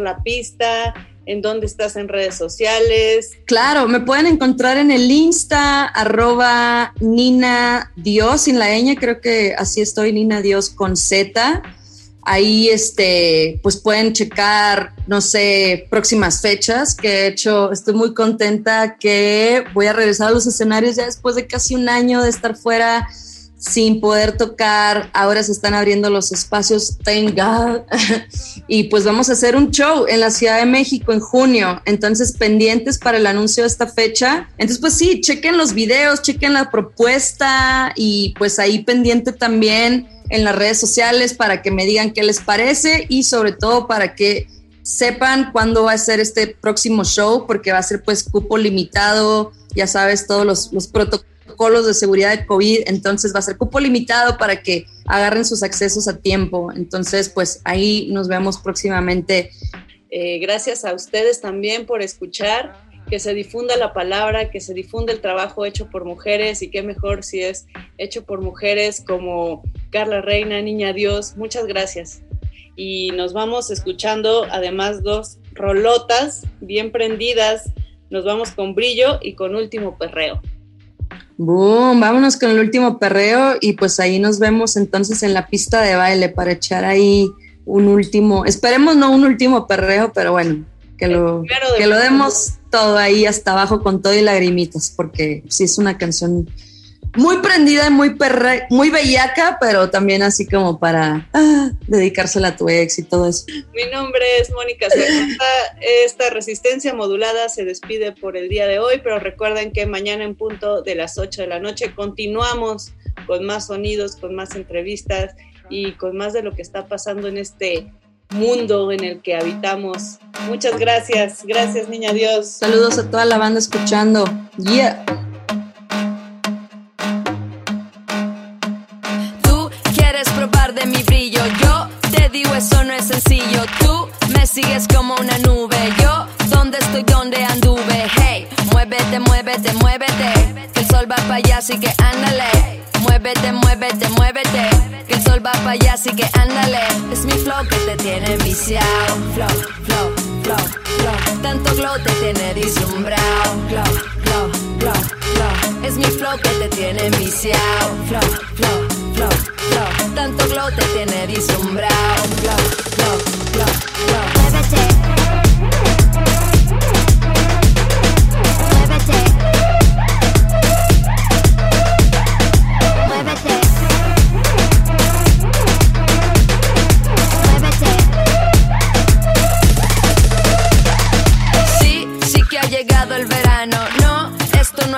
la pista? ¿En dónde estás en redes sociales? Claro, me pueden encontrar en el Insta, arroba Nina Dios, sin la ñ, creo que así estoy, Nina Dios con Z. Ahí, este, pues pueden checar, no sé, próximas fechas que he hecho. Estoy muy contenta que voy a regresar a los escenarios ya después de casi un año de estar fuera sin poder tocar, ahora se están abriendo los espacios, thank <laughs> y pues vamos a hacer un show en la Ciudad de México en junio, entonces pendientes para el anuncio de esta fecha. Entonces pues sí, chequen los videos, chequen la propuesta y pues ahí pendiente también en las redes sociales para que me digan qué les parece y sobre todo para que sepan cuándo va a ser este próximo show, porque va a ser pues cupo limitado, ya sabes, todos los, los protocolos de seguridad de COVID, entonces va a ser cupo limitado para que agarren sus accesos a tiempo. Entonces, pues ahí nos vemos próximamente. Eh, gracias a ustedes también por escuchar, que se difunda la palabra, que se difunda el trabajo hecho por mujeres y qué mejor si es hecho por mujeres como Carla Reina, Niña Dios. Muchas gracias. Y nos vamos escuchando además dos rolotas bien prendidas. Nos vamos con brillo y con último perreo. Boom, vámonos con el último perreo y pues ahí nos vemos entonces en la pista de baile para echar ahí un último, esperemos no un último perreo, pero bueno, que lo, que lo demos todo ahí hasta abajo con todo y lagrimitas, porque sí es una canción muy prendida y muy perre, muy bellaca, pero también así como para ah, dedicársela a tu ex y todo eso. Mi nombre es Mónica Serrata. Esta resistencia modulada se despide por el día de hoy, pero recuerden que mañana en punto de las 8 de la noche continuamos con más sonidos, con más entrevistas y con más de lo que está pasando en este mundo en el que habitamos. Muchas gracias. Gracias, niña Dios. Saludos a toda la banda escuchando. Yeah. Sencillo. Tú me sigues como una nube, yo donde estoy, donde anduve. Muévete, muévete, muévete, que el sol va para allá, así que ándale. Muévete, muévete, muévete, que el sol va para allá, así que ándale. Es mi flow que te tiene viciado. Flow, flow, flow, flow. Tanto glow te tiene deslumbrado. Flow, flow, flow, flow. Es mi flow que te tiene viciado. Flow, flow, flow, flow. Tanto glow te tiene deslumbrado. Flow. Muévete.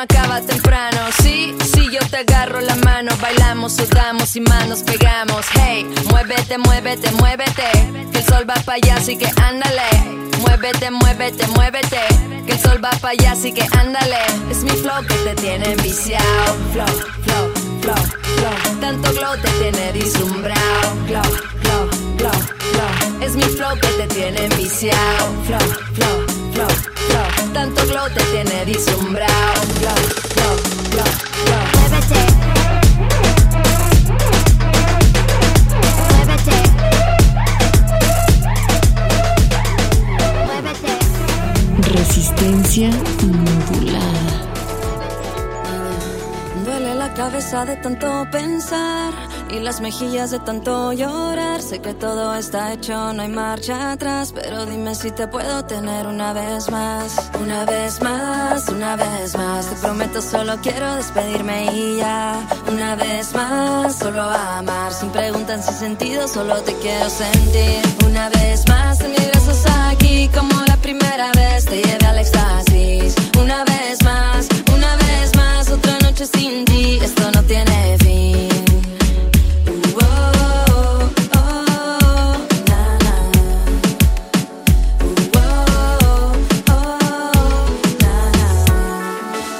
Acaba temprano. Sí, sí, yo te agarro la mano. Bailamos, sudamos y manos pegamos. Hey, muévete, muévete, muévete. Que el sol va para allá, así que ándale. Muévete, muévete, muévete. Que el sol va para allá, así que ándale. Es mi flow que te tiene viciado. Flow, flow, flow, flow. Tanto glow te tiene deslumbrado. Flow, flow, flow, flow. Es mi flow que te tiene viciado. Flow, flow, flow, flow. Tanto glow te tiene deslumbrado. Flow, flow, flow, flow. Muévete. Resistencia modulada. Cabeza de tanto pensar y las mejillas de tanto llorar. Sé que todo está hecho, no hay marcha atrás, pero dime si te puedo tener una vez más. Una vez más, una vez más. Te prometo solo quiero despedirme y ya. Una vez más, solo amar sin preguntas sin sentido, solo te quiero sentir. Una vez más, en mis brazos aquí como la primera vez te llevé al éxtasis. Una vez más, sin ti, esto no tiene fin.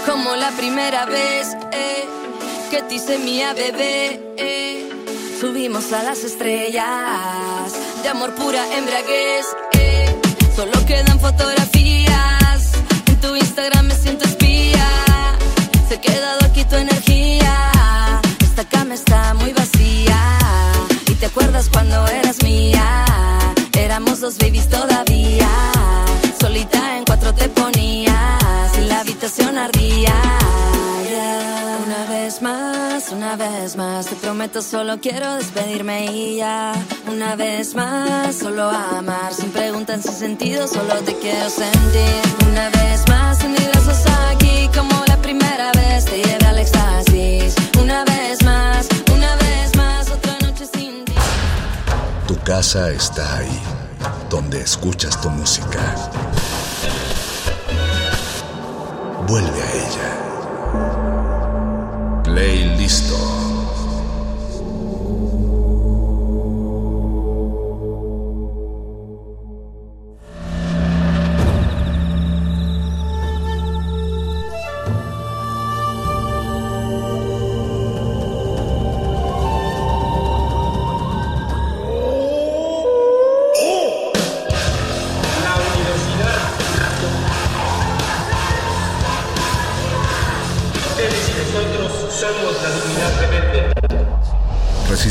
Como la primera vez eh, que te hice mía bebé. eh. Subimos a las estrellas de amor pura embriaguez. eh. Solo quedan fotografías. En tu Instagram me siento espía. Se ha Esta cama está muy vacía. Y te acuerdas cuando eras mía. Éramos dos babies todavía. Solita en cuatro te ponías. Y la habitación ardía. Yeah. Una vez más, una vez más. Te prometo solo quiero despedirme y ya. Una vez más, solo amar. Sin preguntas, sin sentido, solo te quiero sentir. Una vez más, en mis primera vez. Te llevé al éxtasis. Una vez más, una vez más, otra noche sin ti. Tu casa está ahí, donde escuchas tu música. Vuelve a ella. Play listo.